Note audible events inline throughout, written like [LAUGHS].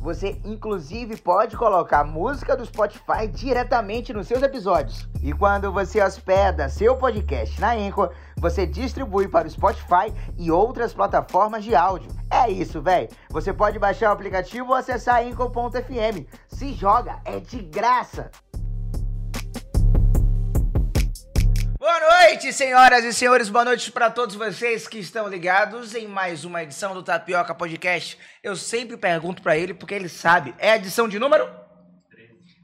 Você inclusive pode colocar música do Spotify diretamente nos seus episódios. E quando você hospeda seu podcast na Anchor, você distribui para o Spotify e outras plataformas de áudio. É isso, velho. Você pode baixar o aplicativo ou acessar anchor.fm. Se joga, é de graça. Boa noite, senhoras e senhores. Boa noite para todos vocês que estão ligados em mais uma edição do Tapioca Podcast. Eu sempre pergunto para ele porque ele sabe. É a edição de número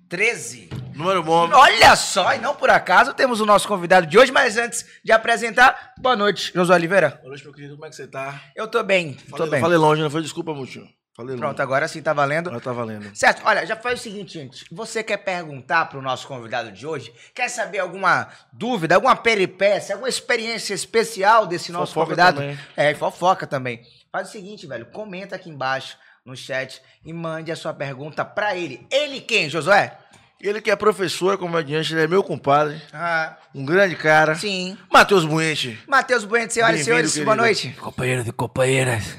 13. Número bom. Olha só, e não por acaso temos o nosso convidado de hoje, mas antes de apresentar, boa noite, Josué Oliveira. Boa noite, meu querido. Como é que você tá? Eu tô bem, tô Falei, bem. falei longe, não foi? Desculpa, Mutinho. Falei Pronto, longe. agora sim tá valendo. Agora tá valendo. Certo, olha, já faz o seguinte, gente. Você quer perguntar pro nosso convidado de hoje? Quer saber alguma dúvida, alguma peripécia, alguma experiência especial desse nosso Fofoca convidado? também. É, fofoca também. Faz o seguinte, velho, comenta aqui embaixo no chat e mande a sua pergunta pra ele. Ele quem, Josué? Ele que é professor, comediante, ele é meu compadre. Ah, Um grande cara. sim. Matheus Buente. Matheus Bueno, senhoras e senhores, boa noite. Companheiros e companheiras.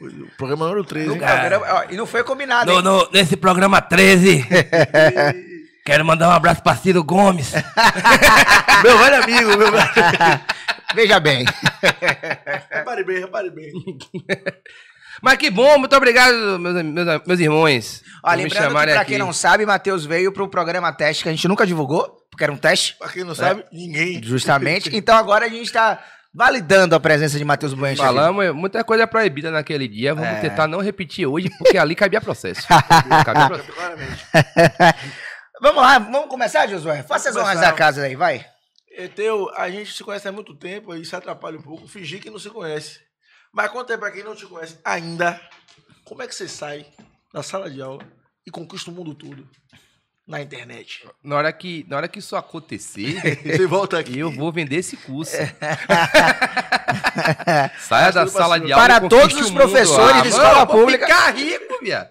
O programa número 3, No hein? programa- ó, e não foi combinado, No, hein? no- nesse programa 13, [LAUGHS] quero mandar um abraço pra Ciro Gomes. [LAUGHS] meu velho amigo, meu velho. [LAUGHS] Veja bem. repare bem, repare bem. Mas que bom, muito obrigado, meus, meus, meus irmãos. Ó, lembrando que, pra aqui. quem não sabe, Matheus veio pro programa teste que a gente nunca divulgou, porque era um teste, Pra quem não sabe, ninguém. justamente. [LAUGHS] Então agora a gente tá validando a presença de Matheus Buenche. Falamos, muita coisa é proibida naquele dia. Vamos É. tentar não repetir hoje, porque ali cabia processo. [LAUGHS] cabia processo. Claramente. [LAUGHS] Vamos lá, vamos começar, Josué? Faça as Vamos honras da casa aí, vai. Eteu, a gente se conhece há muito tempo, aí se atrapalha um pouco, fingir que não se conhece. Mas conta aí pra quem não te conhece ainda, como é que você sai da sala de aula e conquista o mundo todo na internet? Na hora, que, na hora que isso acontecer, [LAUGHS] Você volta aqui. eu vou vender esse curso. [LAUGHS] Saia da sala de aula. Para e conquiste todos os professores de mano, escola pública. ficar rico, viado.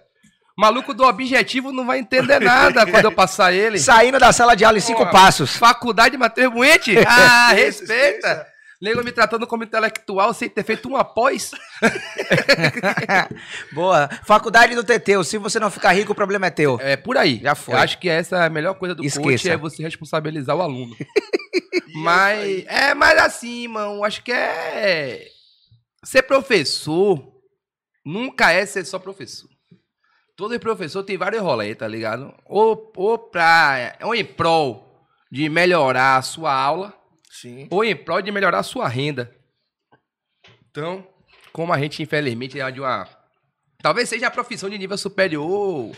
Maluco do objetivo não vai entender nada quando eu passar ele. Saindo da sala de aula em cinco Porra, passos. Faculdade Matheus Buente? [LAUGHS] Ah, Respeita. Nego me tratando como intelectual sem ter feito uma pós. [LAUGHS] Boa. Faculdade do Teteu. Se você não ficar rico, o problema é teu. É por aí. Já foi. Eu acho que essa é a melhor coisa do coach Esqueça. é você responsabilizar o aluno. [LAUGHS] mas é, mas assim, mano, acho que é ser professor nunca é ser só professor. Todo professor tem vários rolês, tá ligado? Ou, ou pra. Ou em prol de melhorar a sua aula, Sim. ou em prol de melhorar a sua renda. Então, como a gente, infelizmente, é de uma. Talvez seja a profissão de nível superior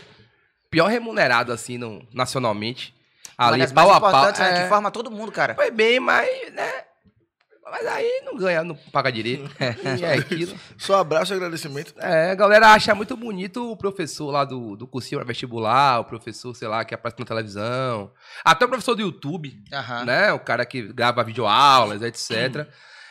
pior remunerado, assim, no, nacionalmente. Ali, pau a pau. né, é, que forma todo mundo, cara. Foi bem, mas, né? Mas aí não ganha, não paga direito. [LAUGHS] É aquilo. Só abraço e agradecimento. É, a galera acha muito bonito o professor lá do, do cursinho vestibular, o professor, sei lá, que aparece na televisão. Até o professor do YouTube, Aham. né? O cara que grava videoaulas, etc.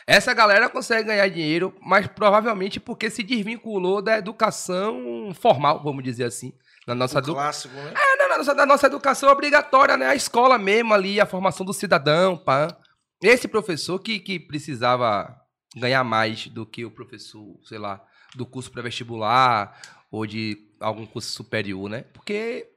Essa galera consegue ganhar dinheiro, mas provavelmente porque se desvinculou da educação formal, vamos dizer assim. Na nossa, edu... clássico, né? é, na nossa, da nossa educação obrigatória, né? A escola mesmo ali, a formação do cidadão, pá. Esse professor que, que precisava ganhar mais do que o professor, sei lá, do curso pré-vestibular ou de algum curso superior, né? Porque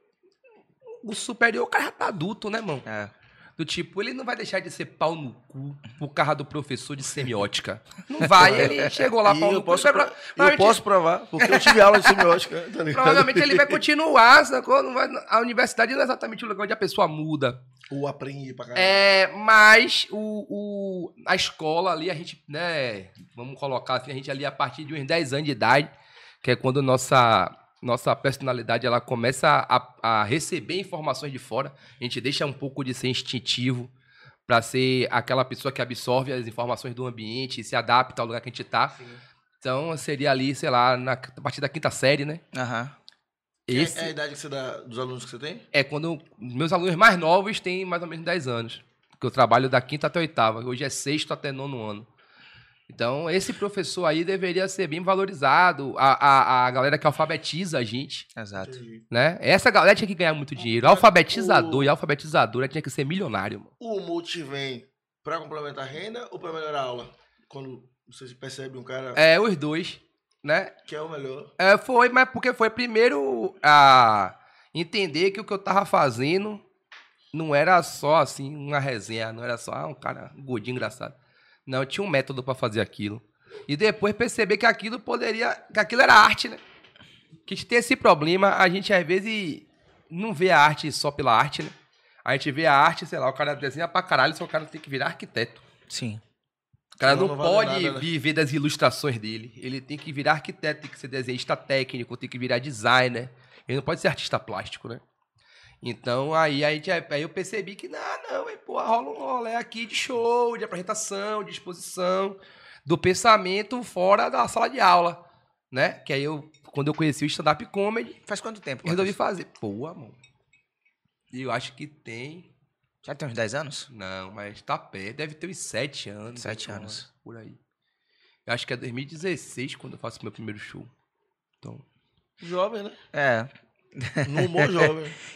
o superior, o cara já tá adulto, né, mano? É. Do tipo, ele não vai deixar de ser pau no cu por causa do professor de semiótica. [LAUGHS] Não vai, ele chegou lá E pau no cu. posso, vai pro- pra- eu posso provar, porque eu tive aula de semiótica. Tá? Provavelmente ele vai continuar, sacou? Não vai- a universidade não é exatamente o lugar onde a pessoa muda. Ou aprendi pra caralho. É, mas o, o- a escola ali, a gente, né, vamos colocar assim, a gente ali a partir de uns 10 anos de idade, que é quando nossa, nossa personalidade ela começa a, a receber informações de fora, a gente deixa um pouco de ser instintivo para ser aquela pessoa que absorve as informações do ambiente e se adapta ao lugar que a gente tá. Então seria ali, sei lá, na, a partir da quinta série, né? Aham. Esse É a idade que você dá dos alunos que você tem? é quando meus alunos mais novos têm mais ou menos 10 anos. Porque eu trabalho da quinta até oitava. Hoje é sexto até nono ano. Então, esse professor aí deveria ser bem valorizado. A, a, a galera que alfabetiza a gente, Exato. né? Essa galera tinha que ganhar muito dinheiro. Alfabetizador e alfabetizadora tinha que ser milionário, mano. O multi vem pra complementar a renda ou pra melhorar a aula? Quando você percebe um cara É, os dois, né? que é o melhor. É, foi, mas porque foi primeiro a entender que o que eu tava fazendo não era só assim uma resenha, não era só ah, um cara um gordinho engraçado. Não, eu tinha um método pra fazer aquilo. E depois perceber que aquilo poderia, que aquilo era arte, né? Que a gente tem esse problema, a gente às vezes não vê a arte só pela arte, né? A gente vê a arte, sei lá, o cara desenha pra caralho, só o cara tem que virar arquiteto. Sim. O cara não, não vale pode nada, né? viver das ilustrações dele. Ele tem que virar arquiteto, tem que ser desenhista técnico, tem que virar designer. Ele não pode ser artista plástico, né? Então aí, aí, aí eu percebi que não, não, hein, pô, rola um rolê aqui de show, de apresentação, de exposição, do pensamento fora da sala de aula, né? Que aí eu, quando eu conheci o stand-up comedy, Faz quanto tempo? eu resolvi Matheus? fazer. Pô, amor. E eu acho que tem. Já tem uns 10 anos? Não, mas tá perto. Deve ter uns sete anos. Sete oito anos. Por aí. Eu acho que é 2016 quando eu faço meu primeiro show. Então. Jovem, né? É. No humor jovem. [LAUGHS]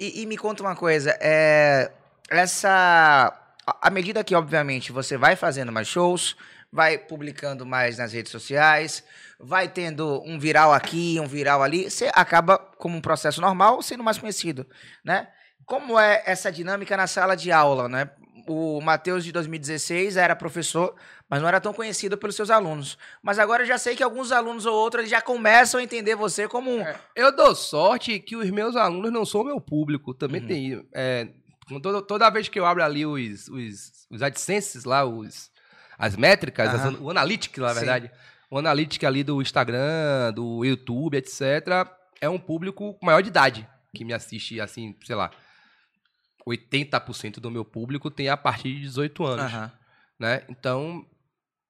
E, e me conta uma coisa, é, essa. À medida que, obviamente, você vai fazendo mais shows, vai publicando mais nas redes sociais, vai tendo um viral aqui, um viral ali, você acaba, como um processo normal, sendo mais conhecido, né? Como é essa dinâmica na sala de aula, né? O Matheus de 2016 era professor, mas não era tão conhecido pelos seus alunos. Mas agora eu já sei que alguns alunos ou outros já começam a entender você como um. Eu dou sorte que os meus alunos não são o meu público. Também Uhum. tem. é, toda, toda vez que eu abro ali os, os, os AdSenses lá, os, as métricas, as Aham. an- o Analytics, na Sim. verdade. O Analytics ali do Instagram, do YouTube, etc. É um público maior de idade que me assiste, assim, sei lá. 80% do meu público tem a partir de 18 anos Aham. né? Então,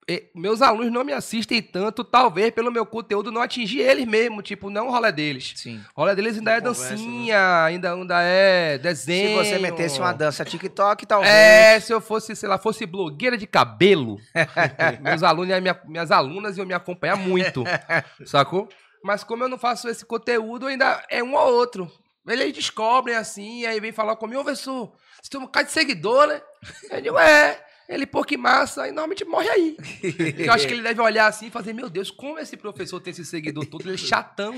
e- meus alunos não me assistem tanto, talvez pelo meu conteúdo não atingir eles mesmo, tipo, não o rolê deles. Sim. O rolê deles ainda Não é conversa, dancinha, ainda, ainda é Se desenho. você metesse uma dança TikTok, talvez. É, se eu fosse, sei lá, fosse blogueira de cabelo, [LAUGHS] meus alunos, e minha- minhas alunas iam me acompanhar muito, [LAUGHS] sacou? Mas como eu não faço esse conteúdo, ainda é um ou outro. Eles descobrem assim, aí vem falar comigo, ô professor, você tem um bocado de seguidor, né? Eu digo, é. Ele, pô, que massa, e normalmente morre aí. Eu acho que ele deve olhar assim e fazer, meu Deus, como esse professor tem esse seguidor todo, ele é chatão.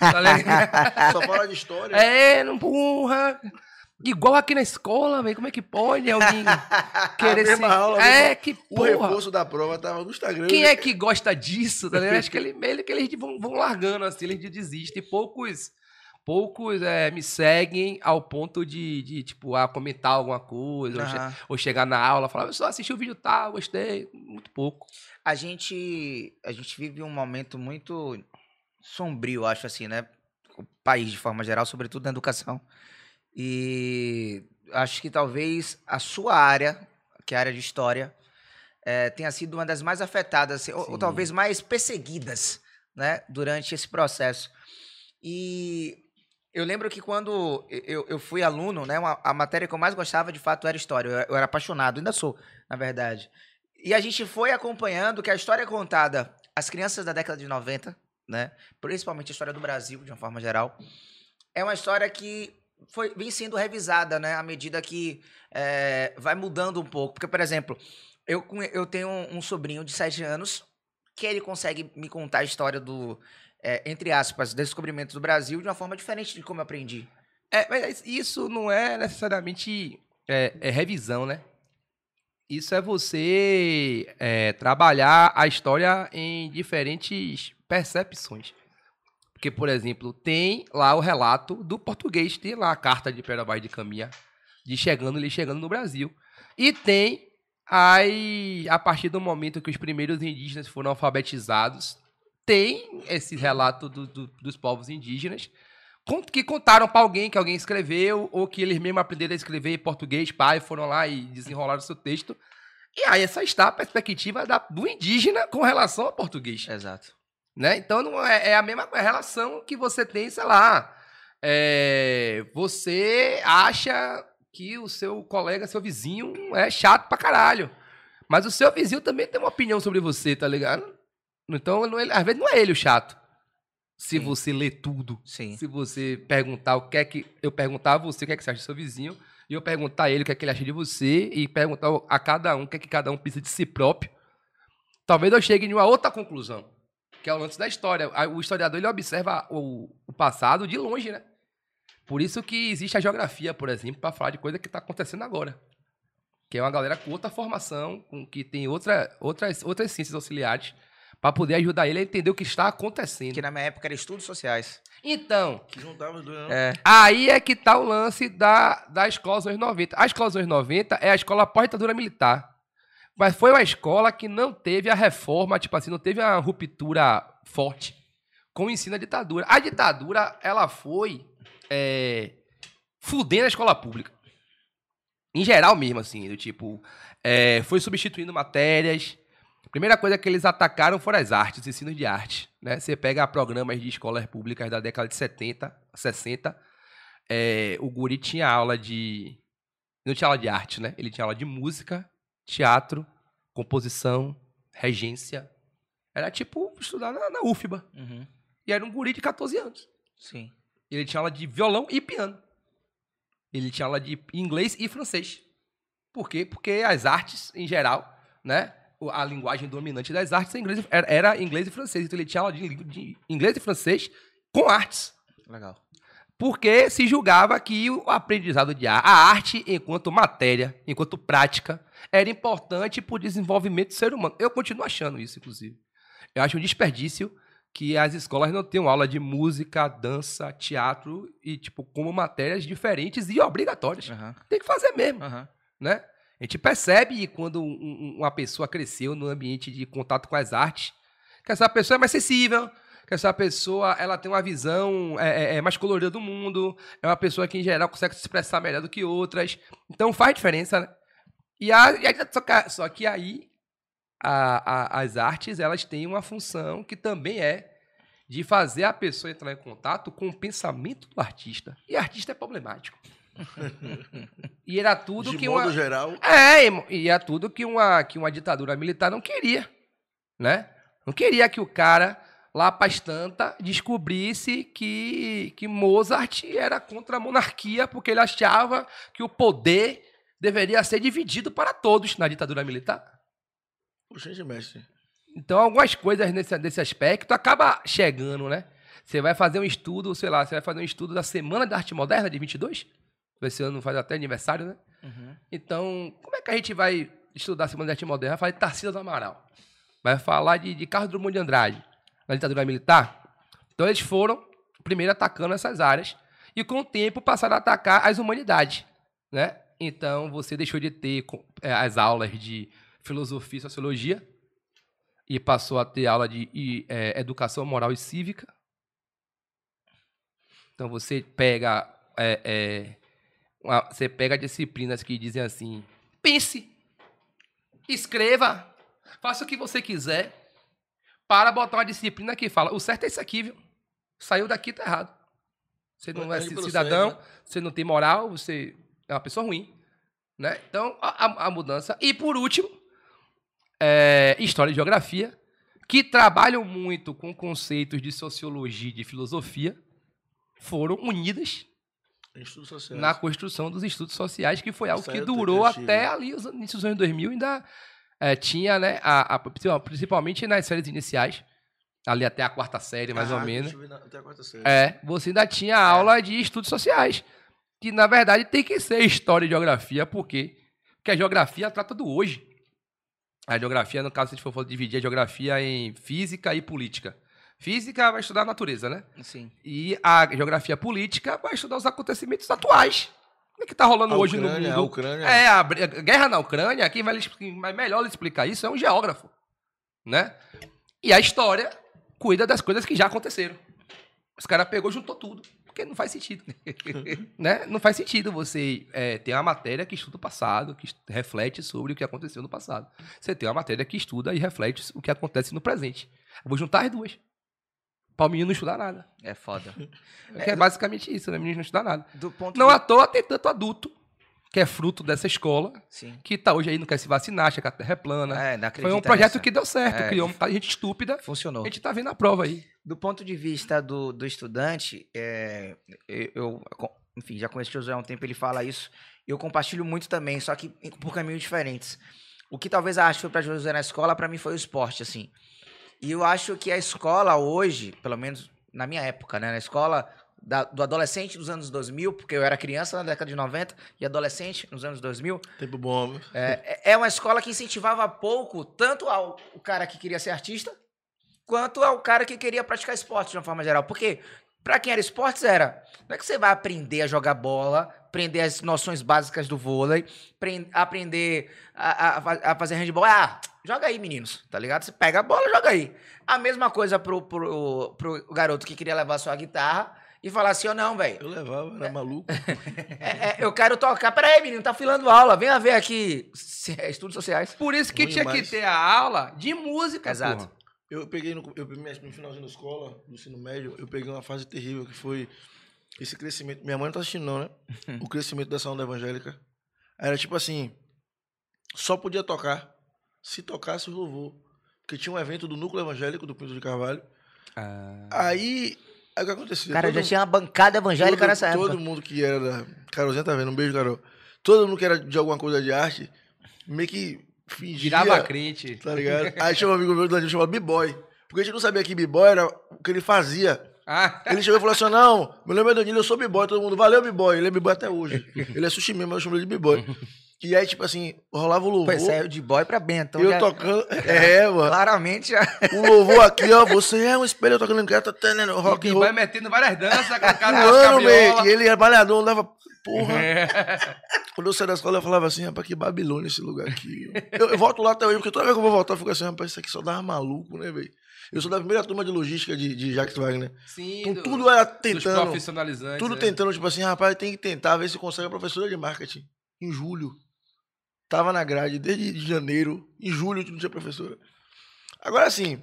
Tá ligado? Só fala de história. É, não porra. Igual aqui na escola, velho. Como é que pode alguém querer ser... aula, É, que O porra. reforço da prova tava no Instagram. Quem é que gosta disso? Tá? Acho que ele, ele, que eles vão, vão largando assim, eles desistem. Poucos, poucos é, me seguem ao ponto de, de, tipo, ah, comentar alguma coisa, ou, che- ou chegar na aula e falar, eu só assisti o vídeo tal, gostei. Muito pouco. A gente, a gente vive um momento muito sombrio, acho assim, né? O país de forma geral, sobretudo na educação. E acho que talvez a sua área, que é a área de história, eh, tenha sido uma das mais afetadas, assim, ou, ou talvez mais perseguidas, né? Durante esse processo. E eu lembro que quando eu, eu fui aluno, né? uma- a matéria que eu mais gostava, de fato, era história. Eu, eu era apaixonado, ainda sou, na verdade. E a gente foi acompanhando que a história contada às crianças da década de 90, né? Principalmente a história do Brasil, de uma forma geral, é uma história que foi, vem sendo revisada, né? À medida que eh, vai mudando um pouco. Porque, por exemplo, eu, eu tenho um sobrinho de 7 anos que ele consegue me contar a história do, eh, entre aspas, descobrimento do Brasil de uma forma diferente de como eu aprendi. É, mas isso não é necessariamente é, é revisão, né? Isso é você é, trabalhar a história em diferentes percepções. Porque, por exemplo, tem lá o relato do português, tem lá a carta de Pera Vaz de Caminha, de chegando ele chegando no Brasil. E tem aí, a partir do momento que os primeiros indígenas foram alfabetizados, tem esse relato do- do- dos povos indígenas que contaram para alguém que alguém escreveu ou que eles mesmos aprenderam a escrever em português, pai, foram lá e desenrolaram o seu texto. E aí essa está a perspectiva da- do indígena com relação ao português. Exato. Né? Então não é, é a mesma relação que você tem, sei lá. é, você acha que o seu colega, seu vizinho, é chato pra caralho. Mas o seu vizinho também tem uma opinião sobre você, tá ligado? Então, não é- às vezes não é ele o chato. Se Sim. você lê tudo. Sim. Se você perguntar o que é que. Eu perguntar a você o que é que você acha do seu vizinho, e eu perguntar a ele o que é que ele acha de você, e perguntar a cada um o que é que cada um pensa de si próprio, talvez eu chegue em uma outra conclusão, que é o lance da história. O historiador ele observa o, o passado de longe, né? Por isso que existe a geografia, por exemplo, para falar de coisa que está acontecendo agora. Que é uma galera com outra formação, com que tem outra, outras, outras ciências auxiliares, para poder ajudar ele a entender o que está acontecendo. Que na minha época era estudos sociais. Então, Que juntava os dois, não? É. Aí é que tá o lance da, da escola dos anos 90. A escola dos anos 90 é a escola pós-ditadura militar. Mas foi uma escola que não teve a reforma, tipo assim, não teve a ruptura forte com o ensino da ditadura. A ditadura, ela foi é, fudendo a escola pública. Em geral mesmo, assim, do tipo, é, foi substituindo matérias. Primeira coisa que eles atacaram foram as artes, os ensinos de arte. Né? Você pega programas de escolas públicas da década de 70, 60, é, o guri tinha aula de... Não tinha aula de arte, né? Ele tinha aula de música, teatro, composição, regência. Era tipo estudar na, na UFBA. Uhum. E era um guri de 14 anos. Sim. Ele tinha aula de violão e piano. Ele tinha aula de inglês e francês. Por quê? Porque as artes, em geral, né? A linguagem dominante das artes é inglês, era, era inglês e francês. Então ele tinha aula de, de inglês e francês com artes. Legal. Porque se julgava que o aprendizado de arte, a arte enquanto matéria, enquanto prática, era importante para o desenvolvimento do ser humano. Eu continuo achando isso, inclusive. Eu acho um desperdício que as escolas não tenham aula de música, dança, teatro e, tipo, como matérias diferentes e obrigatórias. Aham. Tem que fazer mesmo, Aham. né? A gente percebe quando um- um- uma pessoa cresceu no ambiente de contato com as artes, que essa pessoa é mais sensível, que essa pessoa ela tem uma visão é, é- é mais colorida do mundo, é uma pessoa que, em geral, consegue se expressar melhor do que outras. Então faz diferença, né? E, a, e a- só, que, só que aí a- as artes elas têm uma função que também é de fazer a pessoa entrar em contato com o pensamento do artista. E artista é problemático. [LAUGHS] e era tudo de que modo uma... geral, É, e é tudo que uma, que uma ditadura militar não queria, né? Não queria que o cara, lá para estanta, descobrisse que, que Mozart era contra a monarquia, porque ele achava que o poder deveria ser dividido para todos na ditadura militar. Poxa, gente, mestre. Então, algumas coisas nesse, nesse aspecto acaba chegando, né? Você vai fazer um estudo, sei lá, você vai fazer um estudo da Semana da Arte Moderna de 22? Esse ano faz até aniversário, né? Uhum. Então, como é que a gente vai estudar a Semana de Arte Moderna? Vai falar de Tarcísio Amaral. Vai falar de, de Carlos Drummond de Andrade, na ditadura militar. Então, eles foram, primeiro, atacando essas áreas e, com o tempo, passaram a atacar as humanidades, né? Então, você deixou de ter eh, as aulas de filosofia e sociologia e passou a ter aula de e, eh, educação moral e cívica. Então, você pega... eh, eh, uma- você pega disciplinas que dizem assim: pense, escreva, faça o que você quiser, para botar uma disciplina que fala: o certo é isso aqui, viu? Saiu daqui, tá errado. Você não é pelo cidadão, certo, né? você não tem moral, você é uma pessoa ruim. Né? Então, a, a- mudança. E por último, é, história e geografia, que trabalham muito com conceitos de sociologia e de filosofia, foram unidas. Na construção dos estudos sociais, que foi algo que Certo, durou até ali os inícios dos anos 2000, ainda eh, tinha, né, a, a- principalmente nas séries iniciais, ali até a quarta série, mais ou Caraca, menos, na- Até a quarta série. é, você ainda tinha aula de estudos sociais, que na verdade tem que ser história e geografia, por quê? Porque a geografia trata do hoje. A geografia, no caso, se a gente for dividir a geografia em física e política. Física vai estudar a natureza, né? Sim. E a geografia política vai estudar os acontecimentos atuais. O que está rolando A hoje no Ucrânia, mundo? a Ucrânia. É, a, guerra na Ucrânia, quem vai, quem vai melhor explicar isso é um geógrafo. Né? E a história cuida das coisas que já aconteceram. Os caras pegou e juntou tudo. Porque não faz sentido. [LAUGHS] né? Não faz sentido você é, ter uma matéria que estuda o passado, que reflete sobre o que aconteceu no passado. Você tem uma matéria que estuda e reflete o que acontece no presente. Eu vou juntar as duas. Para o menino não estudar nada. É foda. [LAUGHS] É, é basicamente isso, né? O menino não estudar nada. Do ponto Não de... à toa tem tanto adulto que é fruto dessa escola, Sim. que tá hoje aí não quer se vacinar, acha que a terra é plana. É, Foi um projeto nisso. que deu certo, É. criou muita gente estúpida. Funcionou. A gente tá vendo a prova aí. Do ponto de vista do, do estudante, é, eu, enfim, já conheço o Josué há um tempo, ele fala isso. Eu compartilho muito também, só que por caminhos diferentes. O que talvez a arte foi para Josué na escola, para mim foi o esporte, assim. E eu acho que a escola hoje, pelo menos na minha época, né, na escola da- do adolescente dos anos 2000, porque eu era criança na década de 90 e adolescente nos anos 2000, Tempo bom. é, é uma escola que incentivava pouco tanto ao o cara que queria ser artista, quanto ao cara que queria praticar esporte de uma forma geral. Porque, pra quem era esportes, era. Não é que você vai aprender a jogar bola, aprender as noções básicas do vôlei, pren- aprender a, a a fazer handball. Ah, joga aí, meninos, tá ligado? Você pega a bola, joga aí. A mesma coisa pro, pro, pro garoto que queria levar sua guitarra e falar assim: ou não, velho. Eu levava, era maluco. [LAUGHS] É, é, eu quero tocar. Pera aí, menino, tá filando aula. Venha ver aqui. [LAUGHS] Estudos sociais. Por isso que tinha demais. que ter a aula de música, Exato. porra. Eu peguei no, eu, no finalzinho da escola, no ensino médio, eu peguei uma fase terrível que foi esse crescimento. Minha mãe não tá assistindo, não, né? [LAUGHS] o crescimento dessa onda evangélica. Era tipo assim: só podia tocar se tocasse o louvor. Porque tinha um evento do núcleo evangélico do Pinto de Carvalho. Aí, aí o que aconteceu? Cara, Todo- já tinha uma bancada evangélica todo, nessa época. Todo mundo que era da. Carolzinha tá vendo, um beijo, Carol. Todo mundo que era de alguma coisa de arte, meio que fingia. Virava crente. Tá ligado? Aí tinha um amigo meu do Danilo chamado B-Boy. Porque a gente não sabia que B-Boy era o que ele fazia. Ah, Ele chegou e falou assim: não, meu nome é Danilo, eu sou B-Boy. Todo mundo, valeu, B-Boy. Ele é B-Boy até hoje. Ele é sushi mesmo, mas eu chamo ele de B-Boy. E aí, tipo assim, rolava o louvor. saiu de boy pra Bento. eu já- tocando. [LAUGHS] É, mano. Claramente já. O louvor aqui, ó. Você é um espelho, eu tocando em casa, tá tendo rock and e roll. vai metendo várias danças, com a cara Mano, man, e ele é malhador, andava. Porra. É. Quando eu saí da escola, eu falava assim, rapaz, que Babilônia esse lugar aqui. Eu, eu volto lá até hoje, porque toda vez que eu vou voltar, eu fico assim, rapaz, isso aqui só dava maluco, né, velho? Eu sou da primeira turma de logística de, de Jacques Wagner. Sim, Então, do- tudo era tentando. profissionalizantes. Tudo né? tentando, tipo assim, rapaz, tem que tentar ver se consegue a professora de marketing. Em julho. Tava na grade desde janeiro. Em julho não tinha professora. Agora sim.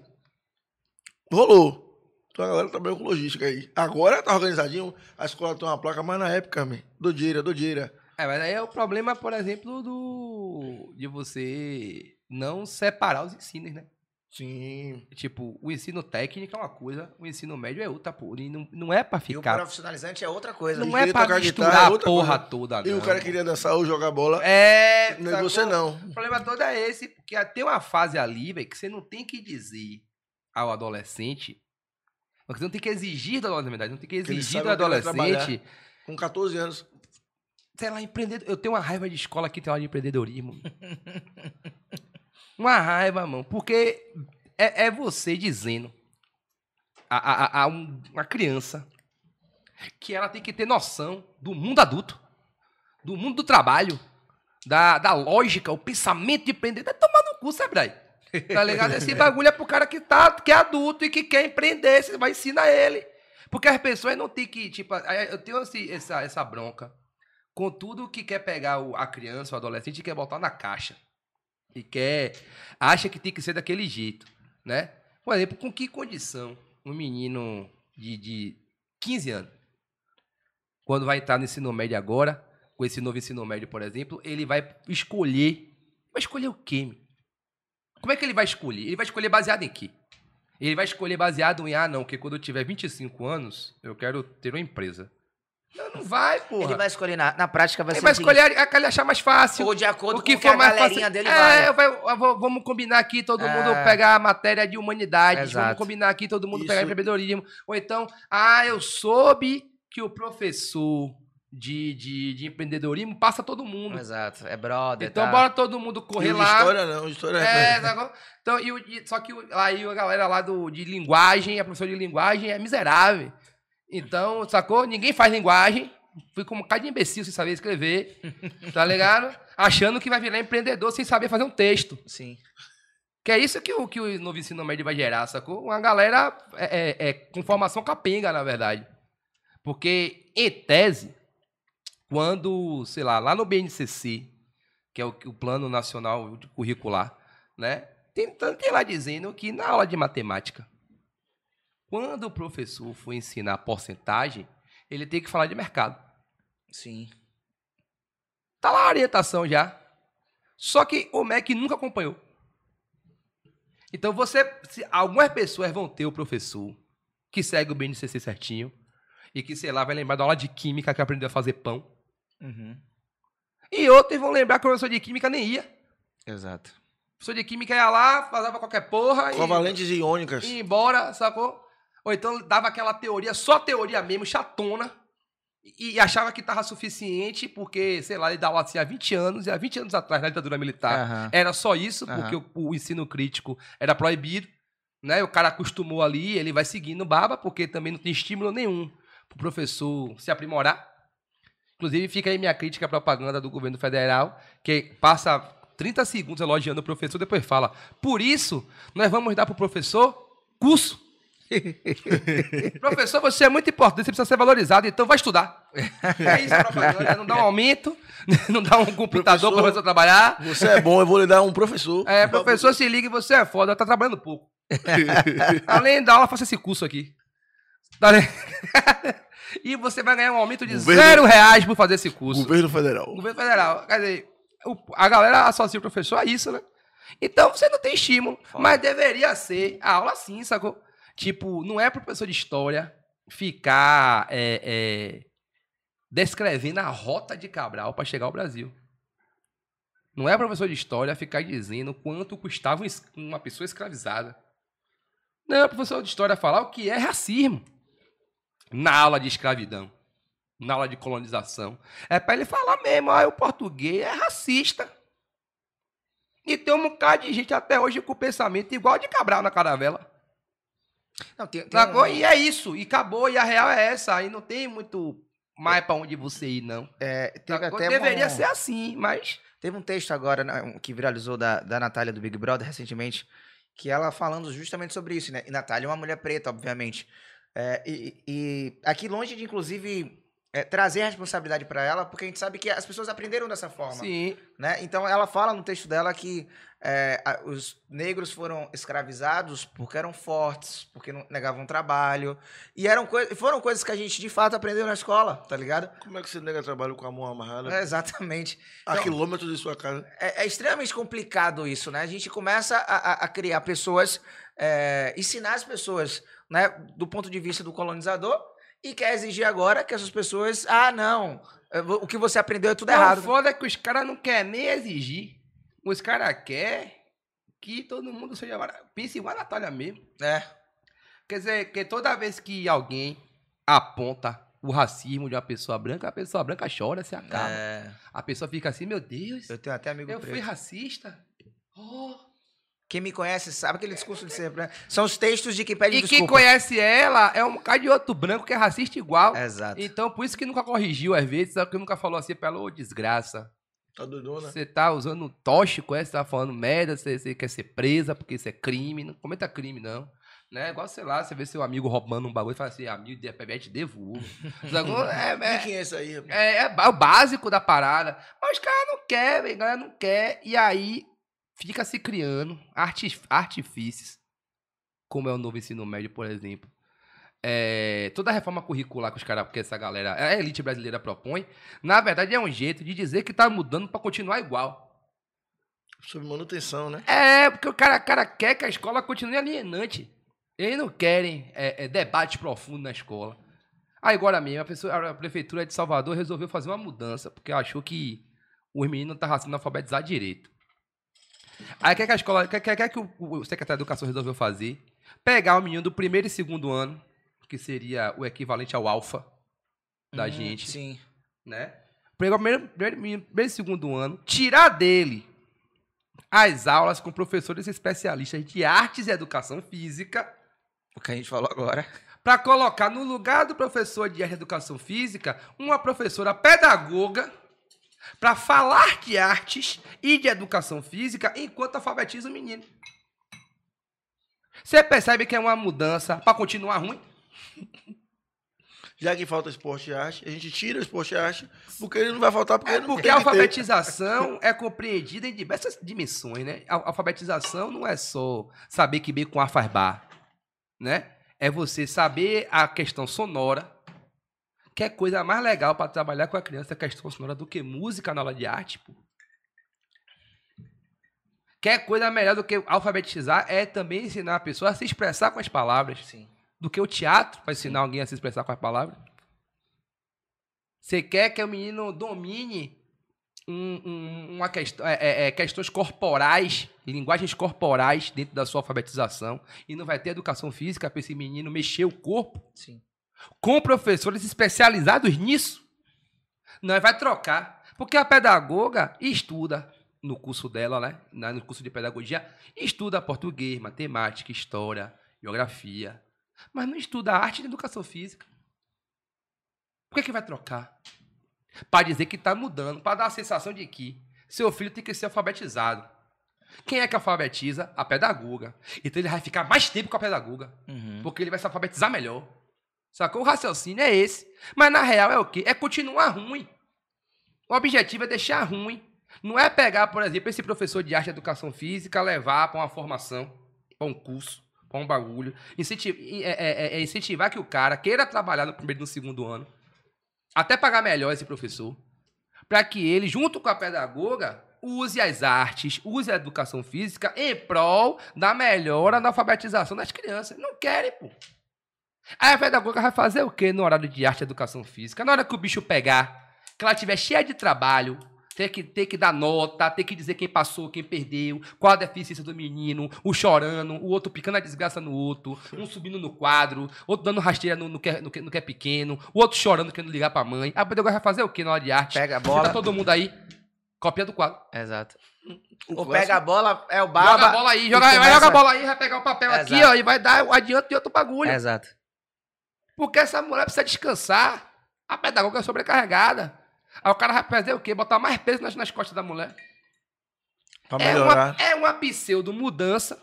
Rolou. Então a galera trabalhou com logística aí. Agora tá organizadinho. A escola tem uma placa, mas na época, man, doideira, doideira. É, mas aí é o problema, por exemplo, do de você não separar os ensinos, né? Sim. Tipo, o ensino técnico é uma coisa, o ensino médio é outra, pô. E não, não é pra E o ficar. profissionalizante é outra coisa. Não é pra tocar misturar é a porra coisa. toda, E o não. cara queria dançar ou jogar bola. É. Não é você não. O problema todo é esse, porque tem uma fase ali, velho, que você não tem que dizer ao adolescente. Você não tem que exigir do adolescente, não tem que exigir do adolescente. Com 14 anos. Sei lá, empreendedor. Eu tenho uma raiva de escola que tem aula de empreendedorismo. [LAUGHS] uma raiva, mano. Porque é, é você dizendo a, a, a- um- uma criança que ela tem que ter noção do mundo adulto, do mundo do trabalho, da, da lógica, o pensamento de empreendedor. Vai tomar no cu, Sebrae. Tá ligado? Esse [LAUGHS] bagulho é pro cara que, tá, que é adulto e que quer empreender. Você vai ensinar ele. Porque as pessoas não tem que, tipo, eu tenho esse- essa, essa bronca com tudo que quer pegar o- a criança, o adolescente e quer botar na caixa. E quer. Acha que tem que ser daquele jeito, né? Por exemplo, com que condição um menino de, de 15 anos, quando vai entrar no ensino médio agora, com esse novo ensino médio, por exemplo, ele vai escolher. Vai escolher o quê? meu? Como é que ele vai escolher? Ele vai escolher baseado em quê? Ele vai escolher baseado em, ah, não, que quando eu tiver 25 anos, eu quero ter uma empresa. Não, não vai, porra. Ele vai escolher na, na prática, vai Ele ser vai o escolher a que ele achar mais fácil. Ou de acordo o que com for a mais galerinha fácil. dele é, vai. eu vai- eu vou- vamos combinar aqui todo É. mundo pegar a matéria de humanidades. Exato. Vamos combinar aqui todo mundo Isso- pegar empreendedorismo. Ou então, ah, eu soube que o professor de, de, de empreendedorismo passa todo mundo. Exato, é brother. Então, tá. bora todo mundo correr E lá. história não, história É, sacou? Então, e, e- só que aí a galera lá do, de linguagem, a professora de linguagem é miserável. Então, sacou? Ninguém faz linguagem. Fica um bocado de imbecil sem saber escrever. [LAUGHS] Tá ligado? Achando que vai virar empreendedor sem saber fazer um texto. Sim. Que é isso que o, que o novo ensino médio vai gerar, sacou? Uma galera é, é- é com formação capenga, na verdade. Porque, em tese, quando, sei lá, lá no BNCC, que é o, o Plano Nacional Curricular, né? Tem, tem lá dizendo que na aula de matemática, quando o professor for ensinar porcentagem, ele tem que falar de mercado. Sim. Tá lá a orientação já. Só que o MEC nunca acompanhou. Então você, algumas pessoas vão ter o professor que segue o BNCC certinho e que, sei lá, vai lembrar da aula de química que aprendeu a fazer pão. Uhum. E outros vão lembrar que o professor de química nem ia. Exato. O professor de química ia lá, fazia qualquer porra e Covalentes iônicas. ia embora, sacou? Ou então dava aquela teoria, só teoria mesmo, chatona, e, achava que tava suficiente porque, sei lá, ele dava assim há 20 anos, e há 20 anos atrás, na ditadura militar, Aham. era só isso, porque o, o ensino crítico era proibido, né? O cara acostumou ali, ele vai seguindo baba, porque também não tem estímulo nenhum pro professor se aprimorar. Inclusive, fica aí minha crítica à propaganda do governo federal, que passa 30 segundos elogiando o professor, depois fala, por isso, nós vamos dar pro professor curso. [LAUGHS] professor, você é muito importante, você precisa ser valorizado, então vai estudar. É isso a propaganda, não dá um aumento, [LAUGHS] não dá um computador para Professor, professor trabalhar. Você é bom, eu vou lhe dar um professor. É, professor, se liga, você é foda, tá trabalhando pouco. [LAUGHS] Além da aula, faça esse curso aqui. E você vai ganhar um aumento de Governo- zero reais por fazer esse curso. Governo Federal. Governo federal. Quer dizer, a galera associa o professor a isso, né? Então você não tem estímulo. Mas deveria ser a aula sim, sacou? Tipo, não é pro professor de história ficar é, é, descrevendo a rota de Cabral para chegar ao Brasil. Não é professor de história ficar dizendo quanto custava um uma pessoa escravizada. Não é professor de história falar o que é racismo na aula de escravidão, na aula de colonização. É para ele falar mesmo, ah, o português é racista. E tem um bocado de gente até hoje com pensamento igual de Cabral na caravela. Não, tem, tem um- E é isso, e acabou, e a real é essa. Aí não tem muito mais para onde você ir, não. é, teve até Deveria um- ser assim, mas. Teve um texto agora né, que viralizou da, da Natália do Big Brother recentemente, que ela falando justamente sobre isso, né? E Natália é uma mulher preta, obviamente. É, e, e aqui longe de, inclusive, é, trazer a responsabilidade para ela, porque a gente sabe que as pessoas aprenderam dessa forma. Sim. né? Então ela fala no texto dela que é, a- os negros foram escravizados porque eram fortes, porque não negavam trabalho. E eram coi foram coisas que a gente de fato aprendeu na escola, tá ligado? Como é que você nega trabalho com a mão amarrada? É, exatamente. a então- quilômetros de sua casa. É, é extremamente complicado isso, né? A gente começa a, a- a criar pessoas, é, ensinar as pessoas, né, do ponto de vista do colonizador, e quer exigir agora que essas pessoas, ah, não, o que você aprendeu é tudo Não, errado. O foda é que os caras não querem nem exigir. Os caras querem que todo mundo seja. Pense igual a Natália mesmo. É. Quer dizer, que toda vez que alguém aponta o racismo de uma pessoa branca, a pessoa branca chora, se acaba. É, A pessoa fica assim, meu Deus, eu tenho até amigo eu preto. fui racista. Oh. Quem me conhece sabe aquele discurso de sempre, né? São os textos de quem pede E quem desculpa. conhece ela é um bocado de outro branco que é racista igual. Exato. Então, por isso que nunca corrigiu às vezes, sabe? que nunca falou assim, pelo desgraça. Tá doidona? Você tá usando tóxico, é? Você tá falando merda, você, você quer ser presa porque isso é crime. Não cometa crime, não. Né? Igual, sei lá, você vê seu amigo roubando um bagulho e fala assim, amigo, de PBT devolvo. Sacou? [LAUGHS] é, E é, quem é esse aí? é, é ba- o básico da parada. Mas os caras não querem, a galera não quer. E aí fica se criando arti- artifícios, como é o novo ensino médio, por exemplo. É, toda a reforma curricular que os caras, que essa galera, a elite brasileira propõe, na verdade é um jeito de dizer que tá mudando para continuar igual. Sobre manutenção, né? É, porque o cara, cara quer que a escola continue alienante. Eles não querem é, é, debate profundo na escola. Aí agora mesmo, a, pessoa- a prefeitura de Salvador resolveu fazer uma mudança, porque achou que os meninos não estavam sendo alfabetizados direito. Aí quer que a escola, quer, quer, quer que o, o secretário de Educação resolveu fazer? Pegar o menino do primeiro e segundo ano, que seria o equivalente ao alfa da Hum, gente Sim. né? Pegar o primeiro, primeiro, primeiro e segundo ano, tirar dele as aulas com professores especialistas de artes e educação física, O que a gente falou agora. para colocar no lugar do professor de educação física uma professora pedagoga para falar de artes e de educação física enquanto alfabetiza o menino. Você percebe que é uma mudança para continuar ruim? Já que falta esporte e arte, a gente tira o esporte e arte, porque ele não vai faltar, porque É ele não porque a alfabetização [LAUGHS] é compreendida em diversas dimensões, né? A alfabetização não é só saber que B com A faz bar, né? É você saber a questão sonora, Quer coisa mais legal para trabalhar com a criança questão sonora do que música na aula de arte, pô? Quer coisa melhor do que alfabetizar é também ensinar a pessoa a se expressar com as palavras. Sim. Do que o teatro para ensinar alguém a se expressar com as palavras. Você quer que o menino domine um- um- uma questão, é, é, é, questões corporais, linguagens corporais dentro da sua alfabetização e não vai ter educação física para esse menino mexer o corpo Sim. Com professores especializados nisso. Não vai trocar. Porque a pedagoga estuda no curso dela, né? No curso de pedagogia, estuda português, matemática, história, geografia. Mas não estuda arte e educação física. Por que, que vai trocar? Para dizer que está mudando, para dar a sensação de que seu filho tem que ser alfabetizado. Quem é que alfabetiza? A pedagoga. Então ele vai ficar mais tempo com a pedagoga. Uhum. Porque ele vai se alfabetizar melhor. Sacou? O raciocínio é esse. Mas na real é o quê? É continuar ruim. O objetivo é deixar ruim. Não é pegar, por exemplo, esse professor de arte e educação física, levar para uma formação, para um curso, para um bagulho. Incenti- é- é- é incentivar que o cara queira trabalhar no primeiro e no segundo ano. Até pagar melhor esse professor. Para que ele, junto com a pedagoga, use as artes, use a educação física em prol da melhora na alfabetização das crianças. Não querem, pô. Aí a pedagoga vai fazer o quê no horário de arte e educação física? Na hora que o bicho pegar, que ela tiver cheia de trabalho, ter que, ter que dar nota, ter que dizer quem passou, quem perdeu, qual a deficiência do menino, o chorando, o outro picando a desgraça no outro, um subindo no quadro, outro dando rasteira no, no, que, é- no, que, no que é pequeno, o outro chorando querendo ligar pra mãe. A pedagoga vai fazer o quê na hora de arte? Pega a bola. todo mundo aí, copia do quadro. Exato. O Ou pega a bola, é o Joga baba. a bola aí, joga, vai jogar a bola aí, vai pegar o papel aqui, Exato. ó, e vai dar o adiante de outro bagulho. Exato. Porque essa mulher precisa descansar. A pedagoga é sobrecarregada. Aí o cara vai fazer o quê? Botar mais peso nas, nas costas da mulher. Pra É melhorar. uma, é uma pseudo mudança.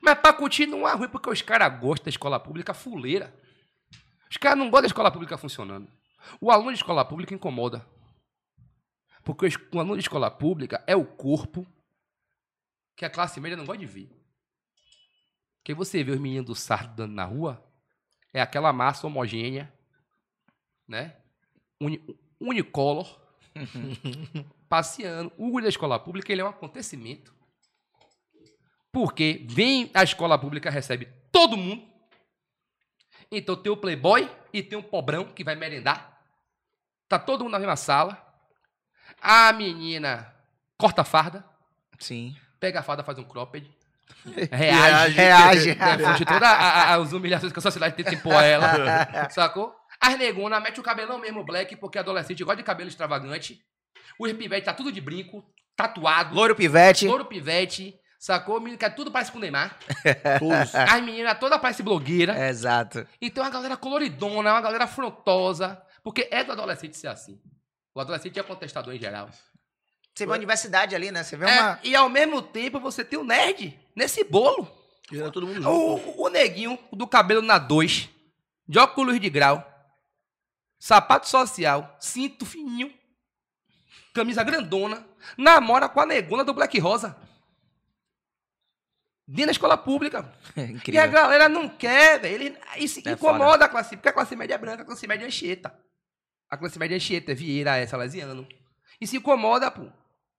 Mas pra continuar ruim, porque os caras gostam da escola pública fuleira. Os caras não gostam da escola pública funcionando. O aluno de escola pública incomoda. Porque o aluno de escola pública é o corpo que a classe média não gosta de ver. Porque você vê os meninos do sardo dando na rua, é aquela massa homogênea, né? Uni, unicolor, [LAUGHS] passeando. O orgulho da escola pública ele é um acontecimento. Porque vem a escola pública, recebe todo mundo. Então tem o playboy e tem o pobrão que vai merendar. Tá todo mundo na mesma sala. A menina corta a farda, Sim. pega a farda, faz um cropped. [LAUGHS] Reage. Reage. Defende [LAUGHS] todas as humilhações que a sociedade tenta impor a ela. [LAUGHS] Sacou? As negonas mete o cabelão mesmo black, porque adolescente gosta de cabelo extravagante. Os pivete tá tudo de brinco, tatuado. Louro pivete. Louro pivete. Sacou? O menino que tudo parece com o Neymar. As meninas toda parece blogueira. Exato. Então é uma galera coloridona, é uma galera afrontosa. Porque é do adolescente ser assim. O adolescente é contestador em geral. Você vê a universidade ali, né? Você vê É, uma. e ao mesmo tempo você tem o nerd nesse bolo. E era todo mundo junto. O, o neguinho do cabelo na 2, de óculos de grau, sapato social, cinto fininho, camisa grandona, namora com a negona do Black Rosa. Dentro da escola pública. [LAUGHS] E a galera não quer, velho. Isso É incomoda a classe, porque a classe média é branca, a classe média é cheta. A classe média é cheta, é Vieira, é Salesiano. Isso incomoda, pô.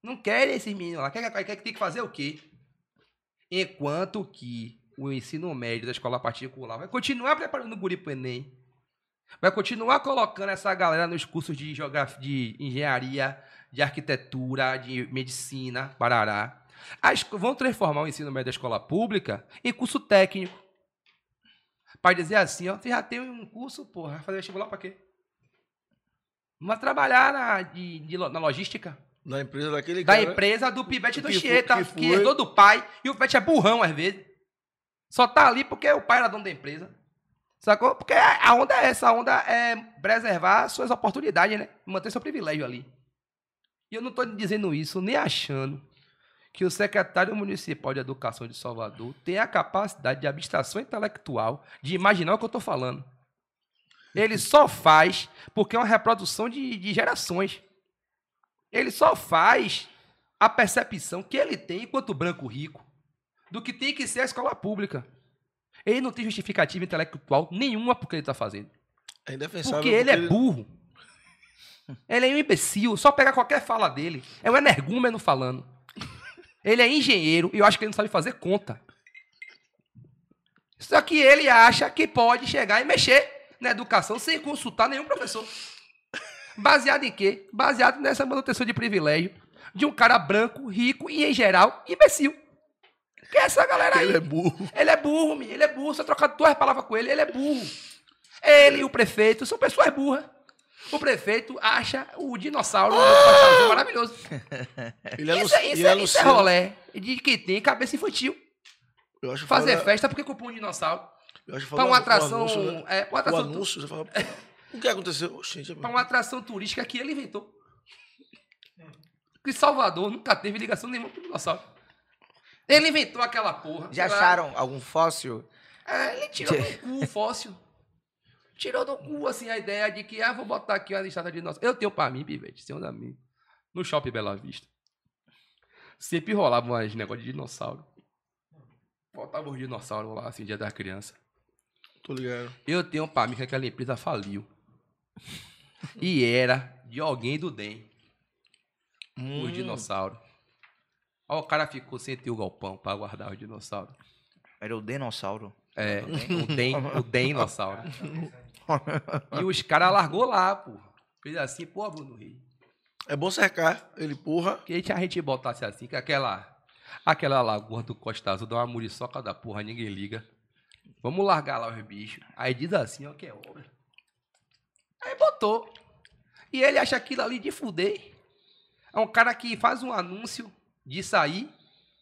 Não quer esses meninos lá. Quer, quer, quer que tem que fazer o quê? Enquanto que o ensino médio da escola particular vai continuar preparando o guri pro Enem. Vai continuar colocando essa galera nos cursos de geografia, de engenharia, de arquitetura, de medicina, parará. As, vão transformar o ensino médio da escola pública em curso técnico. Para dizer assim, ó, você já tem um curso, porra, fazer vestibular para quê? Vai trabalhar na, de, de na logística Da empresa daquele da cara. empresa do Pivete do Chieta, que, que herdou do pai, e o Pivete é burrão às vezes. Só tá ali porque o pai era dono da empresa. Sacou? Porque a onda é essa, a onda é preservar suas oportunidades, né? Manter seu privilégio ali. E eu não tô dizendo isso nem achando que o secretário municipal de educação de Salvador tem a capacidade de abstração intelectual de imaginar o que eu tô falando. Ele só faz porque é uma reprodução de, de gerações. Ele só faz a percepção que ele tem enquanto branco rico do que tem que ser a escola pública. Ele não tem justificativa intelectual nenhuma porque ele está fazendo. É indefensável. Porque ele é burro. Ele é um imbecil. Só pegar qualquer fala dele. É um energúmeno falando. Ele é engenheiro e eu acho que ele não sabe fazer conta. Só que ele acha que pode chegar e mexer na educação sem consultar nenhum professor. Baseado em quê? Baseado nessa manutenção de privilégio de um cara branco, rico e, em geral, imbecil. Que é essa galera aí. Ele é burro. Ele é burro. Ele é burro. Se eu trocar duas palavras com ele, ele é burro. Ele e o prefeito são pessoas burras. O prefeito acha o dinossauro oh! maravilhoso. [LAUGHS] Ele é isso, é, isso, é, isso é rolé de que tem cabeça infantil. Fazer foda... festa porque comprou um dinossauro. Para uma atração. Anúncio, né? é, uma atração o anúncio, você fala, o que aconteceu? Oxente, para uma atração turística que ele inventou. Que Salvador nunca teve ligação nenhuma com o dinossauro. Ele inventou aquela porra. Já acharam algum fóssil? É, ele tirou do cu o fóssil. Tirou do cu, assim, a ideia de que, ah, vou botar aqui uma listada de dinossauros. Eu tenho pra mim, Pivete, tem um da mim. No Shopping Bela Vista. Sempre rolava uns negócios de dinossauro. Faltava os dinossauros lá, assim, dia da criança. Tô ligado. Eu tenho pra mim que aquela empresa faliu. E era de alguém do DEM. Hum. Os dinossauros. Aí o cara ficou sem ter o galpão pra guardar os dinossauros. Era o dinossauro. É, o Den, o dinossauro. e os caras largou lá, pô. Fez assim, pô, Bruno Rio. É bom cercar ele, porra. Que a gente botasse assim, que aquela, aquela lagoa do Costa Azul dá uma muriçoca da porra, ninguém liga. Vamos largar lá os bichos. Aí diz assim, ó, que é obra. Aí botou. E ele acha aquilo ali de fuder. É um cara que faz um anúncio de sair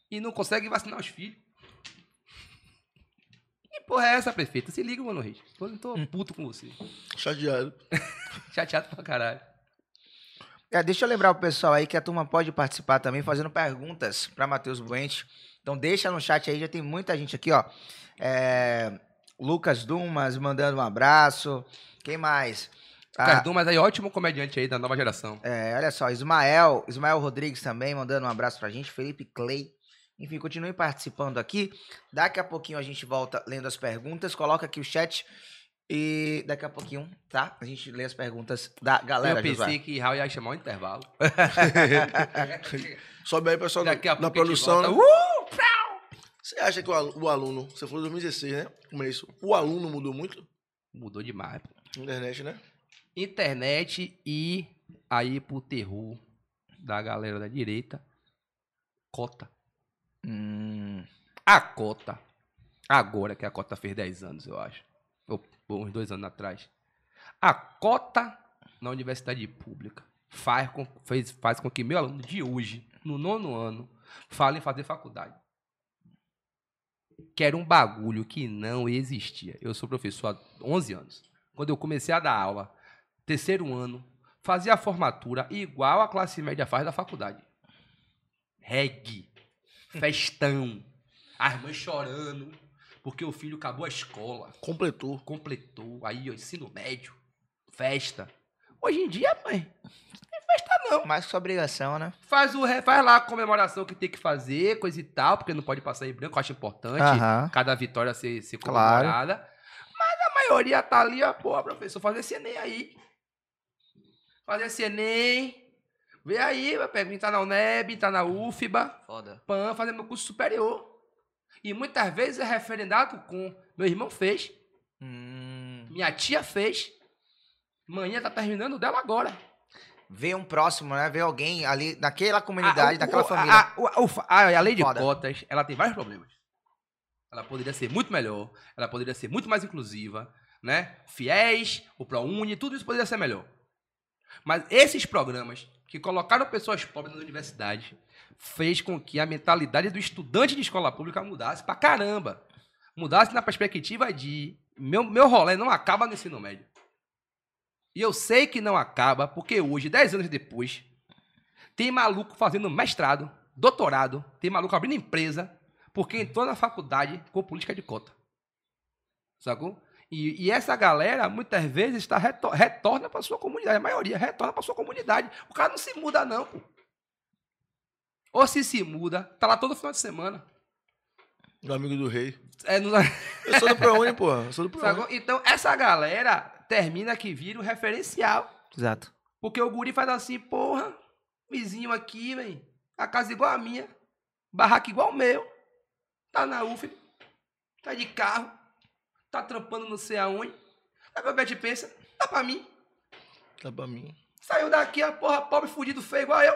e não consegue vacinar os filhos porra é essa, prefeita? Se liga, mano, Reis. Eu tô hum. puto com você. Chateado. [LAUGHS] Chateado pra caralho. É, deixa eu lembrar o pessoal aí que a turma pode participar também fazendo perguntas para Matheus Buente. Então deixa no chat aí, já tem muita gente aqui, ó. É, Lucas Dumas mandando um abraço. Quem mais? Ah, Dumas aí, ótimo comediante aí da nova geração. É, olha só, Ismael, Ismael Rodrigues também mandando um abraço pra gente. Felipe Clay enfim, continue participando aqui. Daqui a pouquinho a gente volta lendo as perguntas. Coloca aqui o chat. E daqui a pouquinho, tá? A gente lê as perguntas da galera. Eu pensei que Raul ia chamar o um intervalo. [LAUGHS] Sobe aí, pessoal, daqui a na produção. Né? Uh! Você acha que o aluno, você falou 2016, né? Começo. O aluno mudou muito? Mudou demais. Internet, né? Internet e aí pro terror da galera da direita, cota. Hum, a cota, agora que a cota fez 10 anos, eu acho, ou, ou uns dois anos atrás, a cota na universidade pública faz com, fez, faz com que meu aluno de hoje, no nono ano, fale em fazer faculdade. Que era um bagulho que não existia. Eu sou professor há 11 anos. Quando eu comecei a dar aula, terceiro ano, fazia a formatura igual a classe média faz da faculdade. Regue [LAUGHS] festão, as mães chorando, porque o filho acabou a escola. Completou. Completou. Aí, ó, ensino médio, festa. Hoje em dia, mãe, não tem festa não. Mais que obrigação, né? Faz, o, faz lá a comemoração que tem que fazer, coisa e tal, porque não pode passar em branco, eu acho importante cada vitória ser, ser comemorada. Claro. Mas a maioria tá ali, ó, pô, professor, fazer esse Enem aí. Fazer esse Enem, Vê aí, meu pé, tá na UNEB, tá na UFBA, Foda. PAN, fazendo meu curso superior. E muitas vezes é referendado com. Meu irmão fez. Hum. Minha tia fez. Manhã tá terminando dela agora. Vê um próximo, né? Vê alguém ali naquela comunidade, a, naquela família. A, a, a, a lei de Foda. cotas, ela tem vários problemas. Ela poderia ser muito melhor, ela poderia ser muito mais inclusiva, né? Fiéis, o ProUni, tudo isso poderia ser melhor. Mas esses programas que colocaram pessoas pobres na universidade fez com que a mentalidade do estudante de escola pública mudasse pra caramba. Mudasse na perspectiva de meu, meu rolê não acaba no ensino médio. E eu sei que não acaba, porque hoje, dez anos depois, tem maluco fazendo mestrado, doutorado, tem maluco abrindo empresa, porque entrou na faculdade com política de cota. Sacou? E, e, essa galera, muitas vezes, está retor retorna para sua comunidade. A maioria retorna para sua comunidade. O cara não se muda, não, pô. Ou se se muda, tá lá todo final de semana. Meu amigo do rei. É, no- [LAUGHS] Eu sou do ProUni, porra. Eu sou do ProUni. Então, essa galera termina que vira o referencial. Exato. Porque o guri faz assim, porra, vizinho aqui, velho. A casa igual a minha. Barraco igual o meu. Tá na UF. Tá de carro. Tá trampando não sei aonde. Aí o Bete pensa, dá pra mim. Tá pra mim. Saiu daqui, a porra, pobre, fudido, feio igual eu.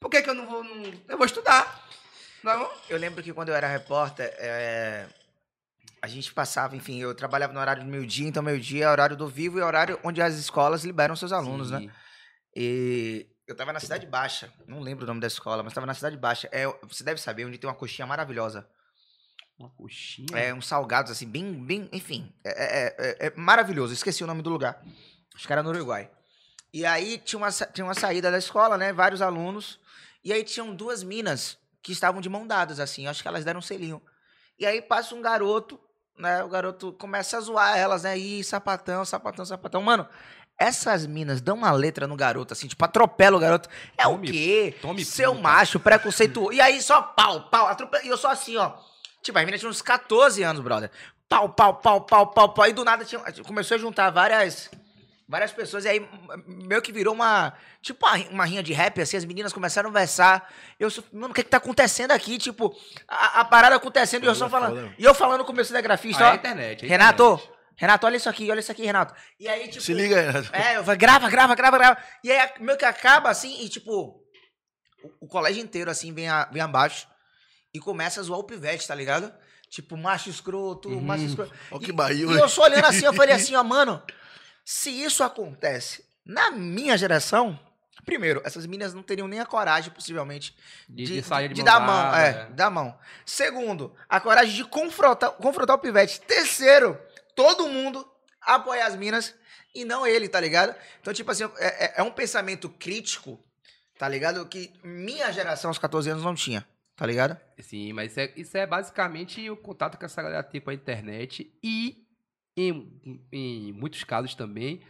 Por que que eu não vou... Não... Eu vou estudar. Não? Eu lembro que quando eu era repórter, é, a gente passava, enfim, eu trabalhava no horário do meio-dia, então meio-dia é horário do vivo e é horário onde as escolas liberam seus alunos, né? Sim. E eu tava na Cidade Baixa, não lembro o nome da escola, mas tava na Cidade Baixa. É, você deve saber, onde tem uma coxinha maravilhosa. Uma coxinha. É, uns salgados, assim, bem, bem, enfim, é, é- é- é maravilhoso. Esqueci o nome do lugar. Acho que era no Uruguai. E aí tinha uma, tinha uma saída da escola, né? Vários alunos. E aí tinham duas minas que estavam de mão dadas, assim. Acho que elas deram um selinho. E aí passa um garoto, né? O garoto começa a zoar elas, né? Ih, sapatão, sapatão, sapatão. Mano, essas minas dão uma letra no garoto, assim, tipo, atropela o garoto. É Tome- o quê? tome Seu macho, preconceituoso. E aí só pau, pau, atropela. E eu só assim, ó. Tipo, as meninas tinham uns 14 anos, brother. Pau, pau, pau, pau, pau, pau. E do nada tinha, começou a juntar várias várias pessoas. E aí meio que virou uma. Tipo, uma, uma rinha de rap, assim. As meninas começaram a versar. Eu sou. Mano, o que que tá acontecendo aqui? Tipo, a, a parada acontecendo e eu só falando. foda. E eu falando com o meu cinegrafista, Ah, é ó. a internet. é a Renato, internet. Renato, olha isso aqui, olha isso aqui, Renato. E aí, tipo. Se liga Renato. É, eu falei, grava, grava, grava, grava. E aí, a- meio que acaba assim, e tipo, o, o colégio inteiro, assim, vem, a- vem abaixo e começa a zoar o pivete, tá ligado? Tipo, macho escroto, Uhum. macho escroto. Olha E- que barril. E eu só olhando assim, eu falei [LAUGHS] assim, ó, mano, se isso acontece na minha geração, primeiro, essas meninas não teriam nem a coragem, possivelmente, De, de, de sair de, de mão dar a mão, dada, é, dar a mão. Segundo, a coragem de confrontar, confrontar o pivete. Terceiro, todo mundo apoiar as minas e não ele, tá ligado? Então, tipo assim, é, é- é um pensamento crítico, tá ligado? Que minha geração, aos 14 anos, não tinha, tá ligado? Sim, mas isso é, isso é basicamente o contato que essa galera tem com a internet e, em, em muitos casos também,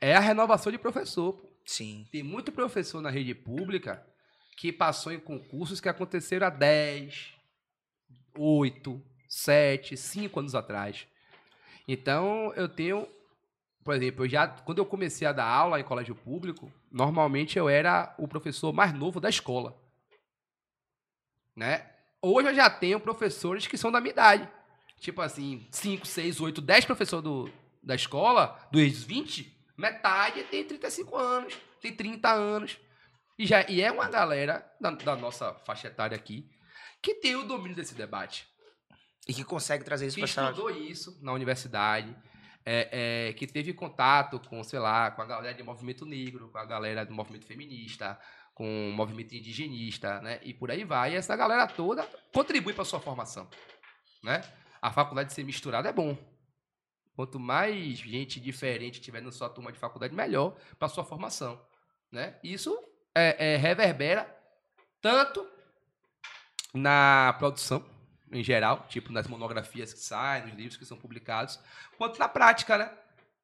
é a renovação de professor. pô. Sim. Tem muito professor na rede pública que passou em concursos que aconteceram há 10, 8, 7, 5 anos atrás. Então, eu tenho, por exemplo, eu já quando eu comecei a dar aula em colégio público, normalmente eu era o professor mais novo da escola. Né? Hoje eu já tenho professores que são da minha idade. Tipo assim, 5, 6, 8, 10 professores do, da escola, dos 20, metade tem 35 anos, tem 30 anos. E, já, e é uma galera da, da nossa faixa etária aqui que tem o domínio desse debate. E que consegue trazer isso pra sala. estudou isso na universidade, é, é, que teve contato com, sei lá, com a galera do movimento negro, com a galera do movimento feminista, com o movimento indigenista, né? E por aí vai. E essa galera toda contribui para sua formação, né? A faculdade ser misturada é bom. Quanto mais gente diferente tiver na sua turma de faculdade, melhor para sua formação, né? Isso é, é, reverbera tanto na produção em geral, tipo nas monografias que saem, nos livros que são publicados, quanto na prática, né?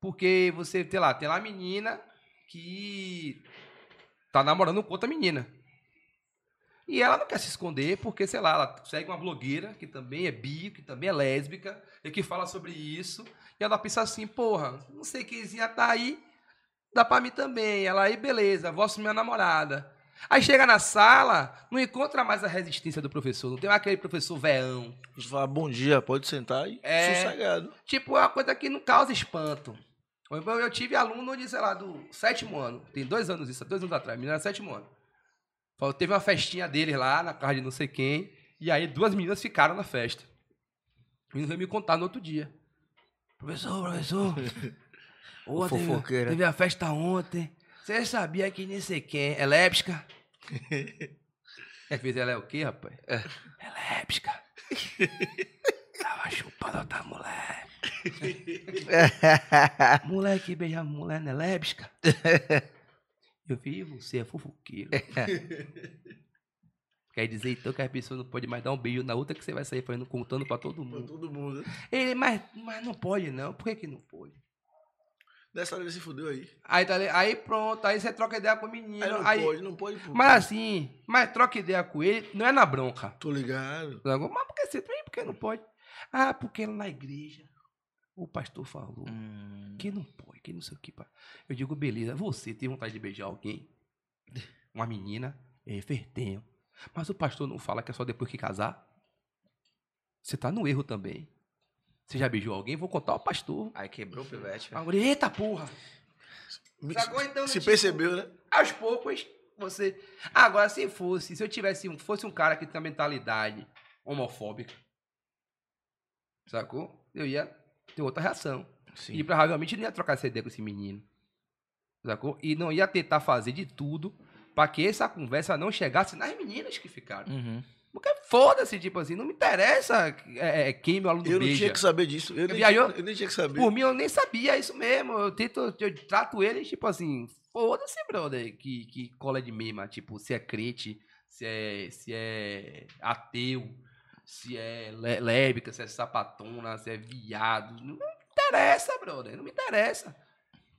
Porque você, sei lá, tem lá a menina que tá namorando com outra menina. E ela não quer se esconder porque, sei lá, ela segue uma blogueira que também é bi, que também é lésbica, e que fala sobre isso. E ela pensa assim, porra, não sei quemzinha tá aí, dá pra mim também. Ela aí, beleza, vou assumir minha namorada. Aí chega na sala, não encontra mais a resistência do professor, não tem mais aquele professor veão. Fala, bom dia, pode sentar e É. sossegado. Tipo, é uma coisa que não causa espanto. Eu, eu tive aluno de, sei lá, do sétimo ano. Tem dois anos isso, dois anos atrás. Menina era sétimo ano. Falou, Teve uma festinha deles lá, na casa de não sei quem. E aí duas meninas ficaram na festa. O menino veio me contar no outro dia. Professor, professor. [LAUGHS] Fofoqueira. teve a festa ontem. Você sabia que nem sei quem é lépsica? [LAUGHS] É que ela é o quê, rapaz? É, lépsica. [LAUGHS] Tava chupando outra mulher. [LAUGHS] Moleque beija mulher não é lébisca. Eu vi, você é fofoqueiro. [LAUGHS] Quer dizer então que a pessoa não pode mais dar um beijo na outra que você vai sair fazendo, contando pra todo Pra mundo. todo mundo. Ele, mas, mas não pode não. Por que, que não pode? Hora ele se fudeu aí. Aí, tá, aí pronto, aí você troca ideia com o menino. Aí não aí- pode, não pode. pô. mas assim, mas troca ideia com ele, não é na bronca. Tô ligado. Mas por que você tem? Por que não pode? Ah, porque lá na igreja o pastor falou Hum. que não pode, que não sei o que. Eu digo, beleza, você tem vontade de beijar alguém? [LAUGHS] Uma menina? É, fez tenho. Mas o pastor não fala que é só depois que casar? Você tá no erro também. Você já beijou alguém? Vou contar ao pastor. Aí quebrou o pivete. Agora, eita porra! Me- Sacou? Então, se tipo, percebeu, né? aos poucos, você. Agora, se fosse, se eu tivesse um, fosse um cara que tem uma mentalidade homofóbica, sacou? Eu ia ter outra reação. Sim. E provavelmente não ia trocar essa ideia com esse menino. Sacou? E não ia tentar fazer de tudo pra que essa conversa não chegasse nas meninas que ficaram. Uhum. Porque foda-se, tipo assim, não me interessa é, é, quem meu aluno Eu não beija. tinha que saber disso. Eu nem, Viajou? tinha, eu nem tinha que saber. Por mim, eu nem sabia isso mesmo. Eu tento, eu trato eles, tipo assim, foda-se, brother, que, que cola de mima. Tipo, se é crente, se é, se é ateu, se é lé- lésbica, se é sapatona, se é viado. Não me interessa, brother, não me interessa.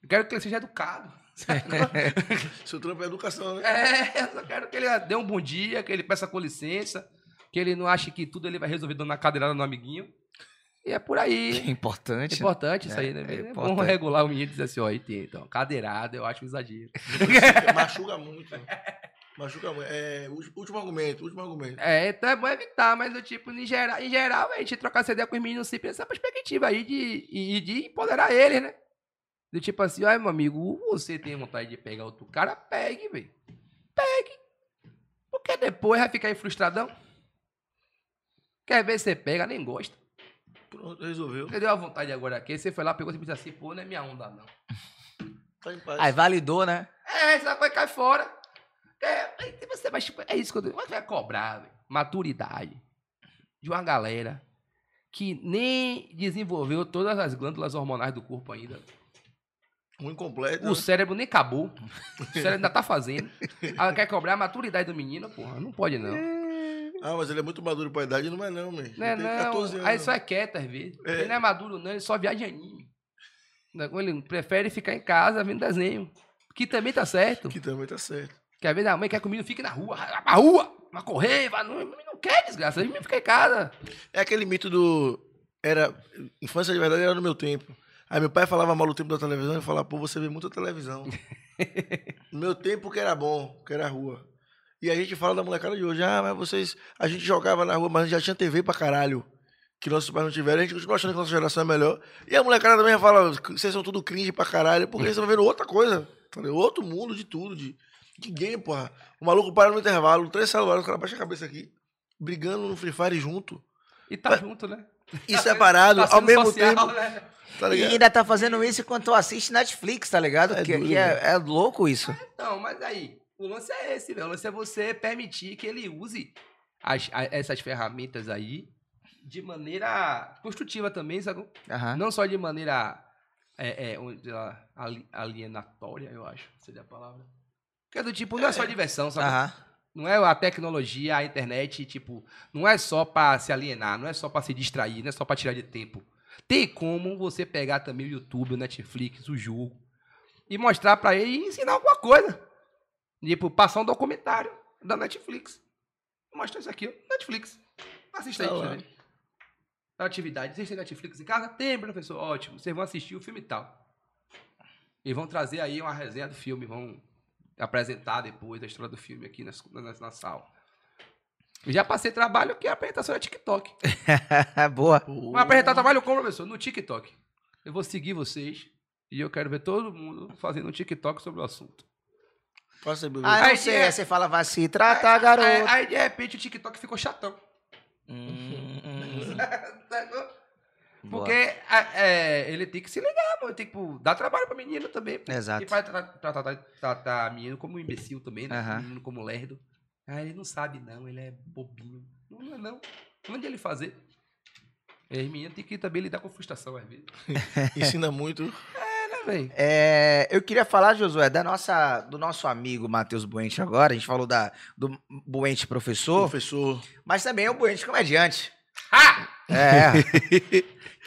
Eu quero que ele seja educado. [LAUGHS] Seu trampo é educação, né? É, eu só quero que ele dê um bom dia, que ele peça com licença, que ele não ache que tudo ele vai resolver dando uma cadeirada no amiguinho. E é por aí. É importante. É importante isso É, aí, né? é É, bom regular o menino e dizer assim, ó, tem, então, cadeirada, eu acho um exagero. Machuca muito. [LAUGHS] Machuca muito. É, último argumento, último argumento. É, então é bom evitar, mas tipo, em geral, em geral a gente trocar ideia com os meninos sempre essa perspectiva aí de, e de empoderar eles, né? Do tipo assim, ai, meu amigo, você tem vontade de pegar outro cara, pegue, velho. Pegue. Porque depois vai ficar aí frustradão. Quer ver você pega, nem gosta. Pronto, resolveu. Você deu a vontade agora aqui, você foi lá, pegou e disse assim, pô, não é minha onda, não. Tá em paz. Aí validou, né? É, essa coisa cai fora. É, você vai, tipo, é isso que eu digo. Você vai cobrar, velho. Maturidade. De uma galera que nem desenvolveu todas as glândulas hormonais do corpo ainda. Um incompleto. O né? cérebro nem acabou. [LAUGHS] O cérebro ainda tá fazendo. Ela quer cobrar a maturidade do menino, porra. Não pode, não. Ah, mas ele é muito maduro pra idade, não é não, man. Não é, não. 14 anos. Aí só é quieto às vezes. É. Ele não é maduro, não. Ele só viaja anime. Ele prefere ficar em casa vendo desenho. Que também tá certo. Que também tá certo. Que às vezes a mãe quer que o menino fique na rua. Vai pra rua, vai correr, vai. Não, não quer, desgraça. O menino fica em casa. É aquele mito do. Era. Infância de verdade era no meu tempo. Aí meu pai falava mal do tempo da televisão e falava, pô, você vê muita televisão. no [LAUGHS] meu tempo que era bom, que era rua. E a gente fala da molecada de hoje, ah, mas vocês. A gente jogava na rua, mas já tinha TV pra caralho. Que nossos pais não tiveram, a gente continua achando que nossa geração é melhor. E a molecada também fala, vocês são tudo cringe pra caralho, porque eles estão vendo outra coisa. Outro mundo de tudo, de, de game, porra. O maluco para no intervalo, três celulares, o cara baixa a cabeça aqui, brigando no Free Fire junto. E tá junto, né? E separado, Tá ao mesmo social, tempo, né? tá E ainda tá fazendo isso enquanto assiste Netflix, tá ligado? É que duro, que é, é louco isso. Não, mas aí, o lance é esse, velho. O lance é você permitir que ele use as- a- essas ferramentas aí de maneira construtiva também, sabe? Aham. Não só de maneira é, é, alienatória, eu acho, seria a palavra. Que é do tipo, não é só diversão, sabe? Aham. Não é a tecnologia, a internet, tipo, não é só pra se alienar, não é só pra se distrair, não é só pra tirar de tempo. Tem como você pegar também o YouTube, o Netflix, o jogo e mostrar pra ele e ensinar alguma coisa. Tipo, passar um documentário da Netflix. Mostra isso aqui, ó, Netflix. Assista aí, Tá você ver. Atividade. Vocês têm Netflix em casa? Tem, professor. Ótimo. Vocês vão assistir o filme e tal. E vão trazer aí uma resenha do filme, vão apresentar depois a história do filme aqui na, na, na sala. Eu já passei trabalho que a apresentação é TikTok. [LAUGHS] Boa. Vou apresentar trabalho como, professor? No TikTok. Eu vou seguir vocês e eu quero ver todo mundo fazendo um TikTok sobre o assunto. Aí, bebê. Ah, não Aí, sei. é. Aí você fala, vai se tratar, Aí, garoto. aí, de repente o TikTok ficou chatão. Hum, hum. [LAUGHS] Porque a- é, ele tem que se ligar, mano. Tem que pô, dar trabalho pra menino também. pô. Exato. E vai tra- tra- tratar tratar menino como um imbecil também, né? Aham. Menino como lerdo. Ah, ele não sabe, não. Ele é bobinho. Não, não é, não. Onde ele fazer? E aí, menino tem que também lidar com frustração, às vezes. [LAUGHS] Ensina muito. É, né, velho? É, eu queria falar, Josué, da nossa, do nosso amigo Matheus Buente agora. A gente falou da, do Buente professor, Professor. mas também é o Buente comediante. Ah! É.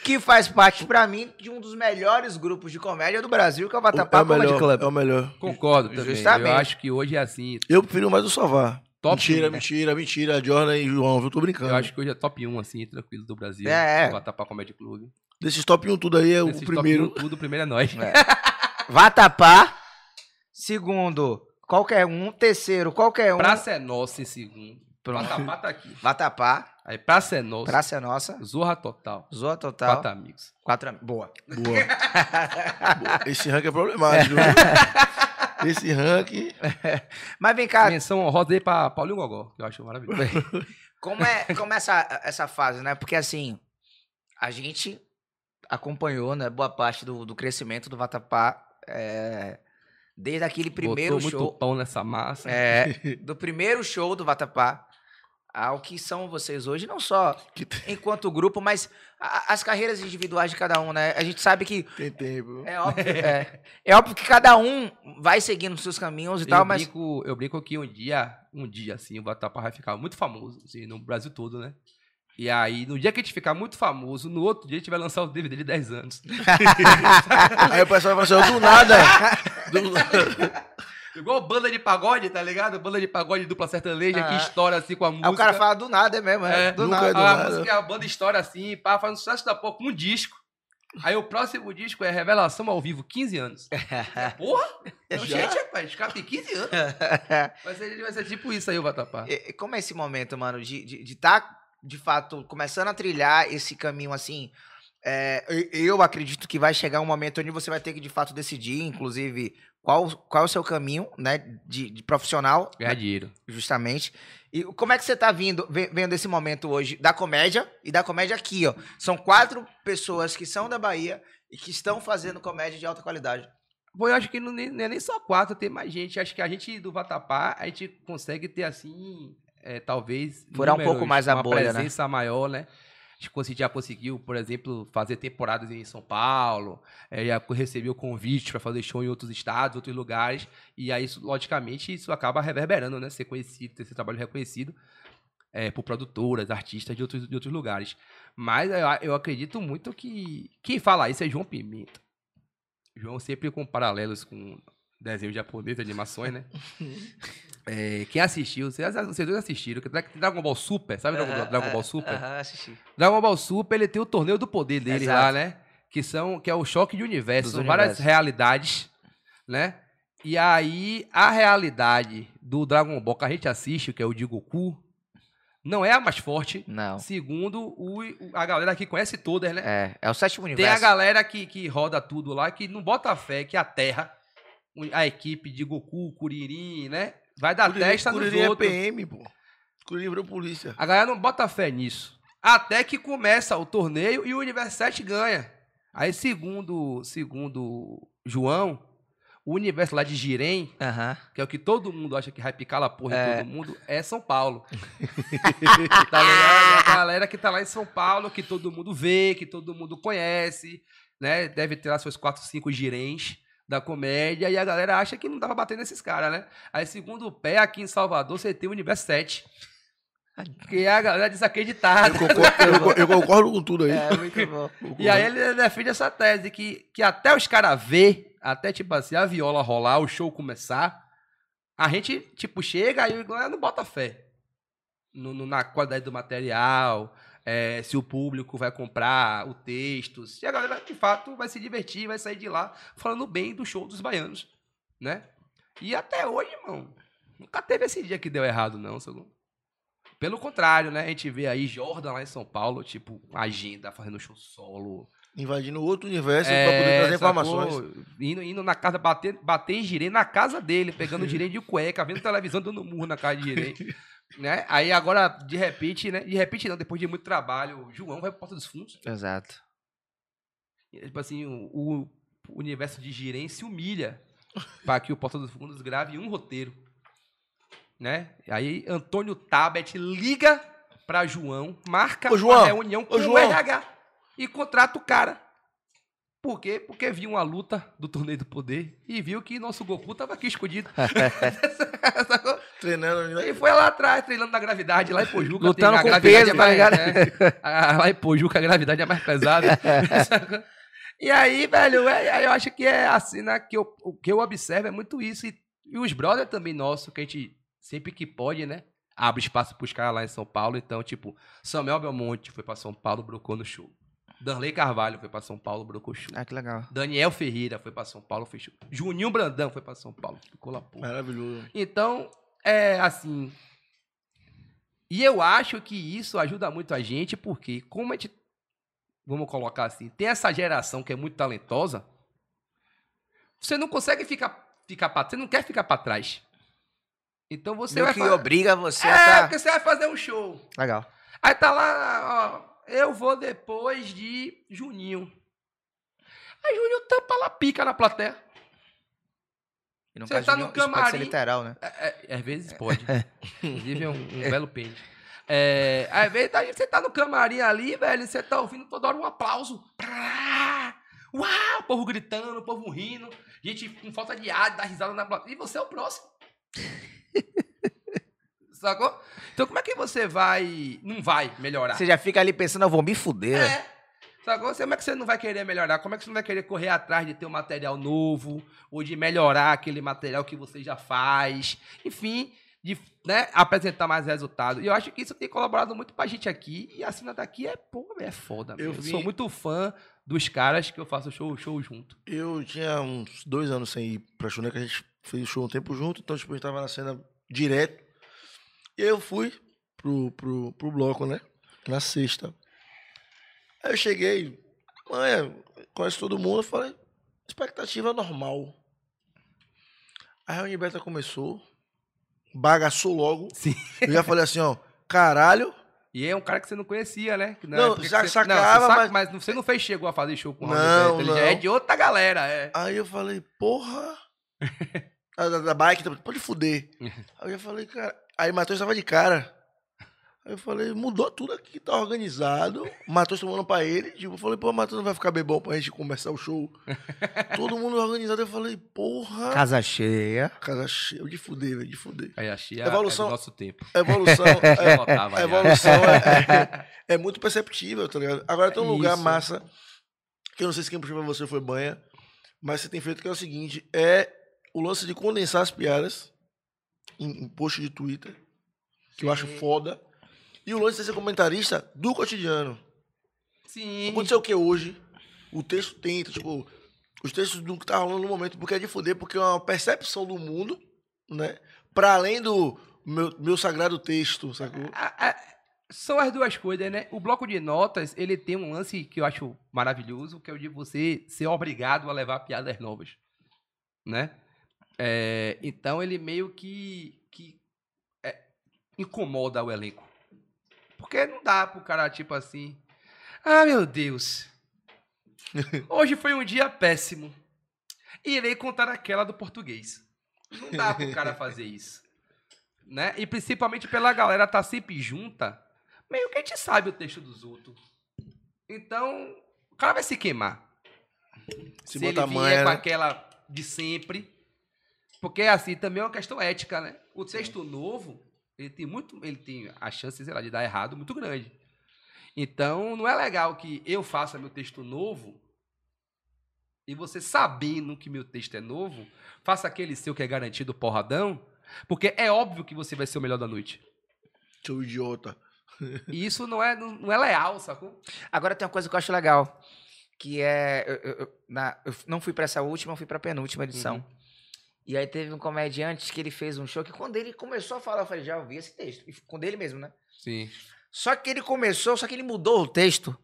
que faz parte, pra mim, de um dos melhores grupos de comédia do Brasil, que é o Vatapá é o Comedy melhor, Club. é o melhor. Concordo também. Justamente. Eu acho que hoje é assim. Eu prefiro mais o Sovar. Top mentira, um, né? mentira, mentira. Jordan e João, viu? Tô brincando. Eu acho que hoje é top 1, assim, tranquilo do Brasil. É, é. O Vatapá Comedy Club. Desses top 1 tudo aí, é Desses o top primeiro. 1, tudo, o primeiro é nós. [LAUGHS] Vatapá. Segundo, qualquer um. Terceiro, qualquer um. Praça é nossa em segundo. Pronto. Vatapá tá aqui. Vatapá. Aí Praça é nossa. Praça é nossa. Zorra Total. Zoa total. Quatro amigos. Quatro am- Boa. Boa. [LAUGHS] Boa. Esse ranking é problemático. viu? [LAUGHS] Esse ranking. [LAUGHS] Mas vem cá, Menção honrosa aí pra Paulinho Gogó, que eu acho maravilhoso. como é, como é essa, essa fase, né? Porque assim, a gente acompanhou, né, boa parte do, do crescimento do Vatapá. é, desde aquele primeiro Botou show. muito pão nessa massa. É, do primeiro show do Vatapá ao que são vocês hoje, não só Que tem, [LAUGHS] enquanto grupo, mas a- as carreiras individuais de cada um, né? A gente sabe que tem tempo. é óbvio, é, é óbvio que cada um vai seguindo os seus caminhos e eu, tal, mas brinco, eu brinco que um dia, um dia, assim, o Vatapá vai ficar muito famoso, assim, no Brasil todo, né? E aí, no dia que a gente ficar muito famoso, no outro dia a gente vai lançar o DVD de 10 anos. [LAUGHS] Aí o pessoal vai falar assim, ó, do nada. [LAUGHS] Do nada. Igual banda de pagode, tá ligado? Banda de pagode dupla sertaneja Ah. que estoura assim com a música. aí o cara fala do nada, é mesmo, é, É, do nunca nada. é do a nada. música, a banda estoura assim, pá, faz um sucesso da pouco, um disco. Aí o próximo disco é Revelação ao Vivo, 15 anos. [LAUGHS] Porra! Já? gente, rapaz, os caras têm 15 anos. [LAUGHS] Vai ser, vai ser tipo isso aí o Vatapá. E- Como é esse momento, mano, de estar, de, tá, de fato, começando a trilhar esse caminho assim? é, eu acredito que vai chegar um momento onde você vai ter que, de fato, decidir, inclusive, qual, qual é o seu caminho, né, de, de profissional, Ganhar dinheiro. justamente. E como é que você tá vindo, ve- vendo esse momento hoje da comédia e da comédia aqui, ó? São quatro pessoas que são da Bahia e que estão fazendo comédia de alta qualidade. Bom, eu acho que não, nem- não é nem só quatro, tem mais gente. Acho que a gente do Vatapá, a gente consegue ter assim, é, talvez. Furar um pouco mais a uma bolha, né? presença maior, né? A já conseguiu, por exemplo, fazer temporadas em São Paulo, é, já recebeu convite para fazer show em outros estados, outros lugares, e aí, logicamente, isso acaba reverberando, né? Ser conhecido, ter esse trabalho reconhecido é, por produtoras, artistas de outros, de outros lugares. Mas eu, eu acredito muito que quem fala isso é João Pimenta. João sempre com paralelos com desenho japonês, animações, né? [LAUGHS] É, quem assistiu, vocês, vocês dois assistiram, que Dragon Ball Super, sabe Dragon, Dragon Ball Super? Aham, assisti. Dragon Ball Super, ele tem o torneio do poder dele Exato. lá, né? Que, são, que é o choque de universo. São várias realidades, né? E aí, a realidade do Dragon Ball que a gente assiste, que é o de Goku, não é a mais forte. Não. Segundo o, a galera que conhece todas, né? É, é o sétimo Tem universo. a galera que, que roda tudo lá, que não bota fé que a Terra, a equipe de Goku, Kuririn, né? Vai dar testa nos Curirim é outros. PM, pô. Curirim virou polícia. A galera não bota fé nisso. Até que começa o torneio e o Universo 7 ganha. Aí, segundo, segundo João, o universo lá de Jirém, Aham. que é o que todo mundo acha que vai picar a porra É. em todo mundo, é São Paulo. [LAUGHS] tá ligado? É a galera que tá lá em São Paulo, que todo mundo vê, que todo mundo conhece, né? Deve ter lá seus 4, 5 girens da comédia, e a galera acha que não dá pra bater nesses caras, né? Aí, segundo o pé, aqui em Salvador, você tem o Universo 7. Que é a galera desacreditada. Eu concordo, eu eu concordo com tudo aí. É, muito bom. E aí ele defende essa tese, que, que até os caras ver, até tipo assim, a viola rolar, o show começar, a gente, tipo, chega e a galera não bota fé no, no- na qualidade do material, é, se o público vai comprar o texto, se a galera, de fato, vai se divertir, vai sair de lá falando bem do show dos baianos, né? E até hoje, irmão, nunca teve esse dia que deu errado, não, segundo. Pelo contrário, né? A gente vê aí Jordan lá em São Paulo, tipo, agenda, fazendo show solo. Invadindo outro universo pra É, poder trazer sacou? informações. Indo, indo na casa, bater, bater em girei na casa dele, pegando girei de cueca, vendo televisão, dando murro na casa de girei. [LAUGHS] né? Aí agora, de repente, né? De repente não, depois de muito trabalho, o João vai pro Porta dos Fundos. Exato. E, Tipo assim, o, o universo de girei se humilha para que o Porta dos Fundos grave um roteiro. Né? Aí Antônio Tabet liga pra João, marca Ô, João, uma reunião com o João. RH e contrata o cara. Por quê? Porque viu uma luta do Torneio do Poder e viu que nosso Goku tava aqui escondido. [LAUGHS] Treinando. né? Ele foi lá atrás, treinando na gravidade, lá em Pojuca. Lutando tem- com peso, é tá mais, ligado? né? Ah, Lá em Pojuca a gravidade é mais pesada. [LAUGHS] E aí, velho, é- eu acho que é assim, né? Que eu, o que eu observo é muito isso. E, e os brothers também nossos, que a gente, sempre que pode, né? Abre espaço pros caras lá em São Paulo. Então, tipo, Samuel Belmonte foi pra São Paulo, brocou no show. Danley Carvalho foi pra São Paulo, brocou show. Ah, que legal. Daniel Ferreira foi pra São Paulo, fechou. Juninho Brandão foi pra São Paulo, ficou lá, pô. Maravilhoso. Então, é assim. E eu acho que isso ajuda muito a gente, porque como a gente, vamos colocar assim, tem essa geração que é muito talentosa, você não consegue ficar, ficar para, você não quer ficar para trás. Então você Meio vai que fa- obriga você É, a tá... porque você vai fazer um show. Legal. Aí tá lá, ó, eu vou depois de Juninho. Aí Juninho tampa lá pica na plateia. Você tá de no isso pode ser camarim. literal, né? É, é, às vezes pode. [LAUGHS] Inclusive é um, um belo pente. É, às vezes você tá no camarim ali, velho, você tá ouvindo toda hora um aplauso. Uau! O povo gritando, o povo rindo, gente com falta de ar, dá risada na plateia. E você é o próximo. [LAUGHS] Sacou? Então como é que você vai. Não vai melhorar? Você já fica ali pensando, eu vou me fuder. É. Sacou? Como é que você não vai querer melhorar? Como é que você não vai querer correr atrás de ter um material novo? Ou de melhorar aquele material que você já faz? Enfim, de né, apresentar mais resultado. E eu acho que isso tem colaborado muito pra gente aqui. E a cena daqui é, pô, é foda. Eu Eu, eu vi- sou muito fã dos caras que eu faço show, show junto. Eu tinha uns dois anos sem ir pra show, né? Que a gente fez show um tempo junto, então tipo, a gente tava na cena direto. E aí eu fui pro, pro, pro bloco, né? Na sexta. Aí eu cheguei, mãe, conhece todo mundo, eu falei, expectativa normal. Aí a Unibeta começou, bagaçou logo. Sim. Eu já falei assim, ó, caralho. E é um cara que você não conhecia, né? Na Não, época já você, sacava, você saca- mas- mas... você não fez, chegou a fazer show com o Não, Ele já não. é de outra galera, é. Aí eu falei, porra. [LAUGHS] A da, da bike, pode fuder. [LAUGHS] Aí eu já falei, cara. Aí Matheus tava de cara. Aí eu falei, mudou tudo aqui, tá organizado. Matheus tomando pra ele. Tipo, eu falei, pô, Matheus não vai ficar bem bom pra gente começar o show. [LAUGHS] Todo mundo organizado. Eu falei, porra. Casa cheia. Casa cheia de fuder, velho, de fuder. Aí achei Evolução- é do nosso tempo. Evolução. [LAUGHS] É, a evolução é, [LAUGHS] é, é muito perceptível, tá ligado? Agora tem um É lugar isso. massa, que eu não sei se quem puxou pra você foi banha, mas você tem feito que é o seguinte, é o lance de condensar as piadas em, em post de Twitter, que eu acho Sim. foda, e o lance de ser comentarista do cotidiano. Sim. Aconteceu o que hoje? O texto tenta, tipo, os textos do que tá rolando no momento, porque é de fuder, porque é uma percepção do mundo, né? Pra além do meu, meu sagrado texto, sacou? A- a- são as duas coisas, né? O bloco de notas, ele tem um lance que eu acho maravilhoso, que é o de você ser obrigado a levar piadas novas, né? É, então ele meio que, que é, incomoda o elenco. Porque não dá pro cara, tipo assim, ah, meu Deus, [LAUGHS] hoje foi um dia péssimo. Irei contar aquela do português. Não dá pro cara fazer isso né? E principalmente pela galera tá sempre junta, meio que a gente sabe o texto dos outros. Então, o cara vai se queimar. Se Se, ele vier manha, com né? aquela de sempre. Porque assim, também é uma questão ética, né? O texto novo, ele tem muito, ele tem a chance, sei lá, de dar errado muito grande. Então, não é legal que eu faça meu texto novo e você sabendo que meu texto é novo, faça aquele seu que é garantido porradão, porque é óbvio que você vai ser o melhor da noite. Seu idiota. [LAUGHS] E isso não é, não, não é leal, sacou? Agora tem uma coisa que eu acho legal, que é... Eu, eu- na- eu não fui pra essa última, eu fui pra penúltima edição. Uhum. E aí teve um comediante que ele fez um show que quando ele começou a falar, eu falei, já ouvi esse texto. E com dele mesmo, né? Sim. Só que ele começou, só que ele mudou o texto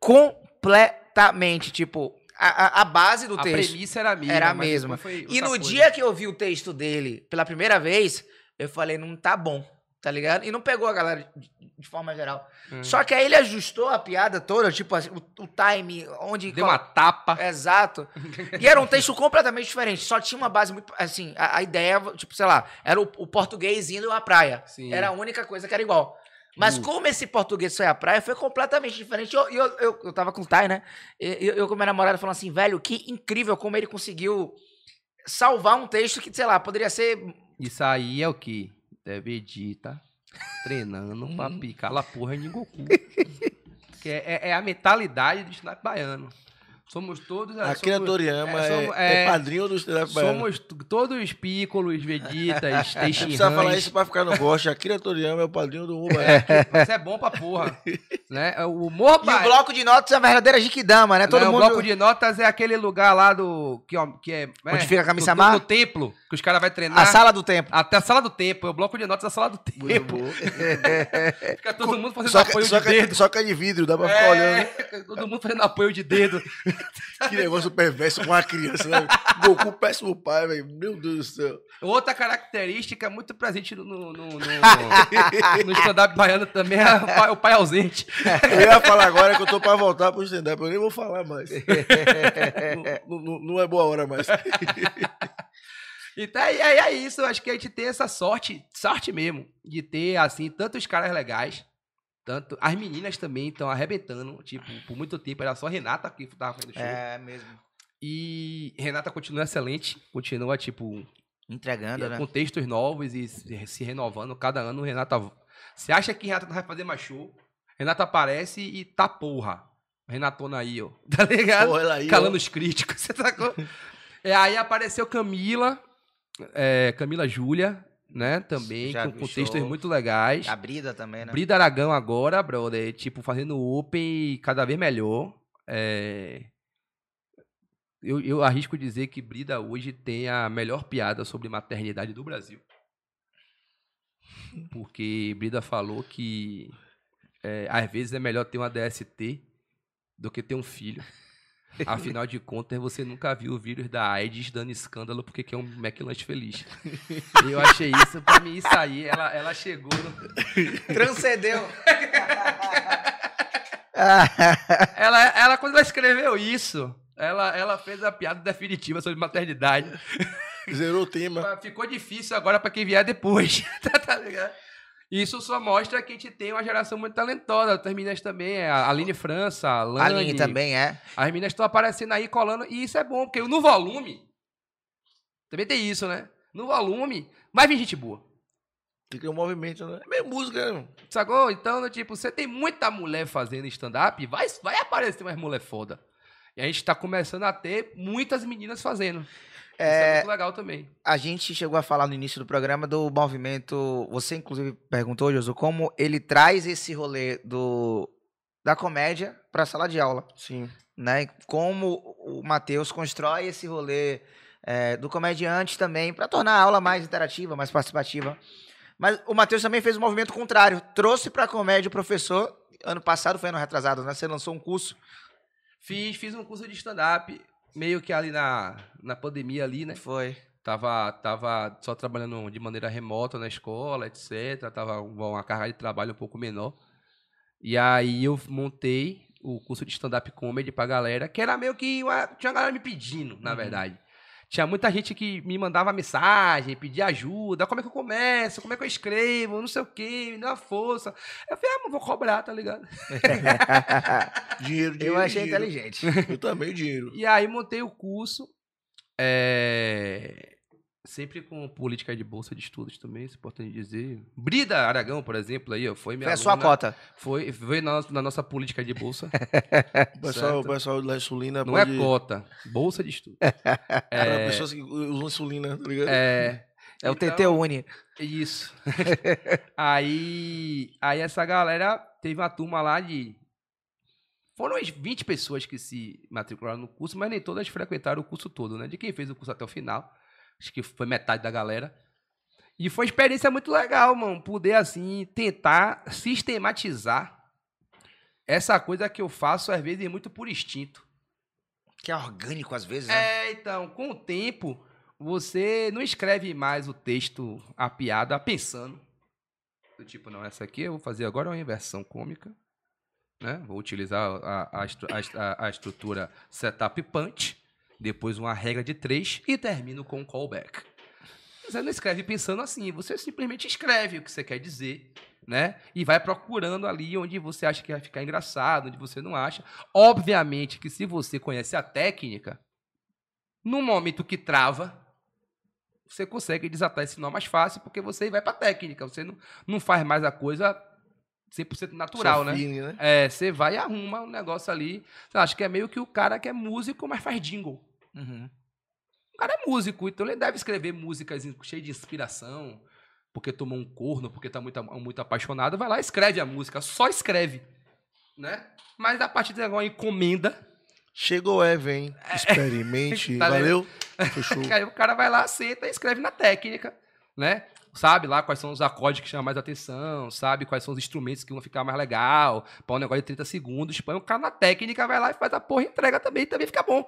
completamente. Tipo, a, a, a base do A texto. premissa era a mesma. era a mesma. E no coisa. dia que eu vi o texto dele pela primeira vez, eu falei, não tá bom, tá ligado? E não pegou a galera de, de forma geral. Hum. Só que aí ele ajustou a piada toda, tipo assim, o, o time, onde. Deu uma tapa. Exato. [LAUGHS] E era um texto completamente diferente. Só tinha uma base muito. Assim, a, a ideia, tipo, sei lá, era o, o português indo à praia. Sim. Era a única coisa que era igual. Mas como esse português foi à praia, foi completamente diferente. E Eu, eu, eu, eu tava com o Tai, né? Eu, eu com minha namorada falando assim, velho, que incrível como ele conseguiu salvar um texto que, sei lá, poderia ser. Isso aí é o quê? É Vegeta treinando pra picar a porra em Goku. que é, é- é a mentalidade do stand baiano. Somos todos. é, Akira somos- Toriyama é, é, somos- é é- padrinho do stand-up baiano. Somos todos pícolos, Vegetas, Não [LAUGHS] Teixin precisa falar isso pra ficar no gosto. Akira Toriyama é o padrinho do Uba. Isso é bom pra porra. [LAUGHS] né? O humor E o baiano- bloco de notas é a verdadeira Jiquidama, né? Todo Não, mundo. O bloco de notas é aquele lugar lá do. Que, ó, que é. Onde é, fica a camisa mar? no templo, que os caras vão treinar. A sala do tempo. Até a sala do tempo. É o bloco de notas da sala do tempo. [LAUGHS] Fica todo mundo fazendo Só que, apoio só, de que, dedo. só que é de vidro, dá pra ficar olhando. É, todo mundo fazendo apoio de dedo. [LAUGHS] Que negócio perverso com a criança, né? Goku, péssimo pai, velho. Meu Deus do céu. Outra característica muito presente no, no, no, no- no stand-up baiano também é o pai, ausente. Eu ia falar agora que eu tô pra voltar pro stand-up. Eu nem vou falar mais. [LAUGHS] não, não- não é boa hora mais. Então é, é, é isso, acho que a gente tem essa sorte, sorte mesmo, de ter, assim, tantos caras legais, tanto as meninas também estão arrebentando, tipo, por muito tempo era só Renata que tava fazendo show. É mesmo. E Renata continua excelente, continua, tipo, Entregando, né? com textos novos e se, renovando. Cada ano Renata. Você acha que Renata não vai fazer mais show? Renata aparece e tá porra. Renatona aí, ó. [LAUGHS] Tá ligado? Porra, ela aí, ó. Calando os críticos. [LAUGHS] Você sacou? é, aí apareceu Camila, é, Camila Júlia, né? Também, Já com, show. textos muito legais. A Brida também, né? Brida Aragão agora, brother, tipo, fazendo open cada vez melhor. É, Eu, eu arrisco dizer que Brida hoje tem a melhor piada sobre maternidade do Brasil. [LAUGHS] Porque Brida falou que é, às vezes é melhor ter uma DST do que ter um filho. Afinal de contas, você nunca viu o vírus da AIDS dando escândalo porque quer um McLanche feliz. Eu achei isso, pra mim, isso aí, ela, ela chegou no, Transcendeu. Ela, ela, quando ela escreveu isso, ela, ela fez a piada definitiva sobre maternidade. Zerou o tema. Ficou difícil agora pra quem vier depois. [LAUGHS] tá, tá ligado? Isso só mostra que a gente tem uma geração muito talentosa. As meninas também, a Aline França, a A Lani. Aline também é. As meninas estão aparecendo aí, colando. E isso é bom, porque no volume. Também tem isso, né? No volume, vai vir gente boa. Tem que ter um movimento, né? É meio música, né? Sacou? Então, tipo, você tem muita mulher fazendo stand-up, vai, vai aparecer mais mulher foda. E a gente tá começando a ter muitas meninas fazendo. Isso é É, muito legal também. a gente chegou a falar no início do programa do movimento. Você, inclusive, perguntou, Josu, como ele traz esse rolê do, da comédia pra sala de aula. Sim. né? Como o Matheus constrói esse rolê é, do comediante também para tornar a aula mais interativa, mais participativa. Mas o Matheus também fez um movimento contrário, trouxe para a comédia o professor. Ano passado foi ano retrasado, né? Você lançou um curso. Fiz, fiz um curso de stand-up, meio que ali na, na pandemia ali, né? Foi. Tava, tava só trabalhando de maneira remota na escola, etc. Tava uma carga de trabalho um pouco menor. E aí eu montei o curso de stand-up comedy pra galera, que era meio que uma, tinha uma galera me pedindo, na verdade. Tinha muita gente que me mandava mensagem, pedia ajuda, como é que eu começo, como é que eu escrevo, não sei o quê, me dá uma força. Eu falei, ah, mas vou cobrar, tá ligado? Dinheiro, [LAUGHS] dinheiro. Eu achei dinheiro. inteligente. Eu também, dinheiro. E aí montei o curso, é, sempre com política de bolsa de estudos também, isso é importante dizer. Brida Aragão, por exemplo, aí, ó, foi minha Foi a sua cota. Foi, veio na, nossa- na nossa política de bolsa. [LAUGHS] O pessoal, o pessoal da insulina Não pode... é cota, bolsa de estudos. [LAUGHS] É, pessoas que usam insulina, tá ligado? é, É o Então- TT Uni. Isso. [LAUGHS] aí, aí essa galera teve uma turma lá de. Foram umas 20 pessoas que se matricularam no curso, mas nem todas frequentaram o curso todo, né? De quem fez o curso até o final. Acho que foi metade da galera. E foi uma experiência muito legal, mano. Poder, assim, tentar sistematizar essa coisa que eu faço, às vezes, muito por instinto. Que é orgânico às vezes, né? É, então, com o tempo, você não escreve mais o texto, a piada, pensando. Do tipo, não, essa aqui eu vou fazer agora uma inversão cômica. Né? Vou utilizar a, a, a- a estrutura setup punch, depois uma regra de três e termino com um callback. Você não escreve pensando assim, você simplesmente escreve o que você quer dizer, né? E vai procurando ali onde você acha que vai ficar engraçado, onde você não acha. Obviamente que se você conhece a técnica, no momento que trava, você consegue desatar esse nó mais fácil, porque você vai pra técnica. Você não, não faz mais a coisa 100% natural, né? feeling, né? É, você vai e arruma um negócio ali. Acho que é meio que o cara que é músico, mas faz jingle. Uhum. O cara é músico, então ele deve escrever músicas cheias de inspiração, porque tomou um corno, porque tá muito, muito apaixonado, vai lá e escreve a música, só escreve, né? Mas a partir de agora encomenda, Chegou, é, vem. Experimente. [LAUGHS] Tá Valeu? [LAUGHS] Fechou. aí o cara vai lá, senta e escreve na técnica, né? Sabe lá quais são os acordes que chamam mais atenção, sabe quais são os instrumentos que vão ficar mais legal, para um negócio de 30 segundos, põe o cara na técnica, vai lá e faz a porra e entrega também, também fica bom.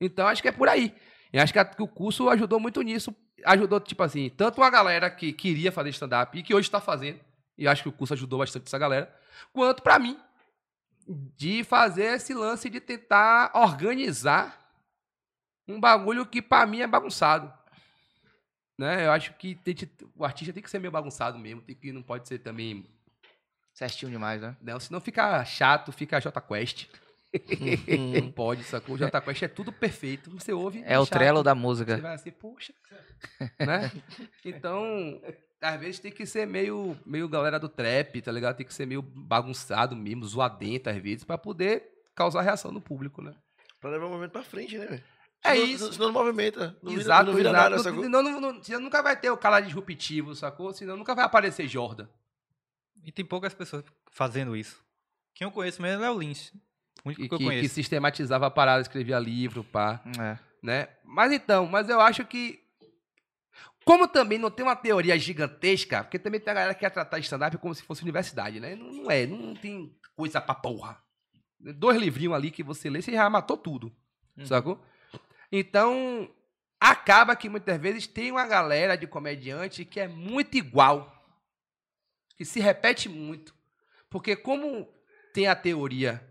Então acho que é por aí. Eu acho que, a- que o curso ajudou muito nisso. Ajudou, tipo assim, tanto uma galera que queria fazer stand-up e que hoje está fazendo, e acho que o curso ajudou bastante essa galera, quanto para mim, de fazer esse lance de tentar organizar um bagulho que para mim é bagunçado. Né? Eu acho que tem o artista tem que ser meio bagunçado mesmo, tem que não pode ser também, Certinho demais, né? não, senão fica chato, fica J Quest. Uhum. Não pode, sacou? O J Quest é tudo perfeito, você ouve É o chato. trelo da Você música. vai assim, puxa, né? [LAUGHS] Então, às vezes tem que ser meio, meio galera do trap, tá ligado? Tem que ser meio bagunçado mesmo, zoadento às vezes, pra poder causar reação no público, né? Pra levar o movimento pra frente, né, velho? É Senão- isso. Senão não movimenta. Não vira- exato, não vira exato. nada? Senão, não, não- senão nunca vai ter o cara disruptivo, sacou? Senão nunca vai aparecer Jordan. E tem poucas pessoas fazendo isso. Quem eu conheço mesmo é o Lynch. O único E que, eu que, conheço. que sistematizava a parada, escrevia livro, pá. É. né? Mas então, mas eu acho que como também não tem uma teoria gigantesca, porque também tem a galera que quer tratar stand-up como se fosse universidade, né? Não, não é, não tem coisa pra porra. Dois livrinhos ali que você lê, você já matou tudo, sacou? Então, acaba que muitas vezes tem uma galera de comediante que é muito igual, que se repete muito. Porque como tem a teoria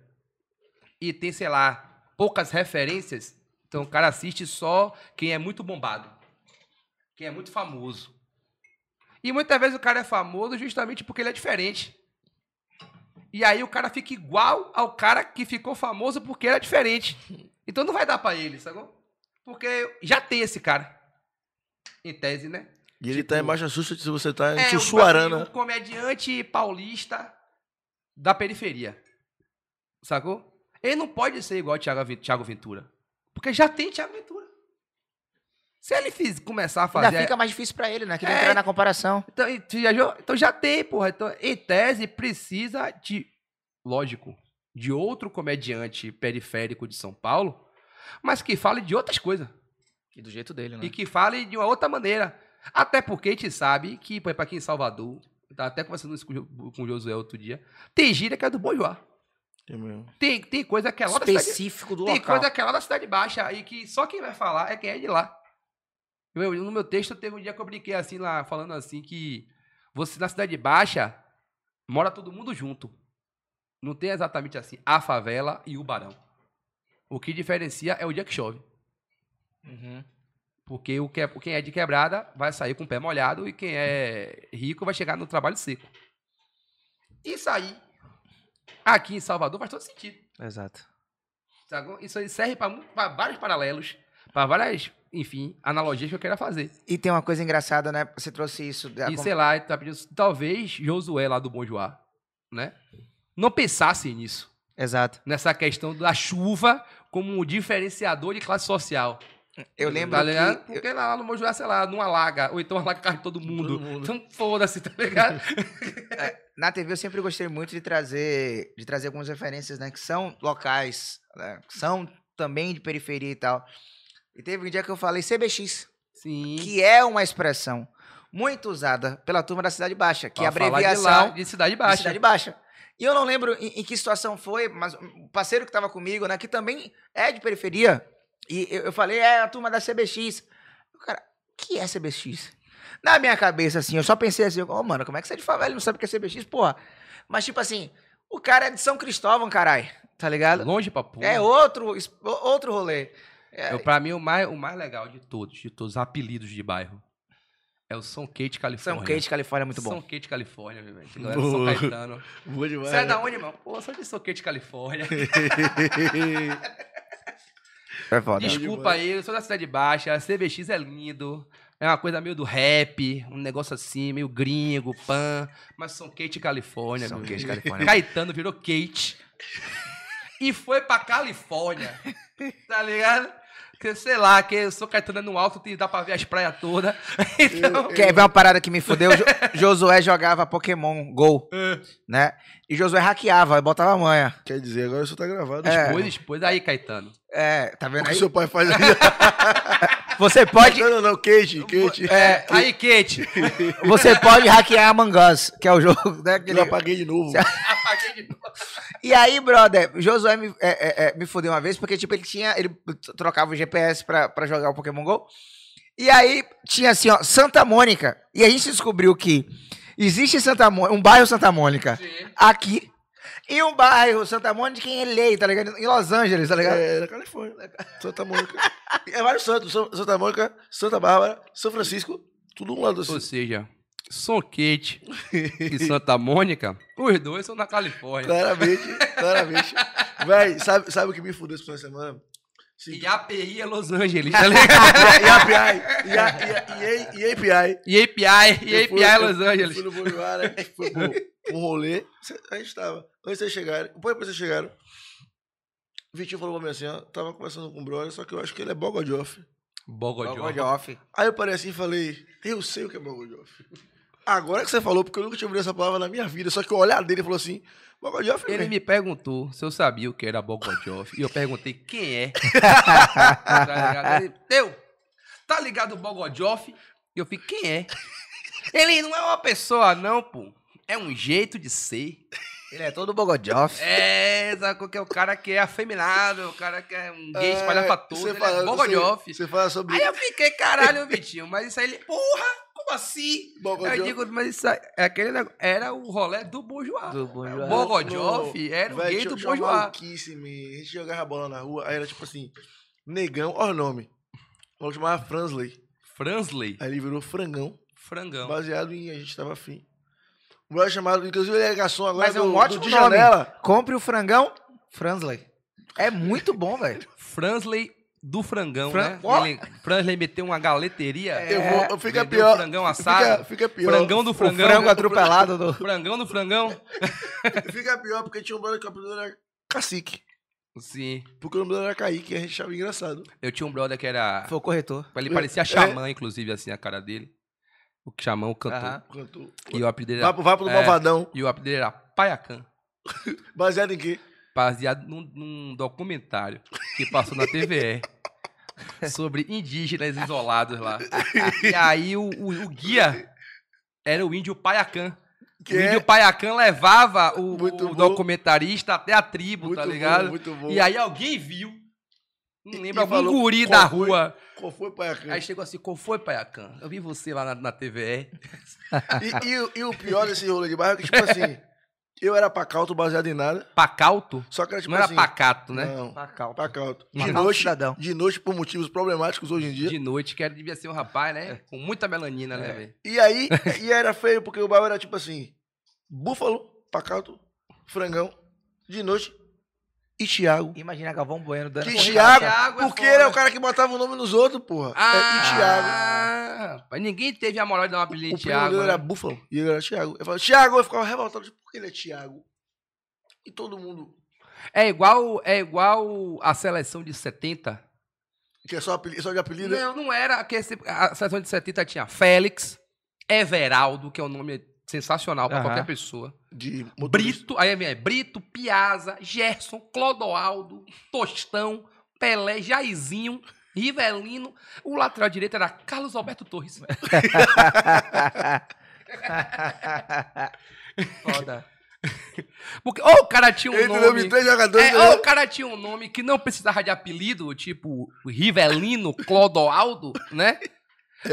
e tem, sei lá, poucas referências, então o cara assiste só quem é muito bombado, quem é muito famoso. E muitas vezes o cara é famoso justamente porque ele é diferente. E aí o cara fica igual ao cara que ficou famoso porque era diferente. Então não vai dar pra ele, sacou? Porque já tem esse cara. Em tese, né? E ele tá em Massachusetts e você tá em É, Sussuarana. o comediante paulista da periferia. Sacou? Ele não pode ser igual o Thiago, Aven- Thiago Ventura. Porque já tem Thiago Ventura. Se ele fiz, começar a fazer. Ainda fica mais difícil pra ele, né? Que ele É. entrar na comparação. Então, então já tem, porra. Então, em tese, precisa de. Lógico, de outro comediante periférico de São Paulo, mas que fale de outras coisas. E do jeito dele, né? E que fale de uma outra maneira. Até porque a gente sabe que, por exemplo, aqui em Salvador, tava até conversando isso com com o Josué outro dia, tem gíria que é do Bojoá. É. Tem, tem coisa que é lá da cidade. Específico do Tem local. coisa que é lá da Cidade Baixa e que só quem vai falar é quem é de lá. Eu, no meu texto teve um dia que eu brinquei assim lá, falando assim que você na Cidade Baixa mora todo mundo junto. Não tem exatamente assim a favela e o barão. O que diferencia é o dia que chove. Uhum. Porque o que é, quem é de quebrada vai sair com o pé molhado e quem é rico vai chegar no trabalho seco. Isso aí, aqui em Salvador, faz todo sentido. Exato. Isso aí serve para vários paralelos, para várias, enfim, analogias que eu queira fazer. E tem uma coisa engraçada, né? Você trouxe isso. da E sei lá, tá pedindo- talvez Josué lá do Bom Joá, né? Não pensasse nisso, Exato. nessa questão da chuva como um diferenciador de classe social. Eu lembro tá ligado? que... Porque lá no Bom Joá, sei lá, não alaga, ou então alaga a casa de todo mundo. Todo mundo. Então foda-se, tá ligado? [LAUGHS] Na TV eu sempre gostei muito de trazer, de trazer algumas referências, né? Que são locais, né, que são também de periferia e tal. E teve um dia que eu falei CBX, Sim. que é uma expressão muito usada pela turma da Cidade Baixa, que é a Pra falar de abreviação lá, de Cidade de Baixa. Cidade Baixa. E eu não lembro em, em que situação foi, mas o parceiro que estava comigo, né, que também é de periferia, e eu, eu falei, é a turma da CBX. O cara, o que é CBX? Na minha cabeça, assim, eu só pensei assim, ô, mano, como é que você é de favela não sabe o que é CBX, porra? Mas, tipo assim, o cara é de São Cristóvão, caralho, tá ligado? Longe pra porra. É outro, outro rolê. É, Eu, pra mim, o mais, o mais legal de todos, de todos os apelidos de bairro, é o São Kate, Califórnia. São Kate, Califórnia, é muito bom. São Kate, Califórnia, meu velho. Galera de São. Caetano. Boa demais. Você é da onde, irmão? Pô, eu sou de São Kate, Califórnia. [LAUGHS] É foda. Desculpa aí, eu sou da Cidade Baixa, a CBX é lindo. É uma coisa meio do rap, um negócio assim, meio gringo, pan. Mas São Kate, Califórnia. São Kate. Califórnia. [LAUGHS] Caetano virou Kate. e foi pra Califórnia. [LAUGHS] Tá ligado? Porque, sei lá, que eu sou Caetano é no alto e dá pra ver as praias todas. [LAUGHS] Então, Quer ver uma parada que me fudeu? Jo- Josué jogava Pokémon GO, né? E Josué hackeava, botava manha. Quer dizer, agora isso tá gravado. É. depois, depois aí, Caetano. É, tá O vendo que aí? seu pai faz aí? Você pode, Não, não, não, Kate, Kate. é, Aí, Kate. [LAUGHS] você pode hackear Among Us, que é o jogo, né? que Eu apaguei de novo. [LAUGHS] Apaguei de novo. E aí, brother, Josué me, é, é, é, me fudeu uma vez, porque, tipo, ele tinha. Ele trocava o GPS pra, pra jogar o Pokémon GO. E aí tinha assim, ó, Santa Mônica. E a gente descobriu que existe Santa Mônica, um bairro Santa Mônica aqui. E um bairro Santa Mônica em LA, tá ligado? Em Los Angeles, tá ligado? É, na Califórnia. Santa Mônica. [LAUGHS] É vários santos. Santa Mônica, Santa Bárbara, São Francisco. Tudo um lado Ou assim. seja, São Kate e Santa Mônica, os dois são na Califórnia. Claramente, claramente. [LAUGHS] Véi, sabe, sabe o que me fudeu esse final de semana? Sim. E API é Los Angeles, tá ligado? [LAUGHS] E a API. E a, e a, e a, e a API. E API, e Eu fui- API é Los Angeles. Eu fui no Bolivar, né? Foi pro- um rolê. A gente tava. Antes de vocês chegarem, depois que vocês chegaram, o Vitinho falou pra mim assim, ó. Tava conversando com o brother, só que eu acho que ele é Bogojoff. Bogodjó. off. Aí eu parei assim e falei, eu sei o que é Bogojoff. Agora que você falou, porque eu nunca tinha ouvido essa palavra na minha vida, só que o olhar dele falou assim, Bogojoff, Ele me perguntou se eu sabia o que era Bogodjoff. E eu perguntei quem é. [LAUGHS] tá ligado? Ele, eu, tá ligado o Bogodjoff? E eu fiquei, quem é? [LAUGHS] Ele não é uma pessoa, não, pô. É um jeito de ser. Ele é todo bogojoff. É, sabe que é o cara que é afeminado, o cara que é um gay espalhafatoso, Você ele fala- é Bogodjoff. Você, fala sobre Aí eu fiquei, caralho, Vitinho, mas isso aí ele, porra, como assim? Bogojoff. Eu digo, mas isso aí, é aquele negócio, era o rolê do bourgeois. Do bourgeois. Bogodjoff era o Véi, gay do bourgeois. maluquice. A gente jogava bola na rua, aí era tipo assim, negão, olha o nome. Vamos chamar Fransley. Fransley, Aí ele virou frangão, frangão. baseado em a gente tava afim. O brother chamado, inclusive ele é garçom agora Mas é do, um do ótimo de nome. janela. Compre o frangão Fransley. É muito bom, velho. [LAUGHS] Fransley do frangão, Fran- né? Ó. Ele, Fransley meteu uma galeteria. É. Eu vou, eu fica pior. frangão fica, assado. fica pior. Frangão do O frangão. frango atropelado do. Frangão do frangão. [LAUGHS] Fica pior porque tinha um brother que o apelido era Cacique. Sim. Porque o nome dele era Kaique, a gente achava engraçado. Eu tinha um brother que era... Foi o corretor. Ele É. parecia xamã, inclusive, assim, a cara dele. O xamã, o cantor. Aham. Cantor. E o apelido dele Vai era, pro, vai pro É. Malvadão. e o apelido dele era Paiacan. [LAUGHS] Baseado em quê? baseado num, num documentário que passou na TVE [LAUGHS] sobre indígenas isolados lá. E aí o, o- o guia era o índio Paiacan. Que o é- índio Paiacan levava o, Muito o bom. documentarista até a tribo, Muito tá bom, ligado? muito bom. E aí alguém viu, não lembro, algum falou guri da foi? rua. Qual foi, Paiacan? Aí chegou assim, qual foi, Paiacan? Eu vi você lá na, na TVE. [LAUGHS] E, e o- e o pior desse rolê de bairro é que, tipo assim, [LAUGHS] eu era pacauto baseado em nada, Pacauto? só que era tipo Não era assim... pacato, né? Não, Pacal. pacauto. De Pacauto noite, cidadão. de noite, por motivos problemáticos hoje em dia. De noite, que era, devia ser um rapaz, né? Com muita melanina, né, É. velho? E aí, e era feio, porque o bairro era tipo assim, búfalo, pacato, frangão, de noite, e Thiago. Imagina Galvão Bueno dando Que. Thiago, Thiago é porque foda. ele é o cara que botava o nome nos outros, porra. É, e Thiago. Ah, mas ninguém teve a moral de dar um apelido O de Thiago. dele né? era Búfalo e ele era Thiago. Eu falava, Thiago, eu ficava revoltado, tipo, por que ele é Thiago? E todo mundo, É igual, é igual a seleção de 70. que é só, apelido, só de apelido. Não, não era. Que esse- a seleção de 70 tinha Félix, Everaldo, que é um nome sensacional pra Aham. qualquer pessoa. De motorista. Brito, aí vem, é Brito, Piazza, Gerson, Clodoaldo, Tostão, Pelé, Jairzinho, Rivelino. O lateral direito era Carlos Alberto Torres. [LAUGHS] Foda. Porque ou o cara tinha um Ele nome. nome três jogadores. É, né? ou o cara tinha um nome que não precisava de apelido, tipo Rivelino, Clodoaldo, né?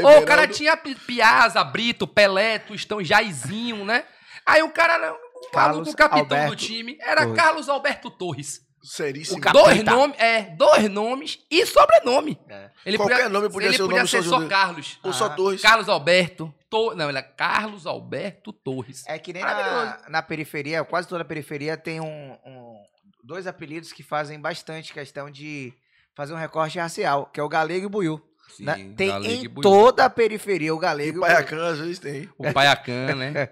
Ou o cara tinha Pi- Piazza, Brito, Pelé, Tostão, Jairzinho, né? Aí o cara era o Carlos maluco, o capitão do Alberto time, era Torres. Carlos Alberto Torres. Seríssimo. O Dois capitão. nomes, é, dois nomes e sobrenome. É. Ele Qualquer nome podia ele ser o podia nome ser só Carlos. Ou só Ah. Torres. Carlos Alberto. To... Não, ele é Carlos Alberto Torres. É que nem Maravilhoso. na, na periferia, quase toda periferia tem um, um- dois apelidos que fazem bastante questão de fazer um recorte racial, que é o galego e o buiú. Sim, né? Tem galego em e toda a periferia o galego E e o. Paiacã, às vezes tem. [LAUGHS] O paiacã, né?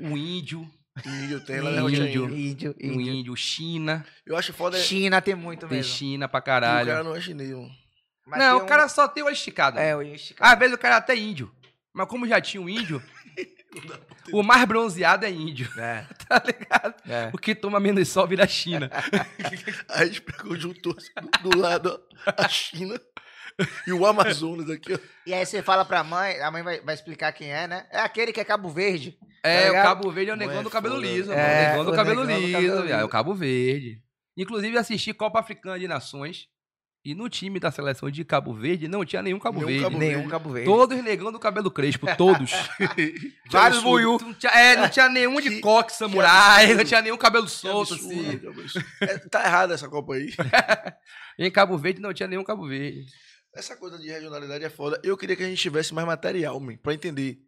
O [LAUGHS] índio. Índio tem, lá na Índio. Índio. Índio, O índio. índio. China. Eu acho foda. é- China tem muito Tem mesmo. China pra que O caralho. cara não é chinês, mano. Mas não, tem o um- cara só tem o olho esticado. É, o esticado. Às vezes o cara é até índio. Mas como já tinha um índio, [LAUGHS] o mais bronzeado é índio. É, Tá ligado? é. O que toma menos sol vira China. Aí a gente pegou, juntou do, do lado ó, a China [LAUGHS] e o Amazonas aqui, ó. E aí você fala pra mãe, a mãe vai, vai explicar quem é, né? É aquele que é Cabo Verde. É, o ligado? Cabo Verde é o negão do cabelo foda, liso. né? mano. É, o negão do o cabelo negão do liso, cabelo viado, é o liso. Cabo Verde. Inclusive assisti Copa Africana de Nações. E no time da seleção de Cabo Verde não tinha nenhum Cabo Nenhum Verde. Cabo Nenhum Verde. Cabo Verde. Todos negão do cabelo crespo, todos. [LAUGHS] Vários buiú. Não tinha, é, não tinha nenhum de Que- coque samurai, não tinha nenhum cabelo solto absurdo, assim. É, tá errado essa Copa aí. [LAUGHS] Em Cabo Verde não tinha nenhum Cabo Verde. Essa coisa de regionalidade é foda. Eu queria que a gente tivesse mais material, man, pra entender.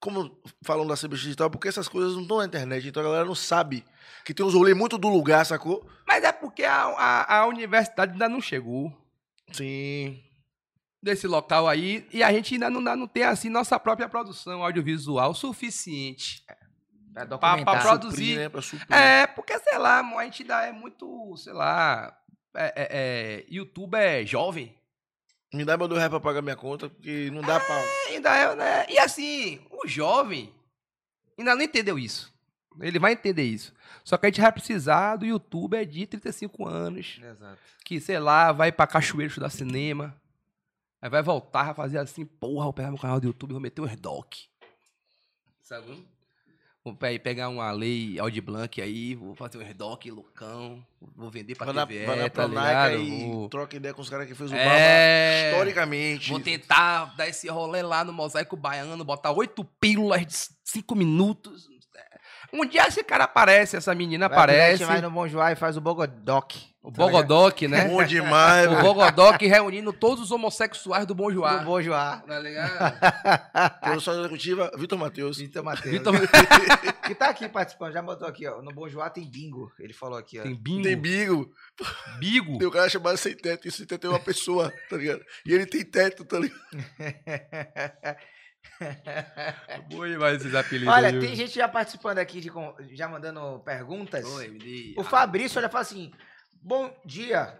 Como falam da CBX e tal, porque essas coisas não estão na internet, então a galera não sabe que tem uns rolês muito do lugar, sacou? Mas é porque a, a, a universidade ainda não chegou Sim. desse local aí e a gente ainda não, não tem assim nossa própria produção audiovisual suficiente. Pra pra documentar. pro- Produzir. Suprir, né? Pra suprir. É, porque, sei lá, a gente ainda é muito, sei lá, é, é, é, YouTube é jovem. Me dá meu dois reais pra pagar minha conta, porque não dá pra. Ainda é, né? E assim, o jovem ainda não entendeu isso. Ele vai entender isso. Só que a gente vai precisar do youtuber de 35 anos, Exato. que, sei lá, vai pra Cachoeiro estudar cinema. Aí vai voltar, vai fazer assim, porra, vou pegar meu canal do YouTube e vou meter uns doc. Sabe? Vou pe- pegar uma lei Audi Blanc aí, vou fazer uns doc, loucão, vou vender pra Vai na, TVE, vai tá ligado? e Vou- troca ideia com os caras que fez o É. Baba historicamente. Vou tentar dar esse rolê lá no mosaico baiano, botar oito pílulas de cinco minutos. Um dia esse cara aparece, essa menina Vai, A aparece. gente vai no Bom Joá e faz o Bogodoc. O Bogodoc, né? Bom demais, o. Bogodoc reunindo todos os homossexuais do Bom Do Joá. Bom Joá. Tá ligado? [LAUGHS] Produção executiva, Vitor Matheus. Vitor Matheus. Vitor- [LAUGHS] Que tá aqui participando, já botou aqui, ó. No Bom Joá tem bingo. Ele falou aqui, ó. Tem bingo. Tem bigo. bigo. Tem o cara chamado sem teto. E sem teto é uma pessoa, tá ligado? E ele tem teto, tá ligado? [LAUGHS] [LAUGHS] Bom demais esses apelidos Olha, aí. tem gente já participando aqui, de, já mandando perguntas. Oi. O Fabrício, olha, fala assim: Bom dia.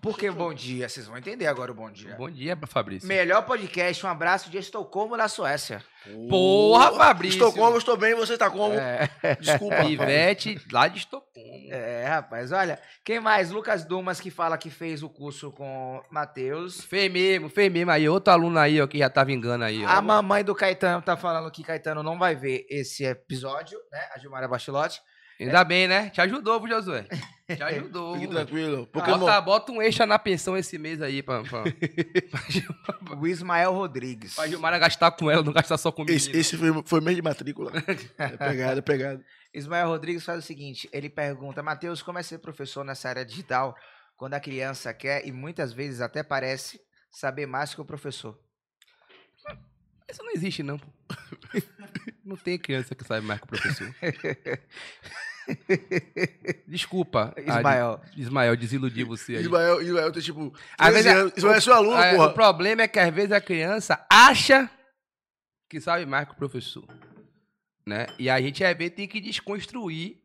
Por que bom dia? Vocês vão entender agora o bom dia. Bom dia, Fabrício. Melhor podcast, um abraço de Estocolmo, na Suécia. Porra, Fabrício. Estou como, estou bem, você tá como? É, Desculpa. Ivete, lá de Estocolmo. é, rapaz, olha. Quem mais? Lucas Dumas, que fala que fez o curso com Matheus. Fez mesmo, fez mesmo. Aí, outro aluno aí, ó, que já tá vingando aí, ó. A mamãe do Caetano tá falando que Caetano não vai ver esse episódio, né? A Gilmara Bachelotti. Ainda bem, né? Te ajudou, viu, Josué? Te ajudou. Fique tranquilo. Bota, bota um extra na pensão esse mês aí pra, pra, [LAUGHS] O Ismael Rodrigues. pra Gilmara gastar com ela, não gastar só comigo. esse, esse foi, foi mês de matrícula. É pegada, é pegada. Ismael Rodrigues faz o seguinte: ele pergunta, Matheus, como é ser professor nessa área digital quando a criança quer e muitas vezes até parece saber mais que o professor? Isso não existe, não. [LAUGHS] Não tem criança que sabe mais que o professor. [LAUGHS] Desculpa. [LAUGHS] Ismael. Ismael, desiludi você aí. Ismael, Ismael tem tipo. Às 13 vezes é- anos. Ismael é seu aluno, É, porra. o problema é que às vezes a criança acha que sabe mais que o professor. Né? E a gente, às vezes, tem que desconstruir,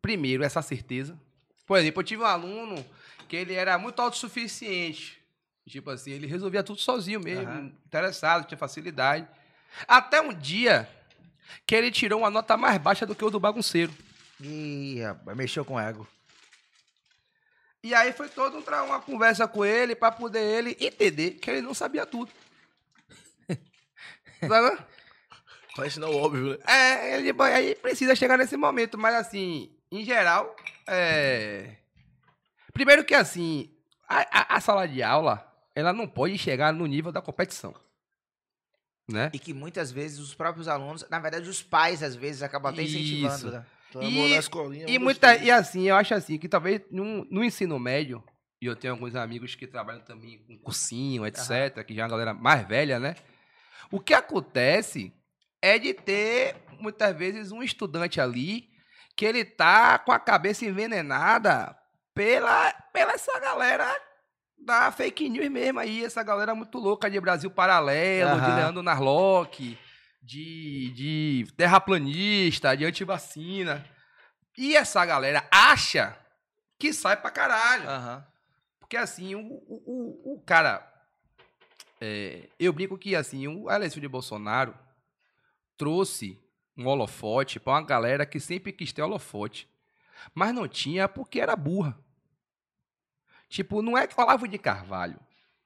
primeiro, essa certeza. Por exemplo, eu tive um aluno que ele era muito autossuficiente. Tipo assim, ele resolvia tudo sozinho mesmo, Aham. interessado, tinha facilidade. Até um dia que ele tirou uma nota mais baixa do que o do bagunceiro. Ih, rapaz, mexeu com o ego. E aí foi toda um uma conversa com ele para poder ele entender que ele não sabia tudo. [LAUGHS] Sabe? Vai ensinar o óbvio, né? É, ele aí precisa chegar nesse momento, mas assim, em geral, é... primeiro que assim, a, a- a sala de aula, ela não pode chegar no nível da competição, né? E que muitas vezes os próprios alunos, na verdade, os pais, às vezes, acabam até incentivando. Isso. Né? Então, E- escolinha. E muita, e assim, eu acho assim que talvez no, no ensino médio, e eu tenho alguns amigos que trabalham também com cursinho, etc, que já é uma galera mais velha, né? O que acontece é de ter muitas vezes um estudante ali que ele tá com a cabeça envenenada pela, pela essa galera da fake news mesmo aí, essa galera muito louca de Brasil Paralelo, de Aham. Leandro Narlock, de, de terraplanista, de antivacina. E essa galera acha que sai pra caralho. Aham. Porque assim, o, o, o, o cara. é, eu brinco que assim, o a eleição de Bolsonaro trouxe um holofote pra uma galera que sempre quis ter holofote. Mas não tinha porque era burra. Tipo, não é que Olavo de Carvalho.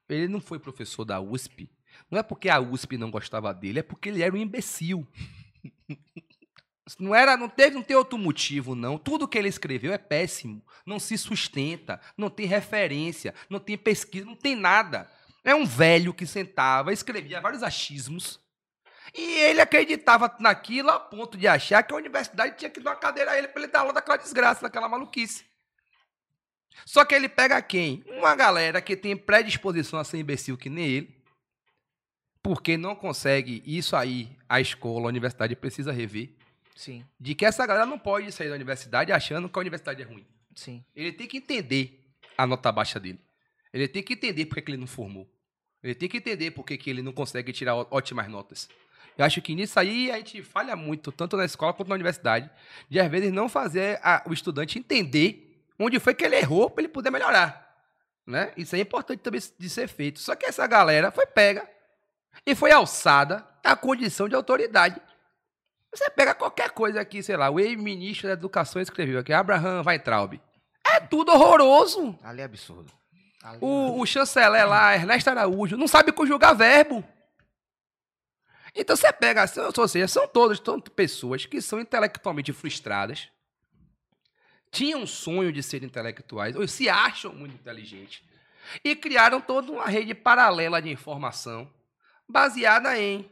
Ele não foi professor da USP. Não é porque a USP não gostava dele, é porque ele era um imbecil. [LAUGHS] Não era, não teve, não tem outro motivo não. Tudo que ele escreveu é péssimo, não se sustenta, não tem referência, não tem pesquisa, não tem nada. É um velho que sentava, escrevia vários achismos. E ele acreditava naquilo a ponto de achar que a universidade tinha que dar uma cadeira a ele para ele dar aula daquela desgraça, daquela maluquice. Só que ele pega quem? Uma galera que tem predisposição a ser imbecil que nem ele, porque não consegue isso aí, a escola, a universidade precisa rever, Sim, de que essa galera não pode sair da universidade achando que a universidade é ruim. sim. Ele tem que entender a nota baixa dele. Ele tem que entender por que ele não formou. Ele tem que entender por que ele não consegue tirar ótimas notas. Eu acho que nisso aí a gente falha muito, tanto na escola quanto na universidade, de às vezes não fazer a- o estudante entender onde foi que ele errou para ele poder melhorar. Né? Isso é importante também de ser feito. Só que essa galera foi pega e foi alçada à condição de autoridade. Você pega qualquer coisa aqui, sei lá, o ex-ministro da Educação escreveu aqui, Abraham Weintraub. É tudo horroroso. Ali é absurdo. Ali O, o chanceler lá, Ernesto Araújo, não sabe conjugar verbo. Então você pega, assim, ou seja, são todas tanto pessoas que são intelectualmente frustradas, tinham um sonho de ser intelectuais, ou se acham muito inteligentes, e criaram toda uma rede paralela de informação baseada em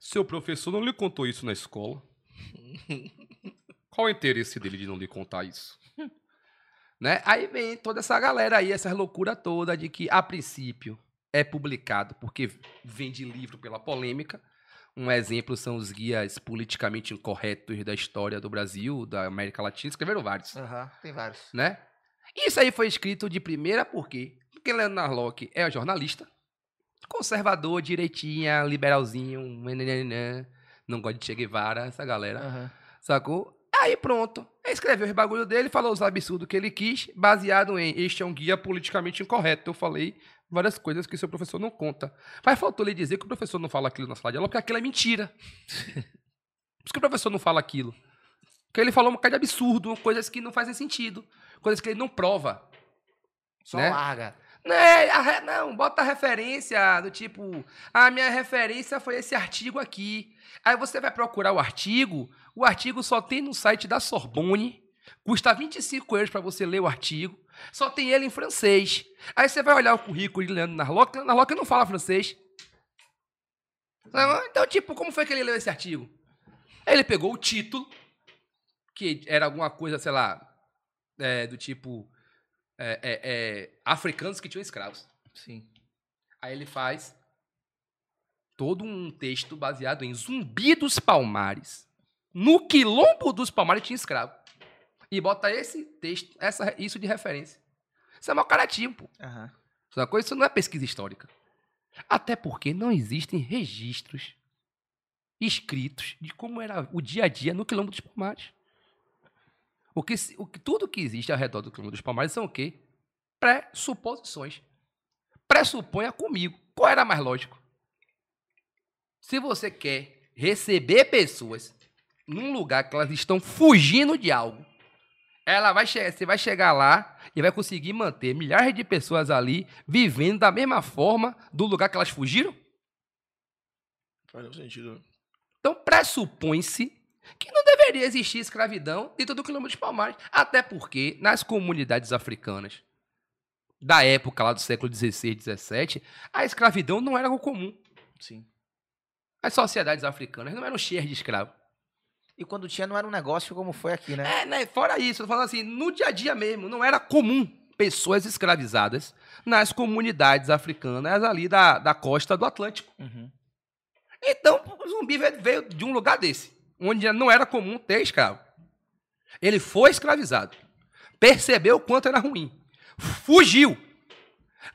seu professor não lhe contou isso na escola. Qual o interesse dele de não lhe contar isso? Né? Aí vem toda essa galera aí, essa loucura toda de que, a princípio, é publicado porque vende livro pela polêmica. Um exemplo são os guias politicamente incorretos da história do Brasil, da América Latina. Escreveram vários, Aham, tem vários. né? Isso aí foi escrito de primeira por quê? Porque Leandro Narlock é jornalista, conservador, direitinha, liberalzinho, não gosta de Che Guevara, essa galera. Aham. Sacou? Aí pronto. Ele escreveu os bagulho dele, falou os absurdos que ele quis, baseado em este é um guia politicamente incorreto. Eu falei várias coisas que seu professor não conta. Mas faltou ele dizer que o professor não fala aquilo na sala de aula, porque aquilo é mentira. [LAUGHS] Por isso que o professor não fala aquilo. Porque ele falou um bocado de absurdo, coisas que não fazem sentido, coisas que ele não prova. Só Né? larga. É, re- não, bota a referência do tipo, a minha referência foi esse artigo aqui. Aí você vai procurar o artigo, o artigo só tem no site da Sorbonne, custa 25 euros para você ler o artigo, só tem ele em francês. Aí você vai olhar o currículo de Leandro Narlock, Narlock não fala francês. Não, Então, tipo, como foi que ele leu esse artigo? Ele pegou o título, que era alguma coisa, sei lá, é, do tipo é, é, é, africanos que tinham escravos. Sim. Aí ele faz todo um texto baseado em Zumbi dos Palmares. No quilombo dos Palmares tinha escravo. E bota esse texto, essa, isso de referência. Isso é mau caratismo, pô. Essa coisa, isso não é pesquisa histórica. Até porque não existem registros escritos de como era o dia a dia no quilombo dos Palmares. O que, o que, tudo que existe ao redor do quilombo dos Palmares são o quê? Pressuposições. Pressuponha comigo. Qual era mais lógico? Se você quer receber pessoas num lugar que elas estão fugindo de algo, ela vai você vai chegar lá e vai conseguir manter milhares de pessoas ali vivendo da mesma forma do lugar que elas fugiram? Faz sentido. né? Então pressupõe-se que não deveria existir escravidão dentro do quilômetro dos Palmares. Até porque, nas comunidades africanas da época lá do século XVI, XVII, a escravidão não era algo comum. Sim. As sociedades africanas não eram cheias de escravos. E quando tinha, não era um negócio como foi aqui, né? É, né? Fora isso, eu tô falando assim, no dia a dia mesmo, não era comum pessoas escravizadas nas comunidades africanas ali da, da costa do Atlântico. Uhum. Então, o zumbi veio, veio de um lugar desse, onde não era comum ter escravo. Ele foi escravizado, percebeu o quanto era ruim, fugiu,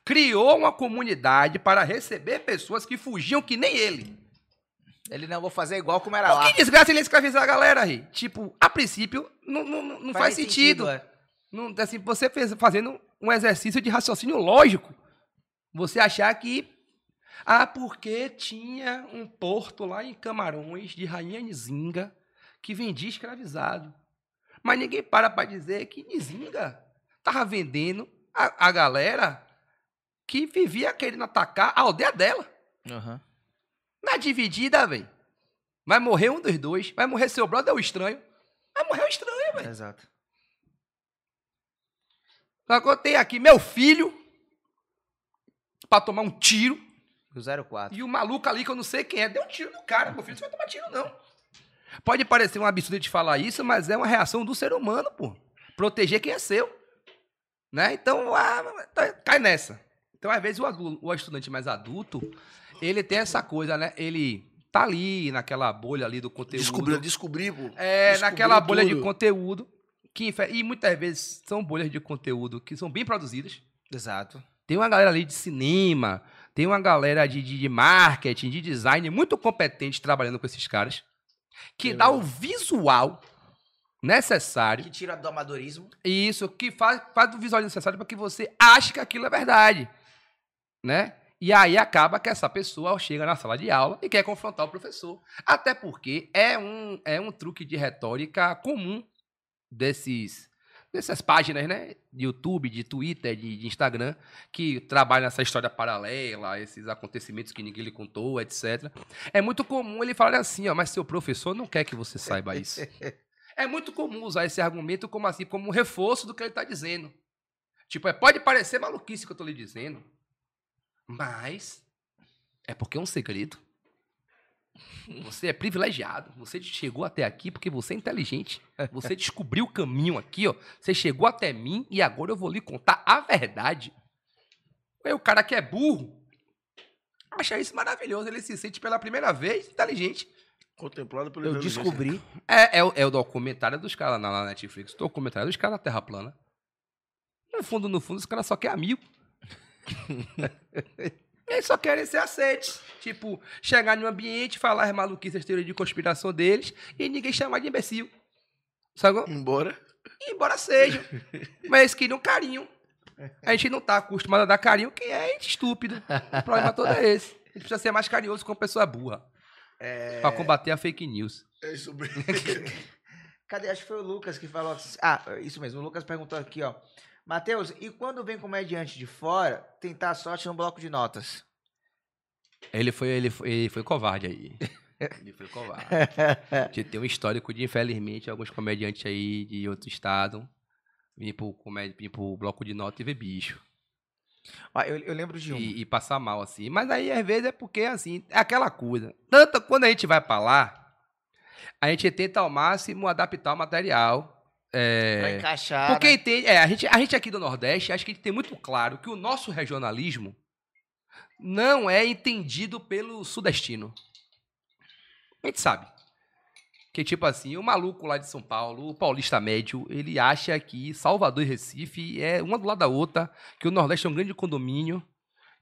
criou uma comunidade para receber pessoas que fugiam que nem ele. Ele não vou fazer igual como era Por lá. que desgraça ele escravizar a galera aí? Tipo, a princípio, não, não, não não faz, nem sentido. é. Não, assim, você fez, fazendo um exercício de raciocínio lógico. Você achar que. Ah, porque tinha um porto lá em Camarões de Rainha Nizinga que vendia escravizado. Mas ninguém para para dizer que Nizinga estava vendendo a, a galera que vivia querendo atacar a aldeia dela. Aham. Na dividida, velho. Vai morrer um dos dois. Vai morrer seu brother ou estranho. Vai morrer o estranho, velho. Exato. Só que eu tenho aqui meu filho pra tomar um tiro. O 04. E o maluco ali, que eu não sei quem é, deu um tiro no cara. Meu filho, você vai tomar tiro, não. Pode parecer um absurdo de falar isso, mas é uma reação do ser humano, pô. Proteger quem é seu. Né? Então, ah, tá- cai nessa. Então, às vezes, o, o estudante mais adulto, ele tem essa coisa, né? Ele tá ali naquela bolha ali do conteúdo. Descobrir, descobrir, pô. É, Descobriu naquela bolha de tudo. conteúdo. Que, e muitas vezes são bolhas de conteúdo que são bem produzidas. Exato. Tem uma galera ali de cinema, tem uma galera de, de, de marketing, de design muito competente trabalhando com esses caras. Que dá o visual necessário. Que tira do amadorismo. E isso, que faz, faz o visual necessário para que você ache que aquilo é verdade. Né? E aí acaba que essa pessoa chega na sala de aula e quer confrontar o professor. Até porque é um, é um truque de retórica comum desses dessas páginas, né? De YouTube, de Twitter, de, de Instagram, que trabalham nessa história paralela, esses acontecimentos que ninguém lhe contou, etc. É muito comum ele falar assim, ó, mas seu professor não quer que você saiba isso. [LAUGHS] É muito comum usar esse argumento como assim, como um reforço do que ele está dizendo. Tipo, é, pode parecer maluquice que eu estou lhe dizendo, mas é porque é um segredo. Você é privilegiado. Você chegou até aqui porque você é inteligente. [LAUGHS] Você descobriu o caminho aqui, ó. Você chegou até mim e agora eu vou lhe contar a verdade. Aí o cara que é burro acha isso maravilhoso. Ele se sente pela primeira vez inteligente. Contemplado pelo Eu descobri. É, é, o- é o documentário dos caras na, na Netflix. O documentário dos caras da Terra plana. No fundo, no fundo, os caras só querem amigo. [LAUGHS] Eles só querem ser aceitos. Tipo, chegar no ambiente, falar as maluquices, as teorias de conspiração deles e ninguém chamar de imbecil. Sabe? Embora. Embora seja. Mas eles queriam carinho. A gente não tá acostumado a dar carinho, quem é gente estúpido. O problema todo é esse. A gente precisa ser mais carinhoso com uma pessoa burra. Pra combater a fake news. É isso mesmo. [LAUGHS] Cadê? Acho que foi o Lucas que falou. assim- Ah, isso mesmo. O Lucas perguntou aqui, ó. Matheus, e quando vem comediante de fora, tentar a sorte no bloco de notas? Ele foi, ele foi, ele foi covarde aí. [LAUGHS] Ele foi covarde. De ter um histórico de, infelizmente, alguns comediantes aí de outro estado vir pro, comédia, vir pro bloco de nota e ver bicho. Ó, eu, eu lembro de um. E, e passar mal, assim. Mas aí, às vezes, é porque, assim, é aquela coisa. Tanto quando a gente vai pra lá, a gente tenta ao máximo adaptar o material. É, Pra encaixar. porque né? entende, é, a, gente, a gente aqui do Nordeste, acho que a gente tem muito claro que o nosso regionalismo não é entendido pelo sudestino. A gente sabe. Que, tipo assim, o maluco lá de São Paulo, o paulista médio, ele acha que Salvador e Recife é uma do lado da outra, que o Nordeste é um grande condomínio,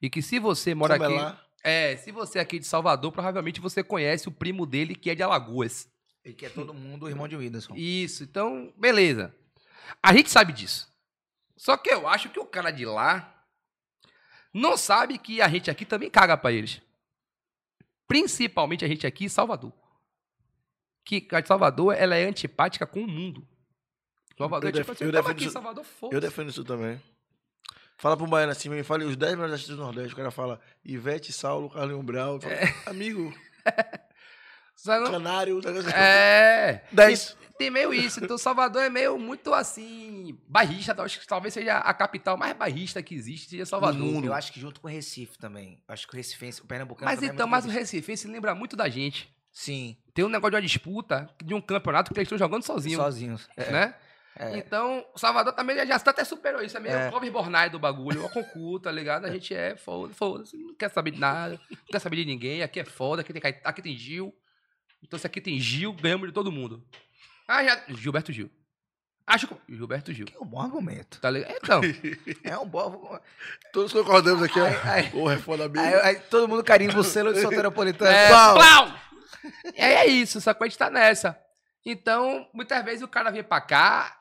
e que se você mora Como é aqui... lá? É, se você é aqui de Salvador, provavelmente você conhece o primo dele, que é de Alagoas. Ele quer todo mundo irmão de Whindersson. Isso, então, beleza. A gente sabe disso. Só que eu acho que o cara de lá não sabe que a gente aqui também caga pra eles. Principalmente a gente aqui em Salvador. Que a de Salvador, ela é antipática com o mundo. Salvador Eu é tipo assim, eu eu aqui em Salvador, Eu foda defendo isso também. Fala pro Baiano assim, me fale os 10 melhores artistas do Nordeste. O cara fala Ivete, Saulo, Carlinhos Brau. Fala, Amigo, [LAUGHS] Canário. É. [LAUGHS] 10. Tem meio isso. Então, Salvador é meio muito assim. Barrista. Acho que talvez seja a capital mais barrista que existe, seja Salvador. Eu acho que junto com o Recife também. Acho que o Recifense, o Pernambucano Mas também é então, muito mas o barrista. Recife se lembra muito da gente. Sim, Tem um negócio de uma disputa, de um campeonato que eles estão jogando sozinhos. sozinhos. Né? É. Então, o Salvador também já está até superou isso. É meio É. o Clóvis Bornai do bagulho. O concurso, tá ligado? A gente é foda, foda-se. Não quer saber de nada. Não quer saber de ninguém. Aqui é foda. Aqui tem, aqui tem Gil. Então, se aqui tem Gil, ganhamos de todo mundo. Ah, já. Gilberto Gil. Acho que. Gilberto Gil. É um bom argumento. Tá ligado? Então. [LAUGHS] É um bom. Todos concordamos aqui, ó. Aí- aí- Porra, é foda mesmo. Aí, aí todo mundo carimba o selo de solteiropolitano. É, Plau! plau! E aí é isso, só que a gente tá nessa. Então, muitas vezes o cara vem pra cá,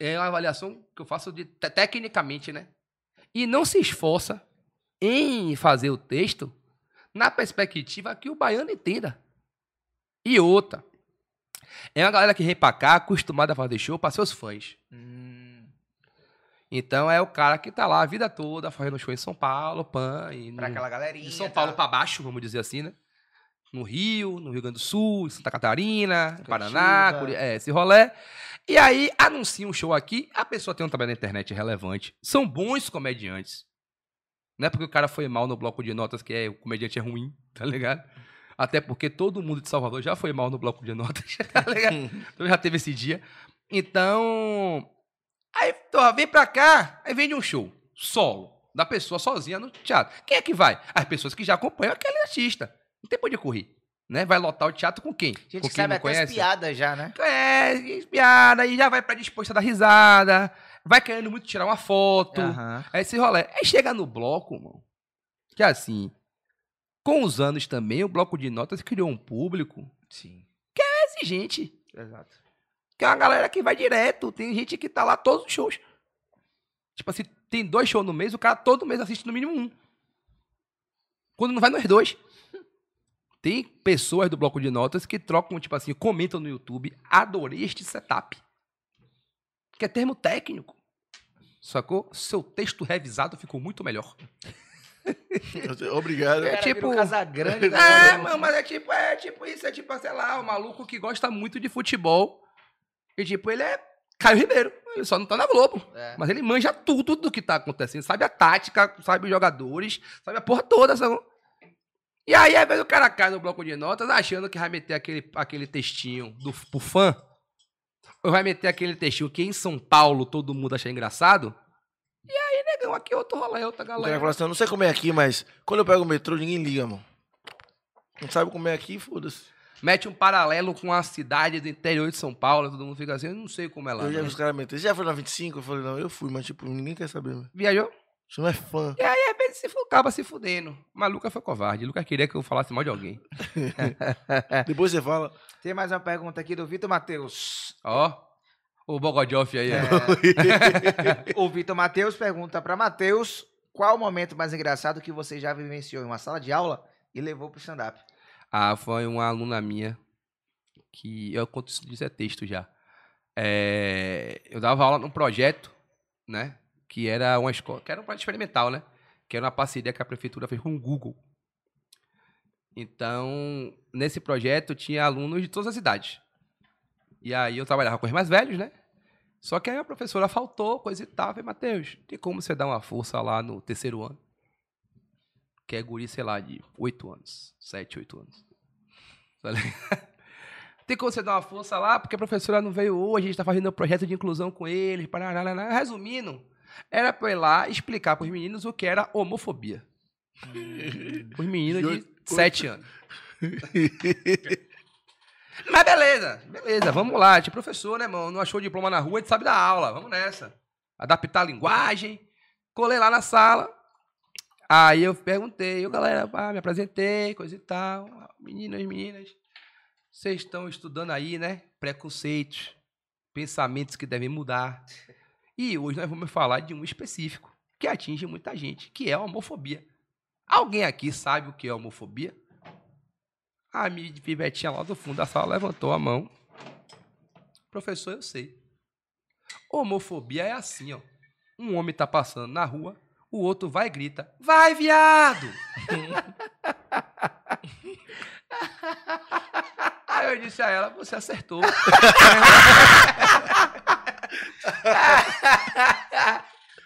é uma avaliação que eu faço de, te- tecnicamente, né? E não se esforça em fazer o texto na perspectiva que o baiano entenda. E outra, é uma galera que vem pra cá acostumada a fazer show para seus fãs. Hum, Então é o cara que tá lá a vida toda fazendo show em São Paulo, pan, e pra no- aquela galerinha. de São tá? Paulo pra baixo, vamos dizer assim, né? No Rio, no Rio Grande do Sul, em Santa Catarina, Paraná, Curi- é, esse rolê. E aí anuncia um show aqui, a pessoa tem um trabalho na internet relevante. São bons comediantes. Não é porque o cara foi mal no bloco de notas que é, o comediante é ruim, tá ligado? Até porque todo mundo de Salvador já foi mal no bloco de notas, [LAUGHS] tá? [LAUGHS] Então já teve esse dia. Então, aí tô, vem pra cá, aí vem de um show solo, da pessoa sozinha no teatro. Quem é que vai? As pessoas que já acompanham aquele artista. Não tem pra onde correr. Né? Vai lotar o teatro com quem? A gente com quem sabe até conhece? as piadas já, né? É, piada, aí já vai pra disposta da risada, vai querendo muito tirar uma foto. Aham. Aí esse rolê. Aí chega no bloco, mano. Que assim, com os anos também, o bloco de notas criou um público Sim. exigente. Exato. Que é uma galera que vai direto. Tem gente que tá lá todos os shows. Tipo assim, tem dois shows no mês, o cara todo mês assiste no mínimo um. Quando não vai nos dois. [LAUGHS] Tem pessoas do bloco de notas que trocam, tipo assim, comentam no YouTube. Adorei este setup. Que é termo técnico. Sacou? Seu texto revisado ficou muito melhor. [LAUGHS] Obrigado. É O tipo- Casagrande da [LAUGHS] É, mano, mas é tipo, é tipo isso, é tipo, sei lá, um maluco que gosta muito de futebol. E tipo, ele é Caio Ribeiro. Ele só não tá na Globo. É. Mas ele manja tudo do que tá acontecendo. Sabe a tática, sabe os jogadores, sabe a porra toda. Sabe? E aí, às vezes, o cara cai no bloco de notas achando que vai meter aquele, aquele textinho do, pro fã. Ou vai meter aquele textinho que em São Paulo todo mundo acha engraçado. Aí, negão, aqui é outro rolê, outra O cara galera. fala assim, eu não sei como é aqui, mas quando eu pego o metrô, ninguém liga, mano. Não sabe como é aqui, foda-se. Mete um paralelo com a cidade do interior de São Paulo, todo mundo fica assim, eu não sei como é lá. eu já né? vi os caras meter. Você já foi na 25? Eu falei, não, eu fui, mas tipo, ninguém quer saber, mano. Viajou? Você não é fã. E aí, às vezes, se acaba se fudendo. Mas Lucas foi covarde. Lucas queria que eu falasse mal de alguém. [LAUGHS] Depois você fala. Tem mais uma pergunta aqui do Vitor Matheus. Ó, o Bogodjoff aí. É. [LAUGHS] o Vitor Matheus pergunta pra Matheus qual o momento mais engraçado que você já vivenciou em uma sala de aula e levou pro stand-up. Ah, foi uma aluna minha que eu conto isso, isso é texto já. É, eu dava aula num projeto, né? Que era uma escola, que era um projeto experimental, né? Que era uma parceria que a prefeitura fez com o Google. Então, nesse projeto tinha alunos de todas as idades. E aí eu trabalhava com os mais velhos, né? Só que aí a professora faltou, coisa e tal. Falei, Matheus, tem como você dar uma força lá no terceiro ano? Que é guri, sei lá, de oito anos, sete, oito anos. Ligado? [LAUGHS] Tem como você dar uma força lá, porque a professora não veio hoje, a gente tá fazendo um projeto de inclusão com eles. parará. Resumindo, era pra eu ir lá explicar pros meninos o que era homofobia. Os meninos de sete anos. [LAUGHS] Mas beleza, beleza, vamos lá. Tinha professor, né, mano? Não achou diploma na rua, a gente sabe da aula. Vamos nessa. Adaptar a linguagem. Colei lá na sala. Aí eu perguntei, eu, galera, pá, me apresentei, coisa e tal. Meninas, meninas, vocês estão estudando aí, né? Preconceitos, pensamentos que devem mudar. E hoje nós vamos falar de um específico que atinge muita gente, que é a homofobia. Alguém aqui sabe o que é homofobia? A minha pivetinha lá do fundo da sala levantou a mão. Professor, eu sei. Homofobia é assim, ó. Um homem tá passando na rua, o outro vai e grita: Vai, viado! [LAUGHS] Aí eu disse a ela: Você acertou. [LAUGHS]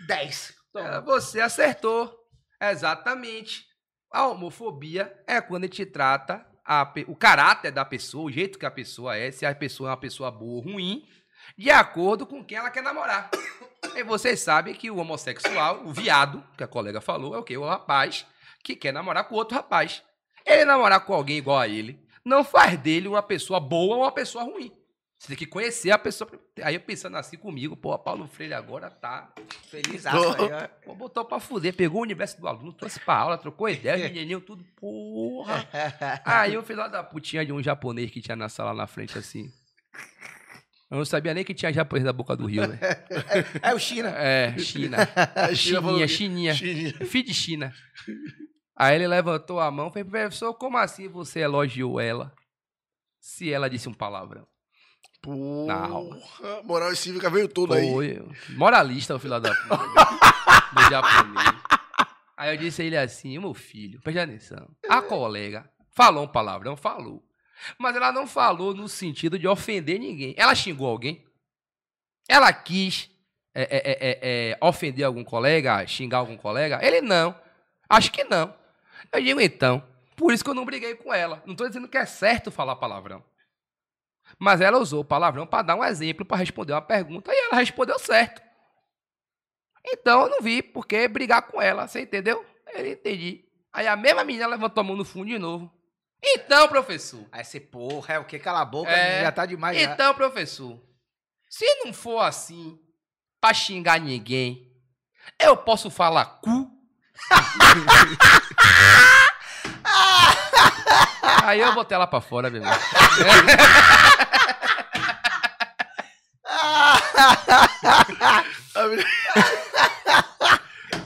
10. Ela, Você acertou. Exatamente. A homofobia é quando a gente trata a o caráter da pessoa, o jeito que a pessoa é, se a pessoa é uma pessoa boa ou ruim, de acordo com quem ela quer namorar. [COUGHS] E vocês sabem que o homossexual, o viado, que a colega falou, é o quê? O rapaz que quer namorar com outro rapaz. Ele namorar com alguém igual a ele não faz dele uma pessoa boa ou uma pessoa ruim. Você tem que conhecer a pessoa. Aí eu pensando assim comigo, pô, Paulo Freire agora tá. Feliz aí. Pô, botou pra fuder, pegou o universo do aluno, trouxe pra aula, trocou ideia, menininho, tudo, porra. [LAUGHS] Aí o filho da putinha de um japonês que tinha na sala na frente assim. Eu não sabia nem que tinha japonês da boca do rio, velho. [LAUGHS] É o China. É, China. A [LAUGHS] China falou Chininha, chininha. Chininha. Filho de China. Aí ele levantou a mão e fez, professor, como assim você elogiou ela? Se ela disse um palavrão. Porra, moral e cívica veio tudo aí. Moralista, o filho da puta. [LAUGHS] do japonês. Aí eu disse a ele assim, meu filho, preste atenção. A colega falou um palavrão, falou. Mas ela não falou no sentido de ofender ninguém. Ela xingou alguém. Ela quis é, é, é, é, é, ofender algum colega, xingar algum colega. Ele não. Acho que não. Eu digo, então, por isso que eu não briguei com ela. Não estou dizendo que é certo falar palavrão. Mas ela usou o palavrão para dar um exemplo, para responder uma pergunta, e ela respondeu certo. Então eu não vi por que brigar com ela, você entendeu? Eu entendi. Aí a mesma menina levantou a mão no fundo de novo. Então, professor. Aí você, porra, é o que? Cala a boca, É. já tá demais. já. Então, professor. Se não for assim, pra xingar ninguém, eu posso falar cu? [LAUGHS] Aí eu botei ela pra fora, meu irmão. [LAUGHS] A menina-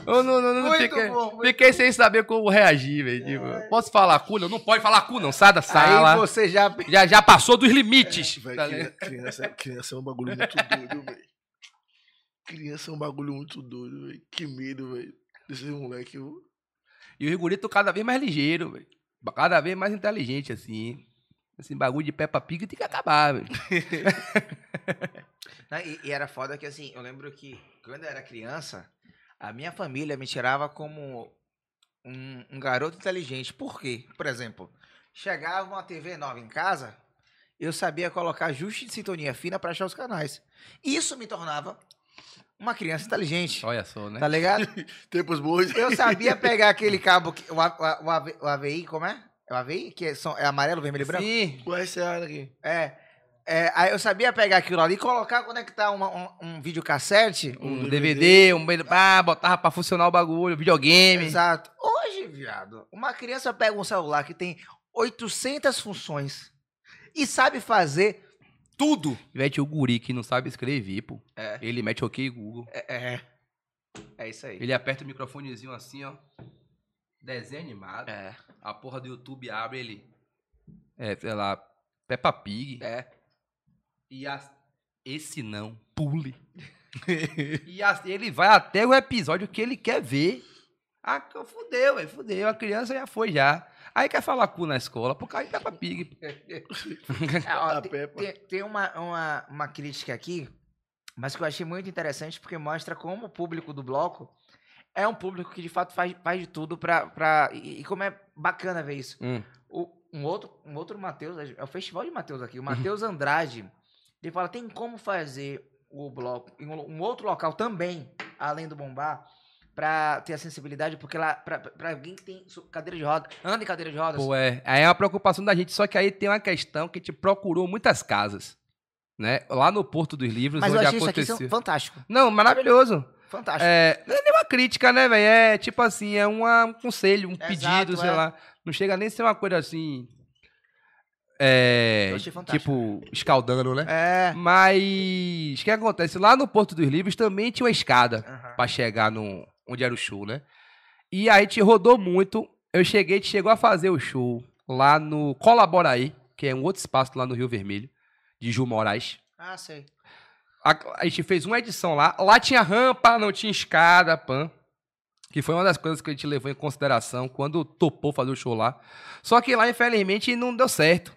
Eu não, não, não fiquei, bom, fiquei sem saber como reagir, velho. Tipo, posso falar cu? Não, não pode falar cu, não. Sai da sala. Aí você já... Já, já passou dos limites. Véi, tá cri- ligado? criança, criança é um bagulho muito doido, velho. Criança é um bagulho muito doido, velho. Que medo, velho. Desses moleque, eu... E o Rigurito cada vez mais ligeiro, velho. Cada vez mais inteligente, assim. Esse bagulho de Peppa Pig tem que acabar, velho. [LAUGHS] Não, E, e era foda que, assim, eu lembro que quando eu era criança, a minha família me tirava como um, um garoto inteligente. Por quê? Por exemplo, chegava uma TV nova em casa, eu sabia colocar ajuste de sintonia fina para achar os canais. Isso me tornava uma criança inteligente. Olha só, né? Tá ligado? [LAUGHS] Tempos bons. Eu sabia pegar aquele cabo, que, o, o, o, AV o AVI, como é? É o AVI? Que é, são- é amarelo, vermelho e branco? Sim. O RCA aqui. É. É, aí eu sabia pegar aquilo ali, colocar, conectar uma- um, um videocassete. Um Um DVD, um... Ah, botava pra funcionar o bagulho, videogame. Exato. Hoje, viado, uma criança pega um celular que tem 800 funções e sabe fazer tudo. Mete o guri que não sabe escrever, pô. É. Ele mete ok Google. É, é. É isso aí. Ele aperta o microfonezinho assim, ó. Desenho animado. É, A porra do YouTube abre ele. É, sei lá, Peppa Pig. é. E as- esse não, pule. [LAUGHS] e as- ele vai até o episódio que ele quer ver. Ah, fudeu, velho, fudeu. A criança já foi já. Aí quer falar cu na escola por causa de Peppa Pig. [LAUGHS] [LAUGHS] É, ó, tem- tem, tem uma, uma, uma crítica aqui, mas que eu achei muito interessante porque mostra como o público do bloco é um público que de fato faz, faz de tudo pra. pra e, e como é bacana ver isso. Hum. O- um outro, um outro Matheus, é o festival de Matheus aqui, o Matheus Andrade, ele fala: tem como fazer o bloco em um, outro local também, além do bombar, pra ter a sensibilidade, porque lá, pra, pra alguém que tem su- cadeira de roda, anda em cadeira de rodas. Pô, é. Aí é uma preocupação da gente. Só que aí tem uma questão que a gente procurou muitas casas. Né? Lá no Porto dos Livros, mas eu onde achei isso aqui aconteceu. fantástico. Não, maravilhoso. Fantástico. É, não é nem uma crítica, né, velho? É tipo assim, é uma- um conselho, um Exato, pedido, sei é. lá. Não chega nem a ser uma coisa assim. É. Eu achei fantástico. Tipo, escaldando, né? É. Mas. O que acontece? Lá no Porto dos Livros também tinha uma escada Aham. pra chegar no, onde era o show, né? E aí a gente rodou muito. Eu cheguei, a gente chegou a fazer o show lá no Colaboraí, que é um outro espaço lá no Rio Vermelho, de Ju Moraes. Ah, sei. A, a gente fez uma edição lá. Lá tinha rampa, não tinha escada, pan. Que foi uma das coisas que a gente levou em consideração quando topou fazer o show lá. Só que lá, infelizmente, não deu certo.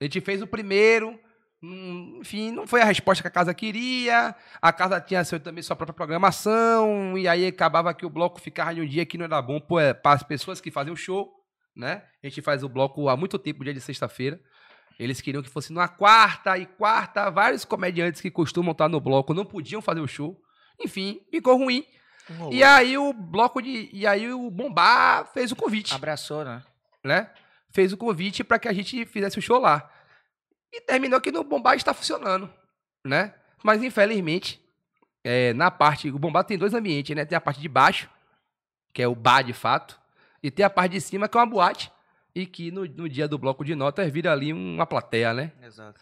A gente fez o primeiro. hum, Enfim, não foi a resposta que a casa queria. A casa tinha seu, também sua própria programação. E aí acabava que o bloco ficava em um dia que não era bom para as pessoas que faziam o show. Né? A gente faz o bloco há muito tempo, dia de sexta-feira. Eles queriam que fosse numa quarta e quarta. Vários comediantes que costumam estar no bloco não podiam fazer o show. Enfim, ficou ruim. E aí o bloco de. E aí o Bombar fez o convite, Abraçou, né? né? Fez o convite para que a gente fizesse o show lá. E terminou que no Bombado está funcionando, né? Mas infelizmente, é, na parte. O Bombado tem dois ambientes, né? Tem a parte de baixo, que é o bar de fato, e tem a parte de cima, que é uma boate. E que no, no dia do bloco de notas vira ali uma plateia, né? Exato.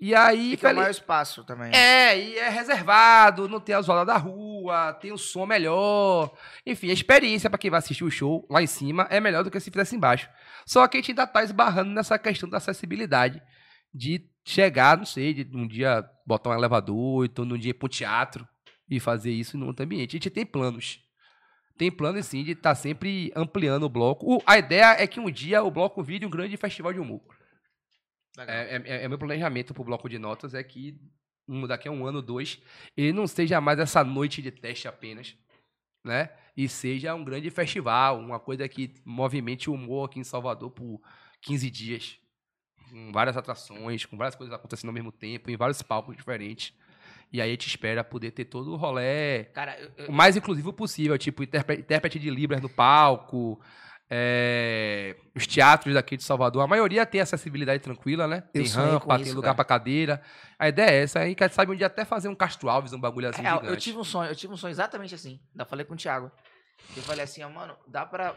E aí. O infeliz- maior espaço também. é, e é reservado, não tem as rodas da rua, tem o som melhor. Enfim, a experiência para quem vai assistir o show lá em cima é melhor do que se fizesse embaixo. Só que a gente ainda tá esbarrando nessa questão da acessibilidade. De chegar, não sei, de um dia botar um elevador, então num dia ir para um teatro e fazer isso em outro ambiente. A gente tem planos. Tem planos, sim, de estar sempre ampliando o bloco. O- a ideia é que um dia o bloco vire um grande festival de humor. É, é- é meu planejamento pro bloco de notas é que um, daqui a um ano, dois, ele não seja mais essa noite de teste apenas, né? E seja um grande festival, uma coisa que movimente o humor aqui em Salvador por 15 dias. Com várias atrações, com várias coisas acontecendo ao mesmo tempo, em vários palcos diferentes. E aí a gente espera poder ter todo o rolê Cara, eu- eu- o mais inclusivo possível, tipo, intérpre- intérprete de Libras no palco, é, os teatros daqui de Salvador, a maioria tem acessibilidade tranquila, né? Tem com rampa, tem isso, lugar cara. pra cadeira. A ideia é essa, aí quer sabe um dia até fazer um Castro Alves, um bagulho assim Real, gigante. eu tive um sonho, eu tive um sonho exatamente assim. Ainda falei com o Thiago. Eu falei assim, ó, mano, dá pra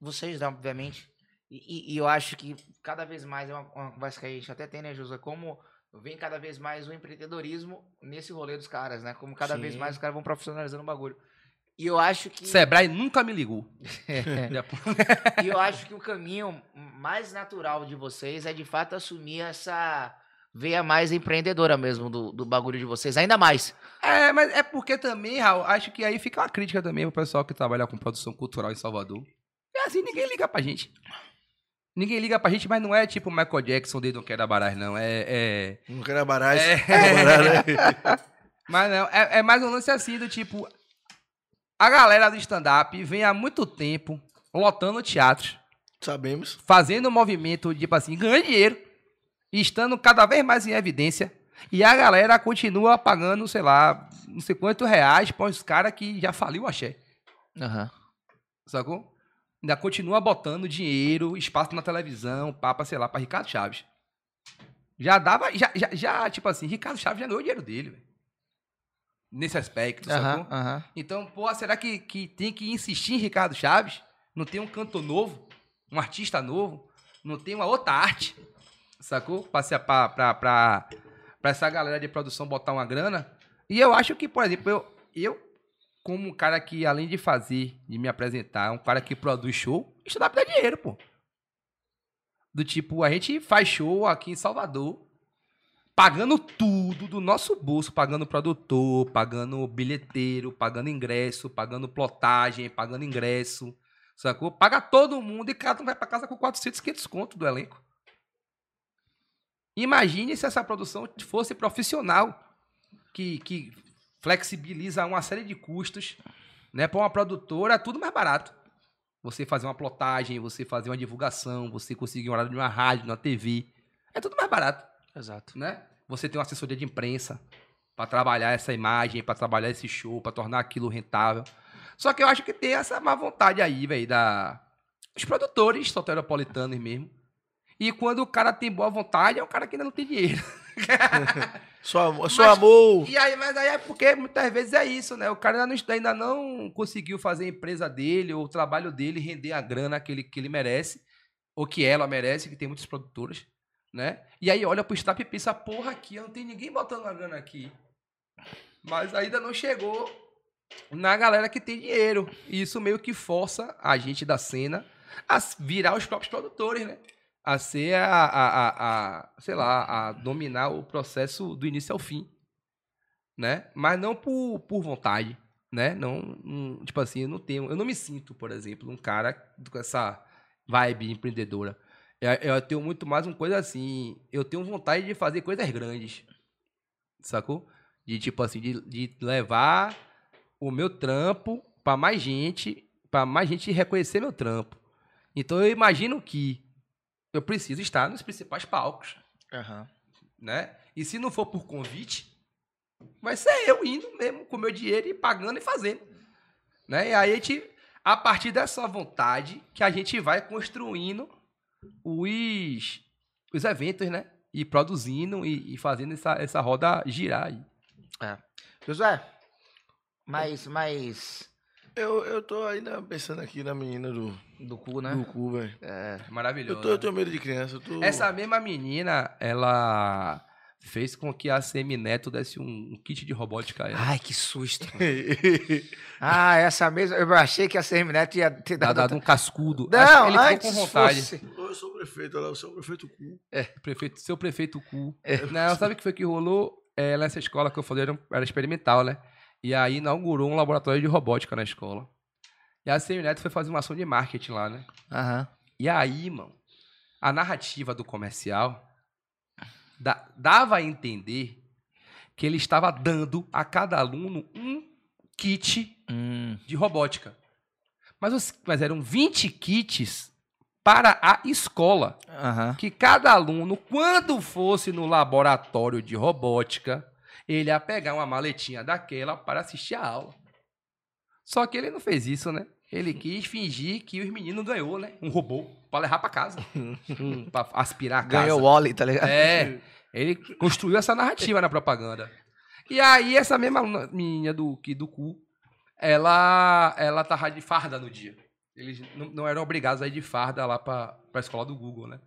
vocês dar, obviamente. E, e- eu acho que cada vez mais é uma, uma conversa que a gente até tem, né, José? Como vem cada vez mais o empreendedorismo nesse rolê dos caras, né? Como cada vez Sim. mais os caras vão profissionalizando o bagulho. E eu acho que. Sebrae nunca me ligou. [LAUGHS] E eu acho que o caminho mais natural de vocês é de fato assumir essa veia mais empreendedora mesmo do, do bagulho de vocês. Ainda mais. É, mas é porque também, Raul, acho que aí fica uma crítica também pro pessoal que trabalha com produção cultural em Salvador. É assim, ninguém liga pra gente. Ninguém liga pra gente, mas não é tipo Michael Jackson, They Don't Care Barás, não. É, é, Não quero abarar É. né? [LAUGHS] Mas não, é, é mais um lance assim do tipo. A galera do stand-up vem há muito tempo lotando teatros, Sabemos. fazendo um movimento, tipo assim, ganhando dinheiro, e estando cada vez mais em evidência. E a galera continua pagando, sei lá, não sei quantos reais para os caras que já faliu o axé. Aham. Sacou? Ainda continua botando dinheiro, espaço na televisão, papa, sei lá, pra Ricardo Chaves. Já dava, já, já, já, tipo assim, Ricardo Chaves já ganhou o dinheiro dele, velho. Nesse aspecto, sacou? Então, pô, será que, que tem que insistir em Ricardo Chaves? Não tem um cantor novo? Um artista novo? Não tem uma outra arte? Sacou? Pra, ser- pra, pra, pra, pra essa galera de produção botar uma grana? E eu acho que, por exemplo, eu, eu como um cara que, além de fazer, de me apresentar, um cara que produz show, isso dá pra dar dinheiro, pô. Do tipo, a gente faz show aqui em Salvador, pagando tudo do nosso bolso, pagando produtor, pagando bilheteiro, pagando ingresso, pagando plotagem, pagando ingresso, sacou? Paga todo mundo e cada um vai pra casa com 400, 500 conto do elenco. Imagine se essa produção fosse profissional, que, que flexibiliza uma série de custos, né? Para uma produtora, é tudo mais barato. Você fazer uma plotagem, você fazer uma divulgação, você conseguir um horário de uma rádio, de uma TV, é tudo mais barato Exato. né? Você tem uma assessoria de imprensa para trabalhar essa imagem, para trabalhar esse show, para tornar aquilo rentável. Só que eu acho que tem essa má vontade aí, velho, da os produtores soteropolitanos mesmo. E quando o cara tem boa vontade, é um cara que ainda não tem dinheiro. [LAUGHS] Só, amor- só Mas- amor. E aí, mas aí é porque muitas vezes é isso, né? O cara ainda não, ainda não conseguiu fazer a empresa dele, ou o trabalho dele render a grana que ele, que ele merece, ou que ela merece, que tem muitos produtores, né? E aí olha pro staff e pensa, porra, aqui não tem ninguém botando a grana aqui. Mas ainda não chegou na galera que tem dinheiro. E isso meio que força a gente da cena a virar os próprios produtores, né? A ser a, a, a, a, sei lá, a dominar o processo do início ao fim né? Mas não por, por vontade, né? Não, não- tipo assim, eu não tenho, eu não me sinto, por exemplo, um cara com essa vibe empreendedora. Eu, eu tenho muito mais uma coisa assim, eu tenho vontade de fazer coisas grandes, sacou? De tipo assim, de, de levar o meu trampo para mais gente, para mais gente reconhecer meu trampo. Então eu imagino que eu preciso estar nos principais palcos Aham. né? E se não for por convite, vai ser eu indo mesmo com meu dinheiro e pagando e fazendo, né? E aí a gente, a partir dessa vontade, que a gente vai construindo os, os eventos, né? e produzindo e, e fazendo essa, essa roda girar aí. Josué, mas, mas Eu, eu tô ainda pensando aqui na menina do, do cu, né? do cu, velho. É. Eu, Maravilhoso. tô- eu tenho medo de criança. Eu tô... Essa mesma menina, ela fez com que a Semi Neto desse um, um kit de robótica a ela. Ai, que susto. [LAUGHS] ah, essa mesma. Eu achei que a CM Neto ia ter dado. dado um cascudo. Não, ele antes ficou com vontade. fosse- eu sou o prefeito, eu sou o prefeito cu. Prefeito, seu prefeito cu. É. Não, sabe o que foi que rolou? É, nessa escola que eu falei era, era experimental, né? E aí inaugurou um laboratório de robótica na escola. E a Semi Neto foi fazer uma ação de marketing lá, né? Aham. E aí, mano, a narrativa do comercial dava a entender que ele estava dando a cada aluno um kit Hum. de robótica. Mas, os- mas eram 20 kits para a escola. Aham. Que cada aluno, quando fosse no laboratório de robótica, ele ia pegar uma maletinha daquela para assistir a aula. Só que ele não fez isso, né? Ele quis fingir que os meninos ganhou, né? Um robô para levar para casa. [LAUGHS] Para aspirar a casa. Ganhou o Wally, tá ligado? É, ele construiu essa narrativa na propaganda. E aí, essa mesma menina do, que, do cu, ela, ela tava de farda no dia. Eles não, não eram obrigados a ir de farda lá pra, pra escola do Google, né?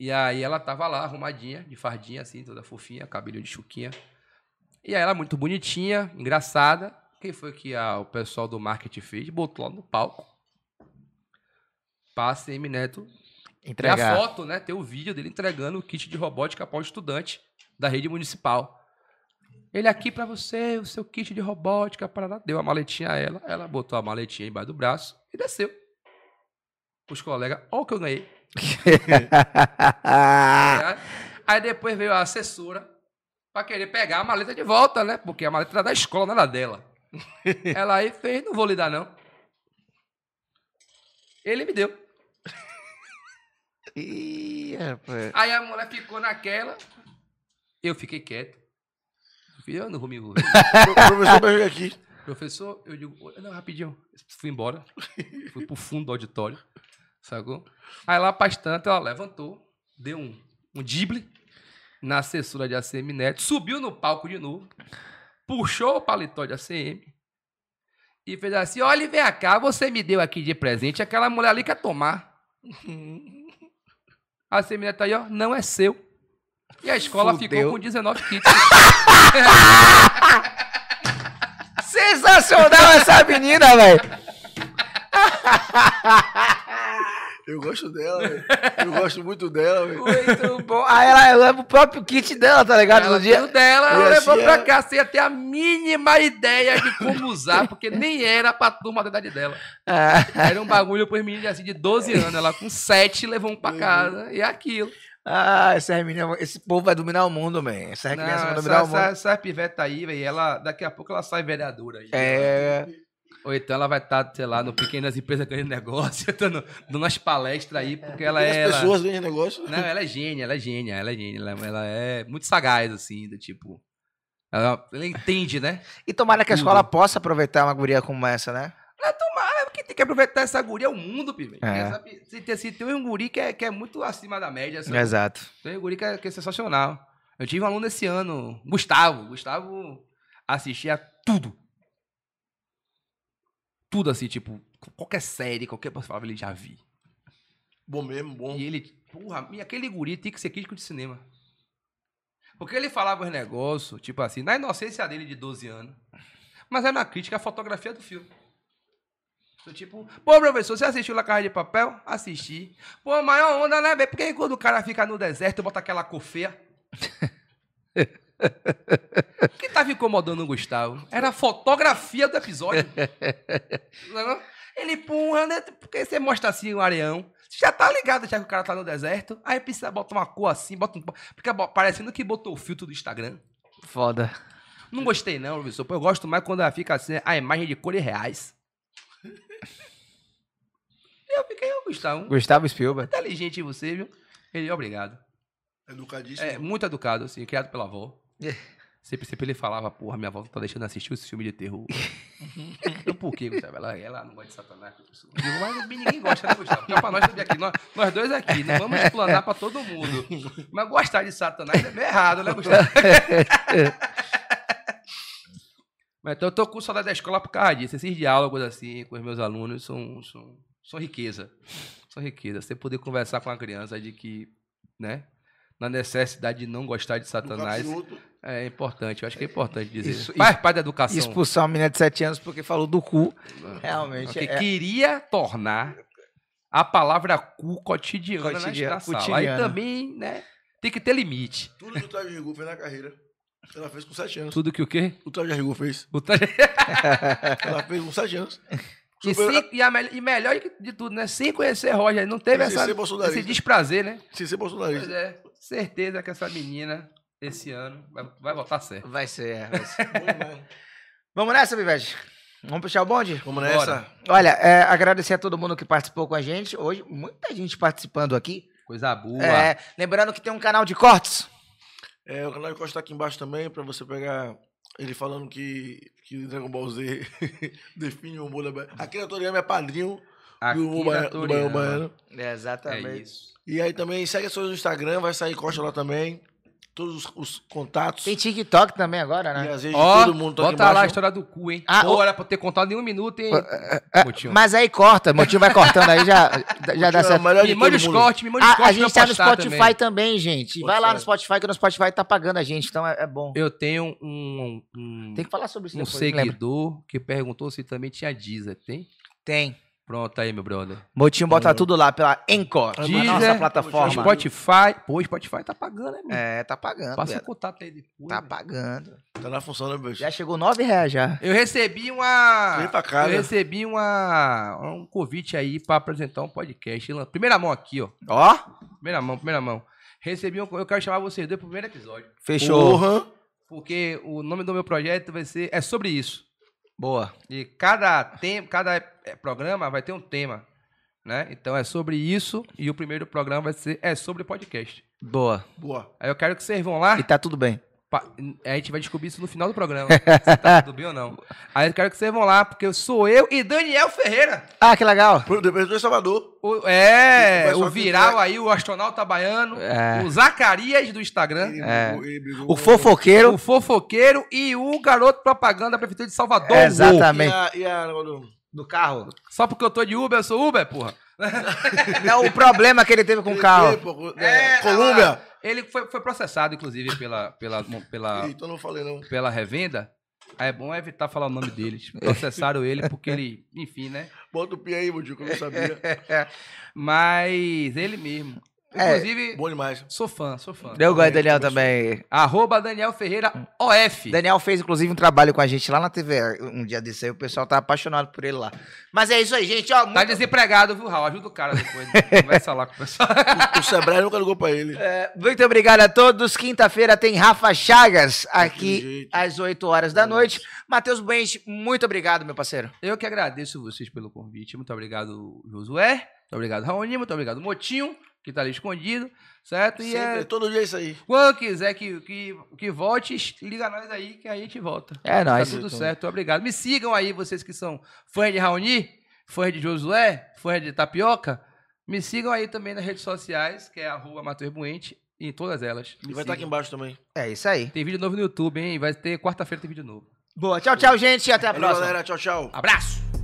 E aí ela tava lá, arrumadinha, de fardinha, assim, toda fofinha, cabelo de chuquinha. E aí ela muito bonitinha, engraçada. Quem foi que a- o pessoal do marketing fez? Botou lá no palco. Pra CM Neto tem a Entregar. foto, né? Tem o vídeo dele entregando o kit de robótica para o estudante da rede municipal. Ele aqui para você, o seu kit de robótica, para deu a maletinha a ela, ela botou a maletinha embaixo do braço e desceu. Os colegas, olha o que eu ganhei. [LAUGHS] Aí depois veio a assessora para querer pegar a maleta de volta, né? Porque a maleta era da escola, não era dela. [LAUGHS] ela aí fez, não vou lhe dar não. Ele me deu. [LAUGHS] Ih, rapaz. Aí a mulher ficou naquela. Eu fiquei quieto. Eu não vou me envolver. Pro- [LAUGHS] Professor, pega aqui. Professor, eu digo, "Oi, não, rapidinho. Fui embora. Fui pro fundo do auditório. Sacou? Aí lá, bastante, ela levantou, deu um, um dible na assessora de ACM Neto, subiu no palco de novo, puxou o paletó de ACM e fez assim: olha, vem cá, você me deu aqui de presente, aquela mulher ali quer tomar. [LAUGHS] A ACM Neto aí, ó, não é seu. E a escola Fudeu. ficou com 19 [LAUGHS] kits. Sensacional essa menina, velho. [LAUGHS] Eu gosto dela, velho. Eu gosto muito dela, velho. Muito bom. Aí ela leva o próprio kit dela, tá ligado? Ela no dia. dela, ela E levou assim pra é- cá sem ter a mínima ideia de como usar, porque nem era pra turma da idade dela. Ah, Era um bagulho pros meninos assim, de 12 anos. Ela com 7 levou um pra casa. E é aquilo. ah, essa menina, esse povo vai dominar o mundo, man. Essa Não, criança vai essa, dominar o mundo. essa, essa piveta aí, velho, ela, daqui a pouco ela sai vereadora aí. É. Ou então ela vai estar, sei lá, no Pequenas Empresas Ganhando Negócio, dando, [LAUGHS] dando umas palestras aí, porque ela As é. ela- pessoas veem negócio. Não, ela é gênia, ela é gênia, ela é gênia. Ela, ela é muito sagaz, assim, do tipo. Ela, ela entende, né? E tomara que a Tudo. escola possa aproveitar uma guria como essa, né? É tomara, porque tem que aproveitar essa guria, é o mundo, pibe. É. Se, tem- se tem um guri que é, que é muito acima da média, sabe? Exato. tem um guri que é, que é sensacional. Eu tive um aluno esse ano, Gustavo. Gustavo assistia tudo. Tudo assim, tipo, qualquer série, qualquer coisa, falava, ele já vi. Bom mesmo, bom. E ele, porra, e aquele guri tem que ser crítico de cinema. Porque ele falava os negócios, tipo assim, na inocência dele de 12 anos. Mas era uma crítica à fotografia do filme. Então, tipo, pô, professor, você assistiu La Casa de Papel? Assisti. Pô, a maior onda, né, velho? Porque quando o cara fica no deserto, bota aquela cor feia. [LAUGHS] [LAUGHS] O que tava incomodando o Gustavo? Era a fotografia do episódio. [LAUGHS] Não? Ele, porra, né? Porque você mostra assim o areão. Você já tá ligado já que o cara tá no deserto. Aí precisa botar uma cor assim, bota um... Fica parecendo que botou o filtro do Instagram. Foda. Não gostei não, professor. Eu gosto mais quando ela fica assim, a imagem de cores reais. [LAUGHS] E eu fiquei, ô Gustavo, Gustavo Spielberg. inteligente você, viu? Ele, obrigado. Educadíssimo. É, muito educado, assim, criado pela avó. [LAUGHS] Sempre, sempre ele falava, porra, minha avó tá deixando assistir esse filme de terror. [LAUGHS] eu, por quê, Gustavo? Ela, ela não gosta de Satanás. digo, mas ninguém gosta, né, Gustavo? Então, pra nós aqui, nós, nós dois aqui, não vamos explanar pra todo mundo. Mas gostar de Satanás é meio errado, né, Gustavo? [LAUGHS] mas então eu tô com saudade da escola por causa disso. Esses diálogos assim com os meus alunos são, são, são riqueza. São riqueza. Você poder conversar com a criança de que, né? Na necessidade de não gostar de Satanás. capítulo, É importante, eu acho que é importante dizer. Isso- Faz parte da educação. Expulsar uma menina de 7 anos porque falou do cu. Realmente. Porque é- queria tornar a palavra cu cotidiana, Cotidiana, na sala. Aí também, né, tem que ter limite. Tudo que o Travis Rigu fez na carreira, ela fez com 7 anos. Tudo que o quê? O Travis Rigu fez. O [LAUGHS] Ela fez com 7 anos. E, sem- e, a e melhor de tudo, né? Sem conhecer Roger, não teve essa, esse desprazer, né? Sem ser Pois bolsonarista. é, certeza que essa menina, esse ano, vai, vai voltar certo. Vai ser, é, vai ser. [LAUGHS] Vamos nessa, Vivete? Vamos puxar o bonde? Vamos nessa. Bora. Olha, é, agradecer a todo mundo que participou com a gente. Hoje, muita gente participando aqui. Coisa boa. É, lembrando que tem um canal de cortes. É, o canal de Costa tá aqui embaixo também, pra você pegar ele falando que, que Dragon Ball Z [LAUGHS] define o humor da Bahia. Aqui na Toriyama é padrinho do, do Baiano. Baiano. É, exatamente. É isso. E aí também segue as pessoas no Instagram, vai sair Costa lá também. Todos os, os contatos. Tem TikTok também agora, E né? às vezes Ó, todo mundo tá aqui bota lá a história do cu, hein? Ah, Pô, ô- era pra ter contado em um minuto, hein? É, Motinho. Mas aí corta, o motivo vai cortando aí, já, já dá É certo. melhor de Me manda os cortes, me manda os Ah, cortes. a gente tá no Spotify também. também, gente. Vai lá no Spotify, que no Spotify tá pagando a gente, então é, é bom. Eu tenho um, um, Tem que falar sobre isso um depois, seguidor que perguntou se também tinha Deezer. Tem? Tem. Pronto aí, meu brother. Motinho bota tudo lá pela Encore, a Deezer, nossa plataforma. Spotify. Pô, Spotify tá pagando, hein, mano? É, tá pagando. Passa o contato aí depois. Tá velho. pagando. Tá na função, né, bicho? Já chegou nove reais já. Eu recebi uma. Vem pra cá, eu né? recebi uma, um convite aí pra apresentar um podcast. Primeira mão aqui, ó. Ó, Primeira mão, primeira mão. Recebi um. Eu quero chamar vocês dois pro primeiro episódio. fechou. Porra. Porque o nome do meu projeto vai ser. É sobre isso. Boa. E cada, tem, cada eh, programa vai ter um tema. Né? Então é sobre isso. E o primeiro programa vai ser. É sobre podcast. Boa. Boa. Aí eu quero que vocês vão lá. E tá tudo bem. A gente vai descobrir isso no final do programa. [LAUGHS] se tá tudo bem ou não. Aí eu quero que vocês vão lá, porque eu sou eu e Daniel Ferreira. Ah, que legal. Pro- Depois do Salvador. O- é, O viral vai- aí, o astronauta baiano, É. o Zacarias do Instagram, É. O fofoqueiro. o fofoqueiro e o garoto propaganda da Prefeitura de Salvador. É, E exatamente. a, e a negócio do- Do carro. Só porque eu tô de Uber, eu sou Uber, porra. Não, [LAUGHS] o problema que ele teve com o carro. É, é, Colômbia. Ele foi, foi processado, inclusive, pela, pela, pela, Então não falei, não. pela revenda. Aí é bom evitar falar o nome deles. Processaram ele porque ele, enfim, né? Bota o pia aí, Mudio, que eu não sabia. [LAUGHS] Mas ele mesmo. É, Inclusive, Bom demais. sou fã, sou fã. Eu gosto de Daniel começou. também. Arroba Daniel Ferreira OF. Daniel fez, inclusive, um trabalho com a gente lá na TV um dia desse aí. O pessoal tá apaixonado por ele lá. Mas é isso aí, gente. Ó, Tá muito- desempregado, viu, Raul? Ajuda o cara depois. [LAUGHS] Conversa lá com o pessoal. O, o Sebrae nunca ligou pra ele. É, muito obrigado a todos. Quinta-feira tem Rafa Chagas aqui às 8 horas da noite. Matheus Buente, muito obrigado, meu parceiro. Eu que agradeço vocês pelo convite. Muito obrigado, Josué. Muito obrigado, Raoni. Muito obrigado, Motinho, que tá ali escondido. Certo? E Sempre, é, todo dia é isso aí. quando quiser que, que, que volte, liga nós aí que a gente volta. É Tá nóis. tudo certo, obrigado. Me sigam aí, vocês que são fãs de Raoni, fãs de Josué, fãs de Tapioca. Me sigam aí também nas redes sociais, que é arroba Matheus Buente, em todas elas. Me E vai estar aqui sigam. embaixo também. É isso aí. Tem vídeo novo no YouTube, hein? Vai ter quarta-feira tem vídeo novo. Boa. Tchau, tchau, gente. Até a Valeu, próxima. galera. Tchau, tchau. Abraço!